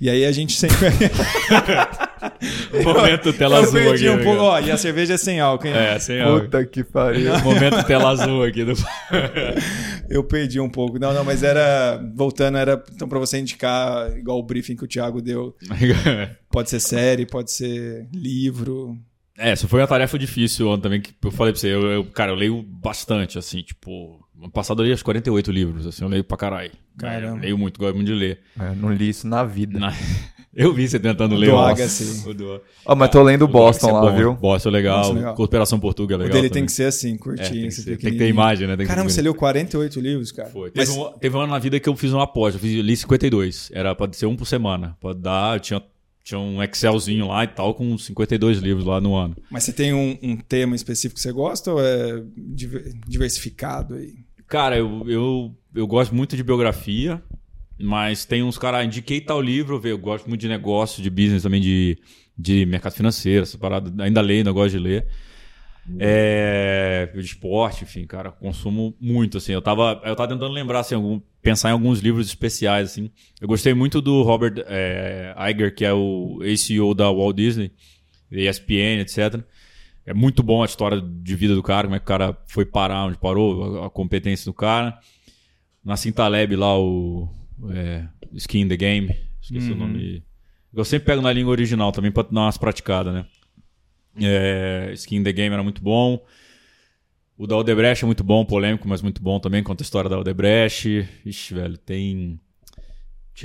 E aí a gente sempre. *laughs* Momento tela Eu azul perdi aqui. um né, pouco. cara? Ó, e a cerveja é sem álcool, hein? É, sem álcool. Puta que pariu. *laughs* Momento tela azul aqui. Do... *laughs* Eu perdi um pouco. Não, não, mas era. Voltando, era. Então, pra você indicar, igual o briefing que o Thiago deu. Pode ser série, pode ser livro. É, essa foi uma tarefa difícil ontem também, que eu falei pra você, eu, eu- cara, eu leio bastante, assim, tipo, passado eu li uns 48 livros, assim, eu leio pra caralho. Caramba. Eu leio muito, gosto muito de ler. É, não li isso na vida. Na- *laughs* Eu vi você tentando O ler. do ó. Agassi. O do... Ó, mas tô lendo o do Boston é lá, bom. viu? Boston é legal, Boston é legal. Cooperação Portuga é o legal dele também. tem que ser assim, É, curtinho. tem, que esse ser- tem que ter imagem, né? Tem Caramba, você leu 48 livros, cara. Foi. Mas- Teve, um, teve um ano na vida que eu fiz uma aposta. Eu, fiz, eu li 52. Era pra ser um por semana. Pode dar. Eu tinha, tinha um Excelzinho lá e tal, com 52 livros lá no ano. Mas você tem um, um tema específico que você gosta ou é diver- diversificado aí? Cara, eu, eu, eu gosto muito de biografia. Mas tem uns caras, indiquei tal livro, eu gosto muito de negócio, de business também, de, de mercado financeiro, essa parada. Ainda leio, ainda gosto de ler. É, de esporte, enfim, cara, consumo muito, assim. Eu tava, eu tava tentando lembrar, assim, algum, pensar em alguns livros especiais, assim. Eu gostei muito do Robert é, Iger, que é o CEO da Walt Disney, ESPN, etc. É muito bom a história de vida do cara, como é que o cara foi parar onde parou, a, a competência do cara. Na Cintaleb lá, o é, Skin in the Game, esqueci uhum. o nome. Eu sempre pego na língua original também pra dar umas praticadas, né? É, Skin in the Game era muito bom. O da Odebrecht é muito bom, polêmico, mas muito bom também. Conta a história da Odebrecht. Ixi, velho, tem.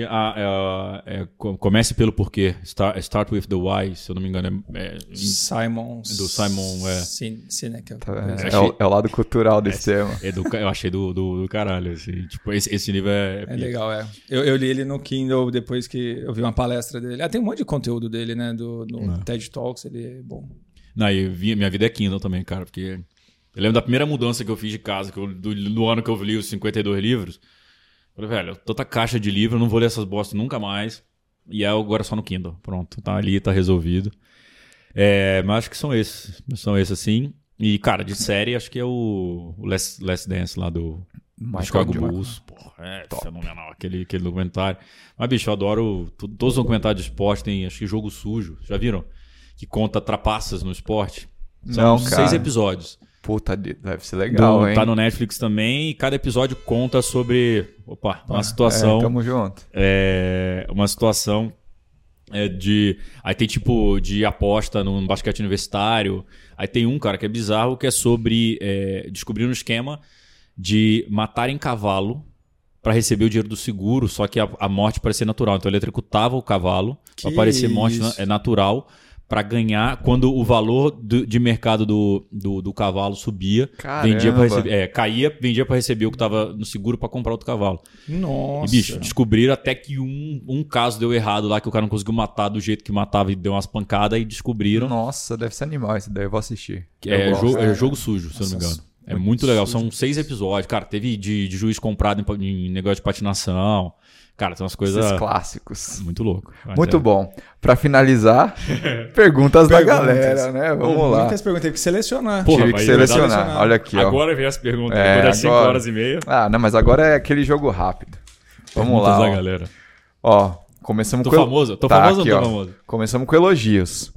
Ah, é, é, comece pelo porquê. Start, start with the why, se eu não me engano. É, é Simon. Do Simon. É, Sinek. Tá, é, é, o, é, o, lado cultural desse tema. É do, eu achei do, do, do caralho. Assim, tipo, esse, esse livro é. É, legal, é. Eu, eu, li ele no Kindle depois que eu vi uma palestra dele. Ah, tem um monte de conteúdo dele, né? Do, no TED Talks, ele é bom. Não, e vi, minha vida é Kindle também, cara, porque. Eu lembro da primeira mudança que eu fiz de casa, que eu, do, do ano que eu li os 52 livros. Falei, velho, tanta caixa de livro, não vou ler essas bostas nunca mais. E é agora só no Kindle. Pronto, tá ali, tá resolvido. É, mas acho que são esses. São esses, assim. E, cara, de série, acho que é o, o Last, Last Dance lá do, Michael Chicago Jordan. Bulls. Porra, é Top. fenomenal. Aquele, aquele documentário. Mas, bicho, eu adoro. Todos os documentários de esporte tem, acho que jogo sujo. Já viram? Que conta trapaças no esporte. São não, seis episódios. Puta, deve ser legal, do, hein? Tá no Netflix também e cada episódio conta sobre. Opa, uma situação. É, tamo junto. É, uma situação é, de. Aí tem tipo de aposta no basquete universitário. Aí tem um, cara, que é bizarro, que é sobre é, descobrir um esquema de matar em cavalo para receber o dinheiro do seguro, só que a, a morte parecia natural. Então ele eletrocutava o cavalo para parecer morte é natural para ganhar quando o valor do, de mercado do, do, do cavalo subia, Caramba. vendia para receber, é, caía, vendia para receber o que estava no seguro para comprar outro cavalo. Nossa. E bicho, descobriram até que um, um caso deu errado lá que o cara não conseguiu matar do jeito que matava e deu umas pancadas e descobriram. Nossa, deve ser animal esse daí, eu vou assistir. É, jogo, é, jogo sujo, Nossa, se eu não me engano. É muito, muito legal, sujo. são seis episódios. Cara, teve de, de juiz comprado em, em negócio de patinação. Cara, tem umas coisas. Esses clássicos. Muito louco. Muito é. bom. Para finalizar, *laughs* perguntas, da galera, né? Vamos oh, lá. Muitas perguntas, que selecionar. Porra, Tive que selecionar. selecionar. Olha aqui, agora ó. Agora vem as perguntas. É, agora é 5 horas e meia. Ah, não, mas agora é aquele jogo rápido. Vamos perguntas lá. da ó. galera. Ó, começamos tô com. Famoso? Tô tá, famoso aqui, ou tô famoso? Começamos com elogios.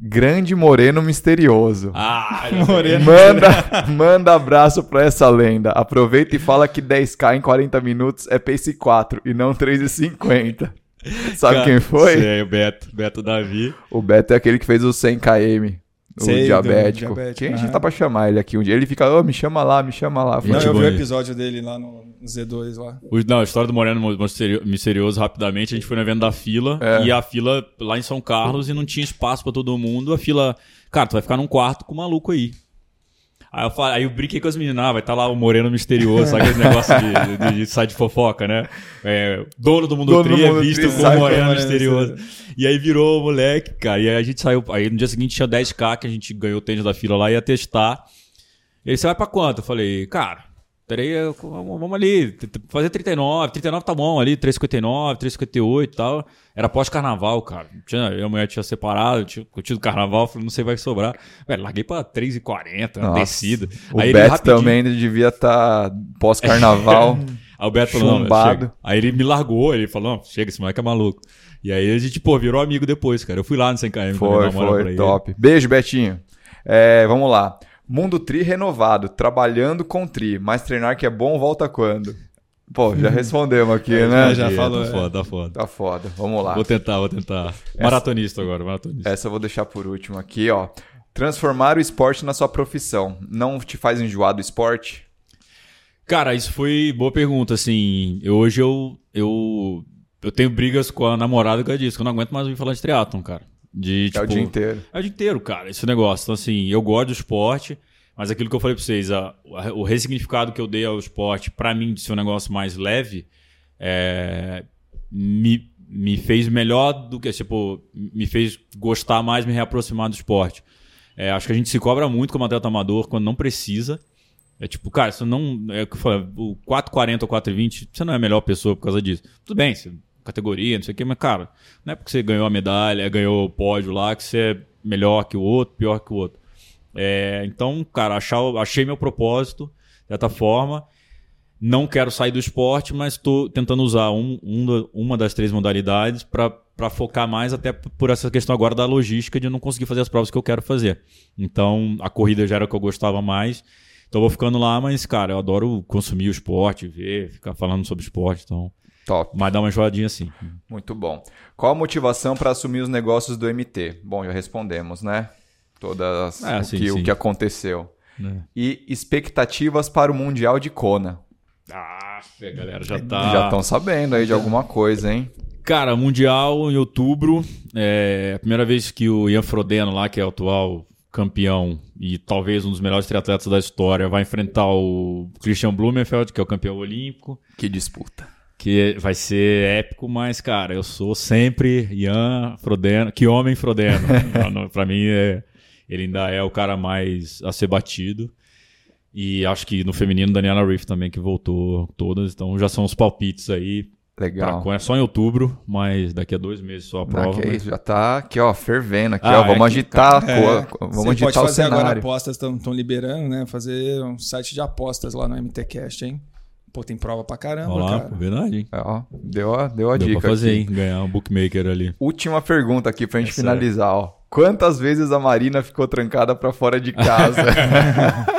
Grande Moreno Misterioso. Ah, *laughs* Moreno. Manda, manda abraço pra essa lenda. Aproveita e fala que 10k em 40 minutos é pace 4 e não 3,50. Sabe Cara, quem foi? Sei, o Beto. Beto Davi. O Beto é aquele que fez o 100km. O Sei, diabético. diabético. Quem a gente tá pra chamar ele aqui um dia? Ele fica, ô, oh, me chama lá, me chama lá. Não, eu vi o episódio dele lá no Z2 lá. O, não, a história do Moreno Misterioso, rapidamente, a gente foi na venda da fila, é. e a fila lá em São Carlos, e não tinha espaço para todo mundo. A fila, cara, tu vai ficar num quarto com o maluco aí. Aí eu, falei, aí eu brinquei com as meninas, ah, vai estar tá lá o Moreno Misterioso, sabe aquele negócio de, *laughs* de, de site de fofoca, né? É, dono do mundo dono tri é visto como Moreno Misterioso. E aí virou o moleque, cara. E aí a gente saiu. Aí no dia seguinte tinha 10k que a gente ganhou o tênis da fila lá e ia testar. E aí você vai pra quanto? Eu falei, cara, Terei, vamos ali, fazer 39, 39 tá bom ali, 3,59, 3,58 e tal. Era pós-carnaval, cara. Tinha, eu e a mulher tinha separado, tinha curtido carnaval, falei, não sei, vai sobrar. Velho, larguei pra 3,40, descida. O Aí Beto rapidinho... também devia estar tá pós-carnaval. *laughs* Aí o Beto falou, não, Aí ele me largou, ele falou, não, chega, esse moleque é maluco. E aí a gente, pô, virou amigo depois, cara. Eu fui lá no 100km. Foi, foi, top. Beijo, Betinho. É, vamos lá. Mundo Tri renovado, trabalhando com Tri, mas treinar que é bom volta quando? Pô, já respondemos aqui, é, né? Já, já falou. Tá foda, tá foda. Tá foda, vamos lá. Vou tentar, vou tentar. Maratonista essa, agora, maratonista. Essa eu vou deixar por último aqui, ó. Transformar o esporte na sua profissão não te faz enjoar do esporte? Cara, isso foi boa pergunta, assim. Eu, hoje eu, eu, eu tenho brigas com a namorada que eu disse, que eu não aguento mais ouvir falar de triatlon, cara. De, tipo, é o dia inteiro. É o dia inteiro, cara, esse negócio. Então, assim, eu gosto do esporte, mas aquilo que eu falei pra vocês, a, a, o ressignificado que eu dei ao esporte, para mim, de ser um negócio mais leve, é, me, me fez melhor do que, tipo, me fez gostar mais, me reaproximar do esporte. É, acho que a gente se cobra muito como atleta amador quando não precisa. É tipo, cara, isso não. É o que eu falei, o 440 ou 420, você não é a melhor pessoa por causa disso. Tudo bem, você, categoria, não sei o quê, mas, cara, não é porque você ganhou a medalha, ganhou o pódio lá, que você é melhor que o outro, pior que o outro. É, então, cara, achar, achei meu propósito, de certa forma. Não quero sair do esporte, mas estou tentando usar um, um, uma das três modalidades para focar mais, até por essa questão agora da logística de não conseguir fazer as provas que eu quero fazer. Então, a corrida já era o que eu gostava mais. Então, vou ficando lá, mas, cara, eu adoro consumir o esporte, ver, ficar falando sobre esporte. Então, Top. mas dá uma enjoadinha assim. Muito bom. Qual a motivação para assumir os negócios do MT? Bom, já respondemos, né? Todas É, o, sim, que, o sim. que aconteceu. Né? E expectativas para o Mundial de Kona. Ah, a galera já tá. Já estão sabendo aí de alguma coisa, hein? Cara, Mundial em outubro. É a primeira vez que o Ian Frodeno, lá, que é o atual campeão e talvez um dos melhores triatletas da história, vai enfrentar o Christian Blumenfeld, que é o campeão olímpico. Que disputa. Que vai ser épico, mas, cara, eu sou sempre Ian Frodeno. Que homem Frodeno. *laughs* Pra mim, é, ele ainda é o cara mais a ser batido. E acho que no feminino, Daniela Riff também, que voltou todas. Então já são os palpites aí. Legal. Pra, é só em outubro, mas daqui a dois meses só a Ah, prova. que mas- isso, já tá aqui, ó, fervendo aqui, Ah, ó. é Vamos que, agitar, a É, co- vamos Você agitar pode o fazer agora cenário. apostas, estão liberando, né? Fazer um site de apostas lá no MTCast, hein? Pô, tem prova pra caramba, Olha lá, cara. verdade, hein? É, ó, deu a, deu a Deu dica pra fazer, aqui. hein? Ganhar um bookmaker ali. Última pergunta aqui pra gente Essa finalizar, ó. Quantas vezes a Marina ficou trancada pra fora de casa? *laughs*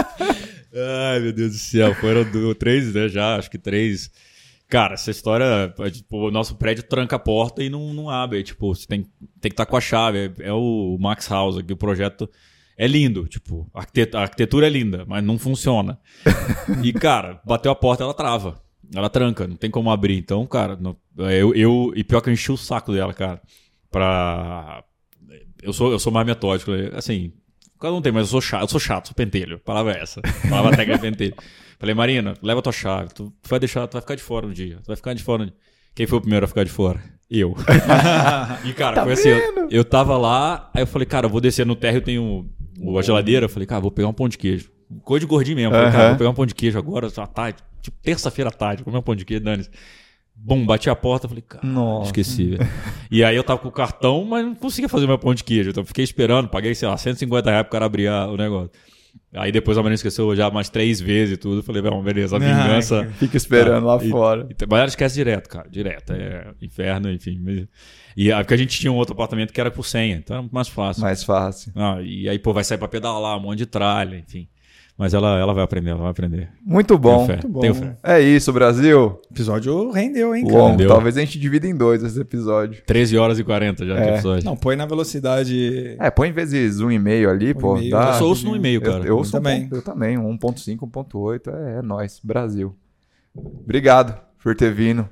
Ai, meu Deus do céu. Foram do, três, né? Já, acho que três. Cara, essa história, é, tipo, o nosso prédio tranca a porta e não, não abre. Tipo, você tem, tem que estar com a chave. É, é o Max House aqui, o projeto é lindo. Tipo, a arquitetura, é linda, mas não funciona. E, *laughs* cara, bateu a porta, ela trava. Ela tranca, não tem como abrir. Então, cara, não- eu, eu. E pior que eu enchi o saco dela, cara. Pra. Eu sou, eu sou mais metódico. né? Assim, cada um tem, mas eu sou chato, eu sou chato, sou pentelho. Palavra é essa. Palavra técnica é pentelho. *laughs* Falei, Marina, leva tua chave. Tu vai deixar, tu vai ficar de fora um dia. Tu vai ficar de fora. um dia. Quem foi o primeiro a ficar de fora? Eu. *laughs* e, cara, foi assim, eu, eu tava lá, aí eu falei, cara, eu vou descer no térreo, tem um, o- a geladeira. Eu falei, cara, vou pegar um pão de queijo. Coisa de gordinho mesmo. Falei, cara, vou pegar um pão de queijo agora, à tarde. Tipo, terça-feira à tarde, vou comer um pão de queijo, dane Bom, bati a porta, falei, cara, Nossa. esqueci. e aí eu tava com o cartão, mas não conseguia fazer meu pão de queijo. Então fiquei esperando, paguei, sei lá, 150 reais pro cara abrir o negócio. Aí depois a Marina esqueceu já mais três vezes e tudo. Eu falei, bom, beleza, a Ai, vingança. *laughs* Fica esperando lá E- fora. e- mas ela esquece direto, cara, direto. É inferno, enfim. mas- E aí, porque a gente tinha um outro apartamento que era por senha, então era mais fácil. Mais fácil. Ah, e aí, pô, vai sair pra pedalar, um monte de tralha, enfim. Mas ela, ela vai aprender, ela vai aprender. Muito bom. Tenho fé, Muito bom. tenho fé. É isso, Brasil. O episódio rendeu, hein, cara? Longo. Entendeu? Talvez a gente divida em dois esse episódio. 13 horas e 40 já de É. episódio. Não, põe na velocidade. É, põe vezes um e meio ali, Um pô. e meio, dá. eu só ouço no e-mail, cara. Eu, eu, ouço um também. ponto- eu também. 1.5, 1.8. É, é nóis. Brasil. Obrigado por ter vindo.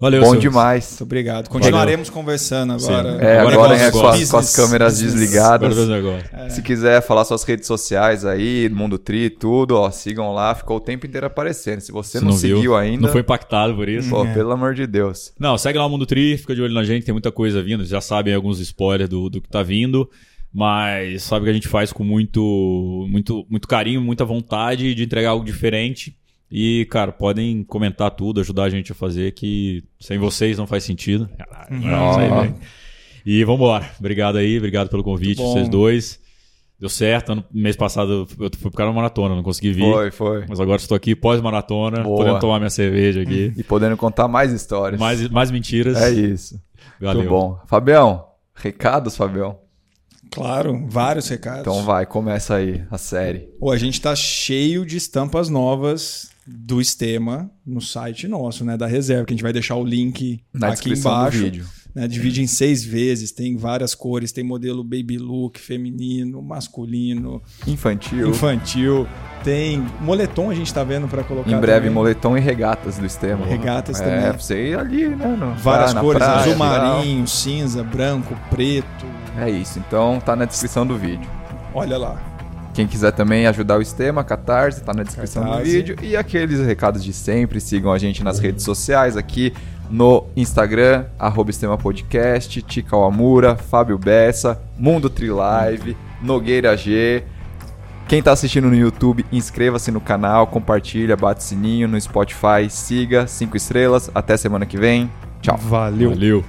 Valeu, Bom demais. Muito obrigado. Continuaremos conversando agora. É, Agora agora é é com as, com as câmeras Agora desligadas. o negócio. Se quiser falar suas redes sociais aí, Mundo Tri, tudo, ó, sigam lá. Ficou o tempo inteiro aparecendo. Se você Se não, viu, seguiu ainda, Não foi impactado por isso. pô, pelo amor de Deus. Não, segue lá o Mundo Tri, fica de olho na gente, tem muita coisa vindo. Já sabem alguns spoilers do, do que tá vindo. Mas sabe que a gente faz com muito, muito, muito carinho, muita vontade de entregar algo diferente. E, cara, podem comentar tudo, ajudar a gente a fazer, que sem vocês não faz sentido. Caralho, não, isso aí, velho. E vambora. Obrigado aí, obrigado pelo convite, vocês dois. Deu certo. Ano, mês passado eu fui pro cara maratona, não consegui vir. Foi, foi. Mas agora estou aqui pós-maratona, podendo tomar minha cerveja aqui. E podendo contar mais histórias. mais, mais mentiras. É isso. Valeu. Muito bom. Fabião, recados, Fabião? Claro, vários recados. Então vai, começa aí a série. Pô, a gente tá cheio de estampas novas do Estema no site nosso, né? Da reserva, que a gente vai deixar o link Na aqui descrição embaixo. do vídeo. Né? Divide em seis vezes, tem várias cores, tem modelo baby look, feminino, masculino, Infantil. infantil, tem moletom a gente tá vendo para colocar. Em breve, também. moletom e regatas do Estema. Regatas é, também. pra você ali, né? no- Várias cores, praia, azul marinho, cinza, branco, preto. É isso. Então tá na descrição do vídeo. Olha lá. Quem quiser também ajudar o Estema, Catarse, tá na descrição Catarse. do vídeo. E aqueles recados de sempre, sigam a gente nas redes sociais aqui no Instagram, arroba Estema Podcast, Tica Amura, Fábio Bessa, Mundo Trilive, Nogueira G. Quem tá assistindo no YouTube, inscreva-se no canal, compartilha, bate sininho no Spotify, siga, cinco estrelas. Até semana que vem. Tchau. Valeu. Valeu.